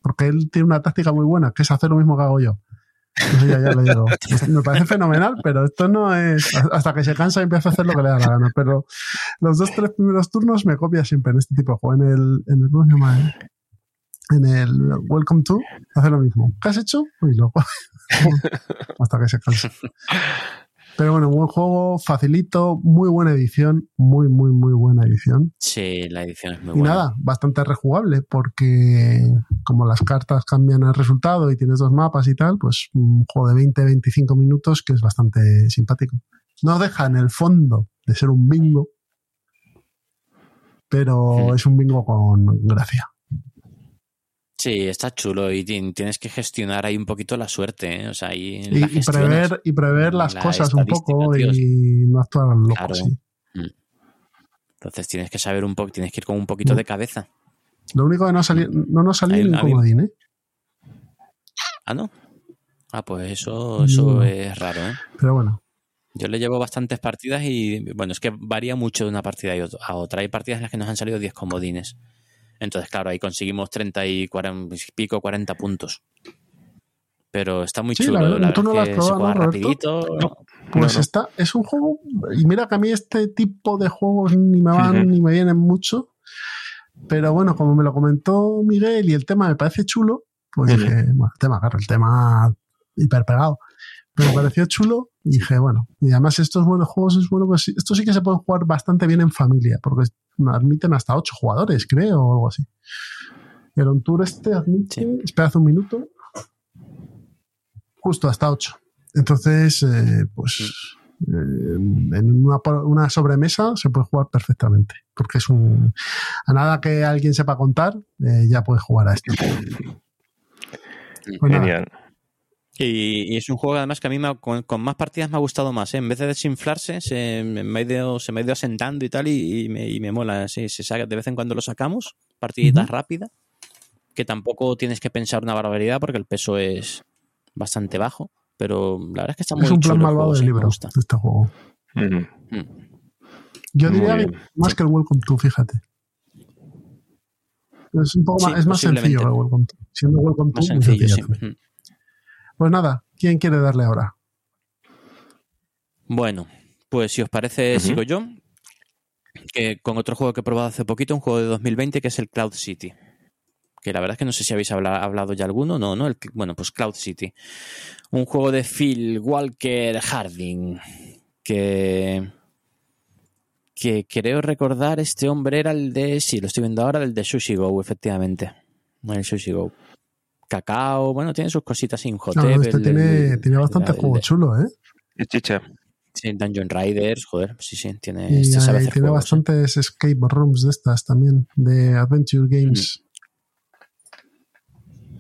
S1: Porque él tiene una táctica muy buena, que es hacer lo mismo que hago yo. Me parece fenomenal, pero esto no es. Hasta que se cansa y empieza a hacer lo que le da la gana. Pero los dos, tres primeros turnos me copia siempre en este tipo de juego. En el, en el ¿cómo se llama? En el Welcome to hace lo mismo. ¿Qué has hecho? Y luego hasta que se cansa. Pero bueno, buen juego, facilito, muy buena edición, muy, muy, muy buena edición.
S2: Sí, la edición es muy
S1: Y
S2: buena.
S1: nada, bastante rejugable, porque como las cartas cambian el resultado y tienes dos mapas y tal, pues un juego de 20-25 minutos que es bastante simpático. No deja en el fondo de ser un bingo, pero
S2: Hmm.
S1: es un bingo con gracia.
S2: Sí, está chulo y ti- tienes que gestionar ahí un poquito la suerte, ¿eh? O sea, ahí
S1: Y,
S2: la
S1: y
S2: gestionas.
S1: prever, y prever las
S2: La
S1: cosas un poco y no actuar al loco,
S2: Claro.
S1: sí.
S2: Entonces tienes que saber un poco, tienes que ir con un poquito
S1: Mm.
S2: de cabeza.
S1: Lo único que no, salió, no nos salió un comodín, ¿eh?
S2: Ah, ¿no? Ah, pues eso, eso
S1: No.
S2: es raro, ¿eh?
S1: Pero bueno,
S2: Yo le llevo bastantes partidas y, bueno, es que varía mucho de una partida a otra. Hay partidas en las que nos han salido 10 comodines. Entonces, claro, ahí conseguimos 30 y 40, y pico, 40 puntos. Pero está muy
S1: Sí,
S2: chulo.
S1: la-
S2: La, verdad
S1: tú no lo has probado,
S2: se.
S1: Pues
S3: No,
S1: está, es un juego, y mira que a mí este tipo de juegos ni me van ni me vienen mucho, pero bueno, como me lo comentó Miguel y el tema me parece chulo, pues dije, bueno, el tema, claro, el tema hiper pegado, pero me pareció chulo y dije, bueno, y además estos buenos juegos es bueno, pues sí, estos sí que se pueden jugar bastante bien en familia, porque admiten hasta ocho jugadores, creo, o algo así. Y el On Tour este admite,
S2: Sí.
S1: espera un minuto, justo hasta ocho. Entonces, eh, pues eh, en una, una sobremesa se puede jugar perfectamente, porque es un... A nada que alguien sepa contar, eh, ya puede jugar a esto. Pues nada,
S3: Genial.
S2: Y, y es un juego además que a mí me ha- con, con más partidas me ha gustado más. ¿eh? En vez de desinflarse, se me, ha ido, se me ha ido asentando y tal, y, y me, y me mola. Sí, se saca, de vez en cuando lo sacamos, partiditas
S1: Ujú.
S2: rápidas, que tampoco tienes que pensar una barbaridad porque el peso es bastante bajo. Pero la verdad es que está muy
S1: es un plan malvado
S2: juego,
S1: del
S2: sí,
S1: libro,
S2: gusta.
S1: de este juego.
S2: Mm.
S1: Yo
S3: Muy
S1: diría que
S3: bien.
S1: más que el Welcome to, fíjate. Es un poco
S2: Sí,
S1: más, es más
S2: posiblemente.
S1: sencillo el Welcome to. Siendo Welcome to,
S2: Más sencillo,
S1: sencillo
S2: sí.
S1: también.
S2: Mm.
S1: Pues nada, ¿quién quiere darle ahora?
S2: Bueno, pues si os parece, sigo yo. Que con otro juego que he probado hace poquito, un juego de 2020 que es el Cloud City. Que la verdad es que no sé si habéis habla- hablado ya alguno, no, ¿no? El- bueno, pues Cloud City. Un juego de Phil Walker Harding. Que. Que creo recordar, este hombre era el de. Sí, lo estoy viendo ahora, el de Sushi Go, efectivamente. El Sushi Go. Cacao, bueno, tiene sus cositas sin
S1: No,
S2: Hotep.
S1: este
S2: el-
S1: tiene,
S2: el-
S1: tiene bastante
S2: el-
S1: juego chulo, ¿eh?
S3: Y Chicha.
S2: Sí, Dungeon Riders, joder, sí, sí, tiene,
S1: Y
S2: este sabe
S1: ahí
S2: hacer
S1: tiene
S2: juegos, ¿eh?
S1: bastantes escape rooms de estas también, de Adventure Games.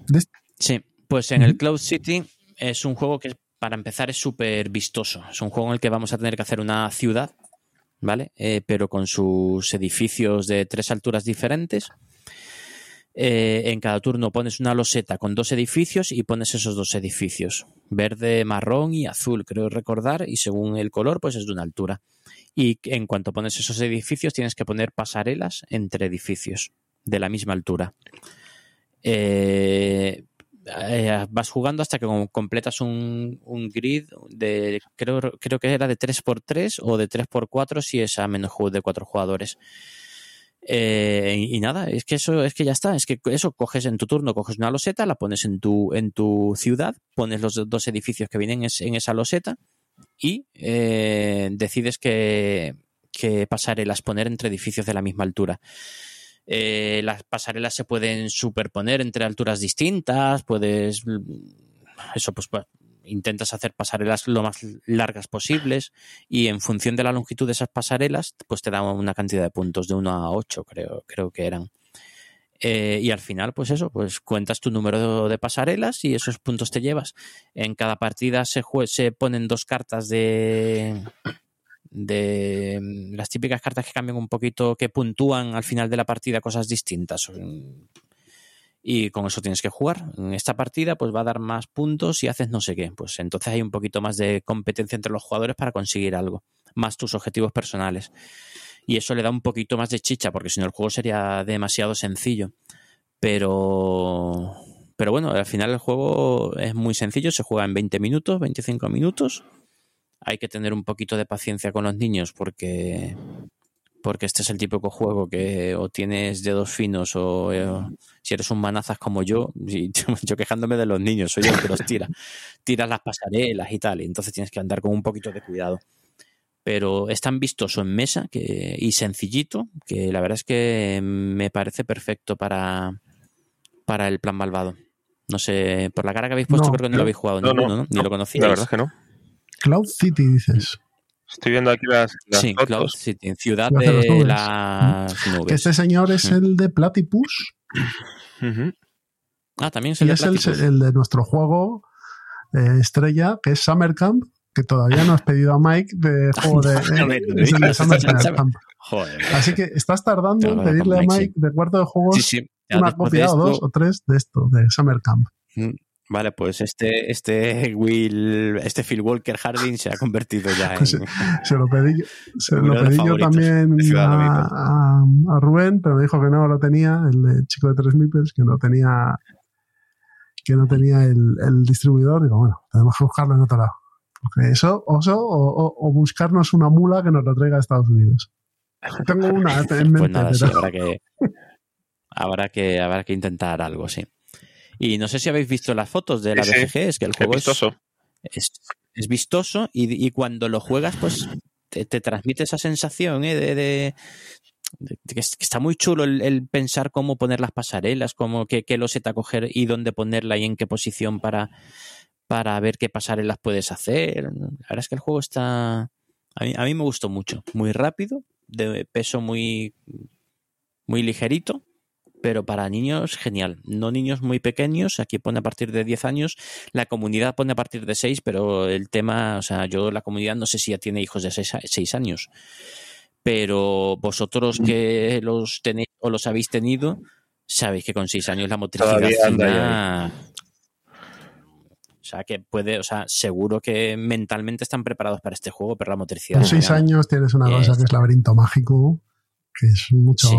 S1: De
S2: Sí, pues en el. Cloud City es un juego que para empezar es súper vistoso. Es un juego en el que vamos a tener que hacer una ciudad, ¿vale? Eh, pero con sus edificios de tres alturas diferentes. Eh, en cada turno pones una loseta con dos edificios y pones esos dos edificios. Verde, marrón y azul, creo recordar, y según el color, pues es de una altura. Y en cuanto pones esos edificios, tienes que poner pasarelas entre edificios de la misma altura. Eh, eh, vas jugando hasta que com- completas un, un grid de creo, creo que era de 3x3 o de 3x4 si es a menos de 4 jugadores. Eh, y, nada, es que eso es que ya está, es que eso coges en tu turno, coges una loseta, la pones en tu, en tu ciudad, pones los dos edificios que vienen en esa loseta y eh, decides que, que pasarelas poner entre edificios de la misma altura. Eh, las pasarelas se pueden superponer entre alturas distintas, puedes mm, eso pues pa- intentas hacer pasarelas lo más largas posibles y en función de la longitud de esas pasarelas pues te da una cantidad de puntos de 1 a 8 creo, creo que eran. Eh, y al final, pues eso, pues cuentas tu número de pasarelas y esos puntos te llevas. En cada partida se, se ponen dos cartas de, de mm, las típicas cartas que cambian un poquito, que puntúan al final de la partida cosas distintas. Y con eso tienes que jugar. En esta partida, pues va a dar más puntos si haces no sé qué. Pues entonces hay un poquito más de competencia entre los jugadores para conseguir algo, más tus objetivos personales. Y eso le da un poquito más de chicha, porque si no el juego sería demasiado sencillo. Pero. Pero bueno, al final el juego es muy sencillo, se juega en 20 minutos, 25 minutos hay que tener un poquito de paciencia con los niños porque porque este es el típico juego que o tienes dedos finos o eh, si eres un manazas como yo, y yo quejándome de los niños, soy yo el que los tira, tiras las pasarelas y tal, y entonces tienes que andar con un poquito de cuidado. Pero es tan vistoso en mesa que, y sencillito que la verdad es que me parece perfecto para, para el plan malvado. No sé, por la cara que habéis puesto,
S1: No,
S2: creo que no
S1: no,
S2: lo habéis jugado
S3: no,
S2: ninguno,
S3: no,
S2: ¿no? Ni
S3: no,
S2: lo conocíais.
S3: La verdad es que no.
S1: Cloud City, dices.
S3: Estoy viendo aquí las, las
S2: Sí,
S3: fotos.
S2: Cloud City, ciudad
S1: de las nubes.
S2: las
S1: Que
S2: nubes.
S1: este señor es el de Platypus.
S2: Ah, también es
S1: y
S2: el de
S1: es el, de nuestro juego eh, estrella, que es Summer Camp, que todavía no has pedido a Mike de juego de, eh, de Summer. Camp.
S2: Joder.
S1: Así que estás tardando en pedirle a
S2: Mike,
S1: Mike de cuarto de juegos
S2: Sí, sí. Ya
S1: una
S2: después de
S1: copia o dos o tres de esto, de Summer Camp.
S2: Vale, pues este, este Will, este Phil Walker Harding se ha convertido ya en.
S1: Pues, Se lo pedí, yo- se lo pedí yo también a,
S2: Domínguez.
S1: a- a Rubén, pero me dijo que no lo tenía, el chico de tres mipels, que no tenía que no tenía el, el distribuidor. Digo, bueno, tenemos que buscarlo en otro lado. Porque eso, oso, o, o- o buscarnos una mula que nos lo traiga a Estados Unidos. Tengo una en mente,
S2: Pues nada, sí,
S1: pero-
S2: habrá que, habrá que, habrá que intentar algo, sí. Y no sé si habéis visto las fotos de la
S3: sí.
S2: BGG, es que el juego es,
S3: vistoso.
S2: es, es vistoso y, y cuando lo juegas, pues te, te transmite esa sensación ¿eh? de, de- que, es- que está muy chulo el, el pensar cómo poner las pasarelas, cómo qué, qué loseta coger y dónde ponerla y en qué posición para, para ver qué pasarelas puedes hacer. La verdad es que el juego está... A mí, a mí me gustó mucho. Muy rápido, de peso muy, muy ligerito, pero para niños genial. No niños muy pequeños, aquí pone a partir de 10 años, la comunidad pone a partir de 6, pero el tema, o sea, yo la comunidad no sé si ya tiene hijos de 6, años, pero vosotros que los tenéis o los habéis tenido, sabéis que con 6 años la motricidad fina- o sea, que puede, o sea, seguro que mentalmente están preparados para este juego, pero la motricidad.
S1: Con seis años tienes una
S2: Es-
S1: cosa que es laberinto mágico, que es mucho.
S2: Sí.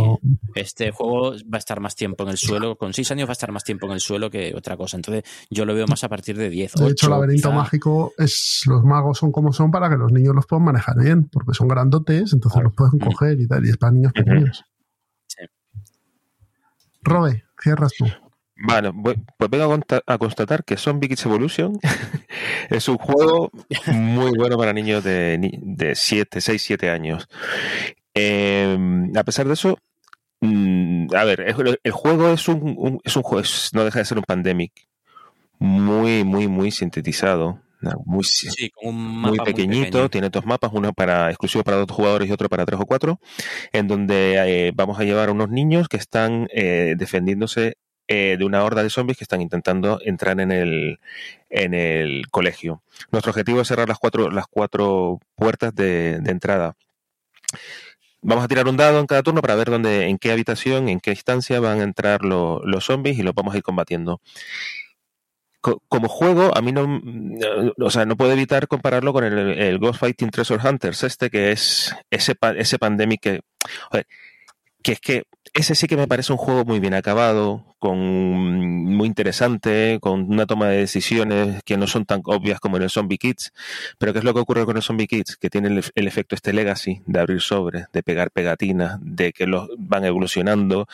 S2: Este juego va a estar más tiempo en el suelo, con 6 años va a estar más tiempo en el suelo que otra cosa. Entonces, yo lo veo más a partir de 10.
S1: De hecho,
S2: 8,
S1: laberinto
S2: quizá.
S1: mágico es los magos son como son para que los niños los puedan manejar bien, porque son grandotes, entonces
S2: Claro.
S1: los pueden
S2: Mm.
S1: coger y tal, y es para niños pequeños.
S2: Sí.
S1: Robe, cierras tú.
S3: Vale, voy- pues vengo a, constatar que Zombie Kids Evolution es un juego muy bueno para niños de, ni- de 7, 6, 7 años. Eh, a pesar de eso, mm, a ver, el, el juego es un, un- es un juego, es- no deja de ser un pandemic muy, muy, muy sintetizado. Muy, si-
S2: Sí, con un
S3: muy pequeñito,
S2: pequeño.
S3: tiene dos mapas, uno para exclusivo para dos jugadores y otro para tres o cuatro, en donde eh, vamos a llevar a unos niños que están eh, defendiéndose eh, de una horda de zombies que están intentando entrar en el, en el colegio. Nuestro objetivo es cerrar las cuatro, las cuatro puertas de, de entrada. Vamos a tirar un dado en cada turno para ver dónde, en qué habitación, en qué instancia van a entrar lo- los zombies y los vamos a ir combatiendo. Co- como juego, a mí no, no- o sea, no puedo evitar compararlo con el, Ghost Fighting Treasure Hunters, este que es ese, ese pandemic que, que es que ese sí que me parece un juego muy bien acabado, con muy interesante, con una toma de decisiones que no son tan obvias como en el Zombie Kids. Pero ¿qué es lo que ocurre con el Zombie Kids? Que tiene el, ef- el efecto este legacy de abrir sobres, de pegar pegatinas, de que los van evolucionando,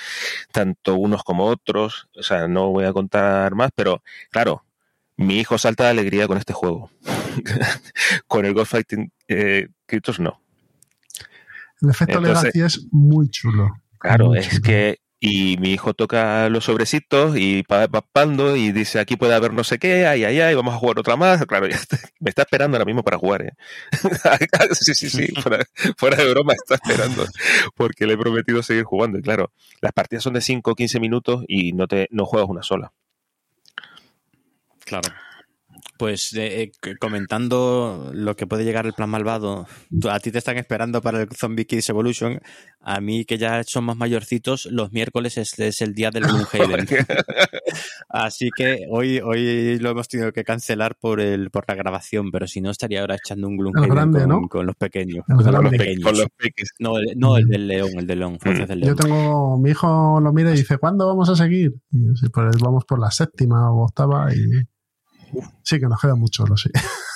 S3: tanto unos como otros. O sea, no voy a contar más, pero claro, mi hijo salta de alegría con este juego. con el Ghost Fighting eh, no.
S1: El efecto
S3: Entonces-
S1: Legacy es muy chulo.
S3: Claro, es que. Y mi hijo toca los sobrecitos y va va papando y dice: aquí puede haber no sé qué, ay, ay, ay, vamos a jugar otra más. Claro, ya está- me está esperando ahora mismo para jugar. ¿eh? sí, sí, sí, fuera, fuera de broma, está esperando porque le he prometido seguir jugando. Y claro, las partidas son de 5 o 15 minutos y no, te, no juegas una sola.
S2: Claro. Pues eh, eh, comentando lo que puede llegar el plan malvado, a ti te están esperando para el Zombie Kids Evolution. A mí, que ya son más mayorcitos, los miércoles es, es el día del Gloomhaven. Así que hoy, hoy lo hemos tenido que cancelar por el por la grabación, pero si no estaría ahora echando un Gloomhaven
S1: grande,
S2: con,
S1: ¿no?
S2: con los pequeños.
S1: El
S2: con los
S3: Con los,
S2: pequeños.
S3: con los peques.
S2: No, el, no, el del león, el del león, Fuerzas del
S1: Yo
S2: león.
S1: tengo, mi hijo lo mira y dice, ¿cuándo vamos a seguir? Y yo, sí, pues vamos por la séptima o octava y sí que nos queda mucho, lo sé.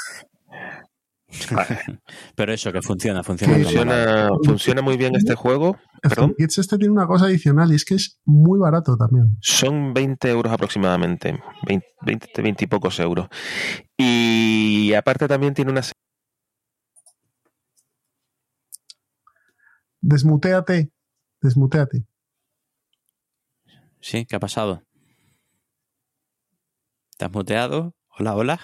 S2: Pero eso, que funciona, funciona.
S1: Que
S3: Funciona, funciona muy bien este juego. Perdón.
S1: Kids este tiene una cosa adicional y es que es muy barato también.
S3: Son 20 euros aproximadamente, 20, 20, 20 y pocos euros. Y aparte también tiene una...
S1: Desmuteate, desmuteate.
S2: Sí, ¿qué ha pasado? ¿Te has muteado? Hola, hola.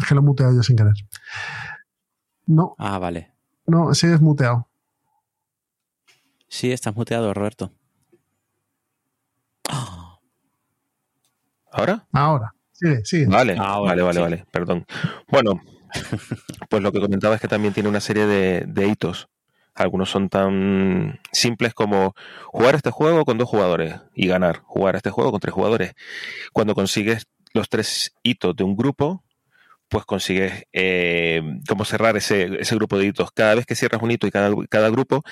S1: Es que lo he muteado yo sin querer. No,
S2: Ah, vale.
S1: no, sigues muteado.
S2: Sí, estás muteado, Roberto. Ah,
S3: ¿Ahora?
S1: Ahora, sigue, sigue.
S3: Vale,
S2: Ahora,
S3: vale, vale,
S2: sí.
S3: vale, perdón. Bueno, pues lo que comentaba es que también tiene una serie de, de hitos. Algunos son tan simples como jugar este juego con dos jugadores y ganar, jugar este juego con tres jugadores. Cuando consigues los tres hitos de un grupo, pues consigues eh, como cerrar ese, ese grupo de hitos. Cada vez que cierras un hito y cada, cada grupo,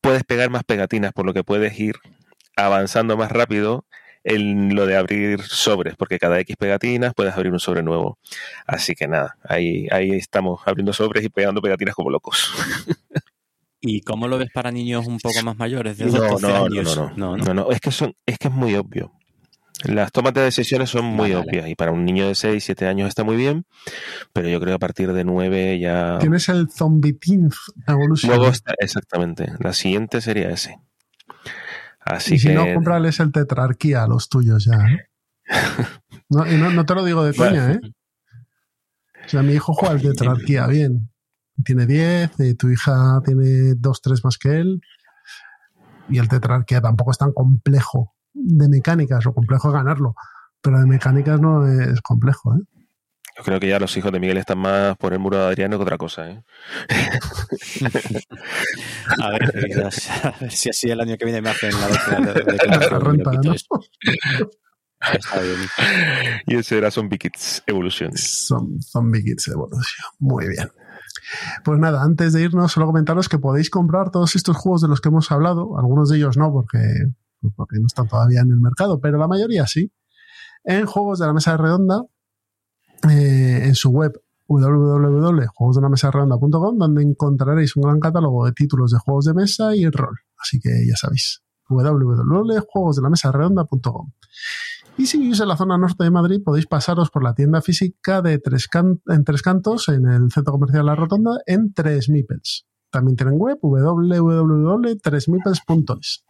S3: puedes pegar más pegatinas, por lo que puedes ir avanzando más rápido en lo de abrir sobres, porque cada X pegatinas puedes abrir un sobre nuevo. Así que nada, ahí, ahí estamos abriendo sobres y pegando pegatinas como locos.
S2: ¿Y cómo lo ves para niños un poco más mayores? De
S3: No,
S2: 12
S3: no, no,
S2: años?
S3: no, no,
S2: no.
S3: no, no, es que son, es que es muy obvio. Las tomas de decisiones son muy
S2: Vale, vale.
S3: obvias y para un niño de 6, 7 años está muy bien, pero yo creo que a partir de 9 ya...
S1: Tienes el Zombie Teens Evolution.
S3: Luego está, exactamente, la siguiente sería ese. Así
S1: y si
S3: que...
S1: no, cómprales el Tetrarquía a los tuyos ya. ¿eh? No, y no, no te lo digo de coña, ¿eh? O sea, mi hijo juega al Tetrarquía bien. Tiene 10, eh, tu hija tiene 2, 3 más que él. Y el Tetrarquía tampoco es tan complejo de mecánicas, o complejo de ganarlo. Pero de mecánicas no es complejo, ¿eh?
S3: Yo creo que ya los hijos de Miguel están más por el muro de Adriano que otra cosa, ¿eh?
S2: A ver, quizás, a ver si así el año que viene me hacen la de.
S3: Y ese era Zombie Kids Evolution.
S1: Son Zombie Kids Evolution. Muy bien. Pues nada, antes de irnos, solo comentaros que podéis comprar todos estos juegos de los que hemos hablado. Algunos de ellos no, porque, porque no están todavía en el mercado, pero la mayoría sí. En juegos de la mesa redonda, eh, en su web www.juegosdelamesaredonda.com, donde encontraréis un gran catálogo de títulos de juegos de mesa y rol. Así que ya sabéis, www.juegosdelamesaredonda.com. Y si vivís en la zona norte de Madrid, podéis pasaros por la tienda física de tres en Tres Cantos, en el centro comercial La Rotonda, en Tres Mipels. También tienen web www.tresmipels.es.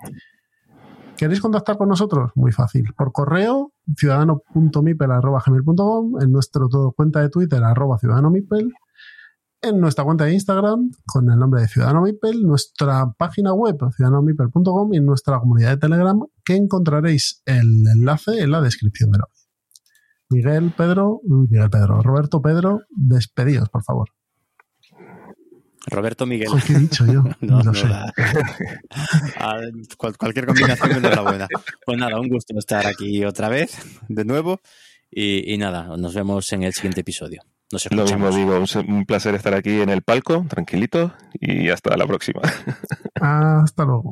S1: ¿Queréis contactar con nosotros? Muy fácil. Por correo, ciudadano.mipel.gmail.com, en nuestra todo cuenta de Twitter, arroba ciudadanomipel, en nuestra cuenta de Instagram, con el nombre de Ciudadano Mipel, nuestra página web, ciudadanomipel.com, y en nuestra comunidad de Telegram, que encontraréis el enlace en la descripción de la web. Miguel, Pedro, Miguel, Pedro, Roberto, Pedro, despedidos, por favor.
S2: Roberto Miguel.
S1: ¿Qué he dicho yo?
S2: No, no,
S1: sé.
S2: nada. A- cual- cualquier combinación es la buena. Pues nada, un gusto estar aquí otra vez, de nuevo. Y, y nada, nos vemos en el siguiente episodio. Nos
S3: Lo mismo digo, un placer estar aquí en el palco, tranquilito, y hasta la próxima.
S1: Hasta luego.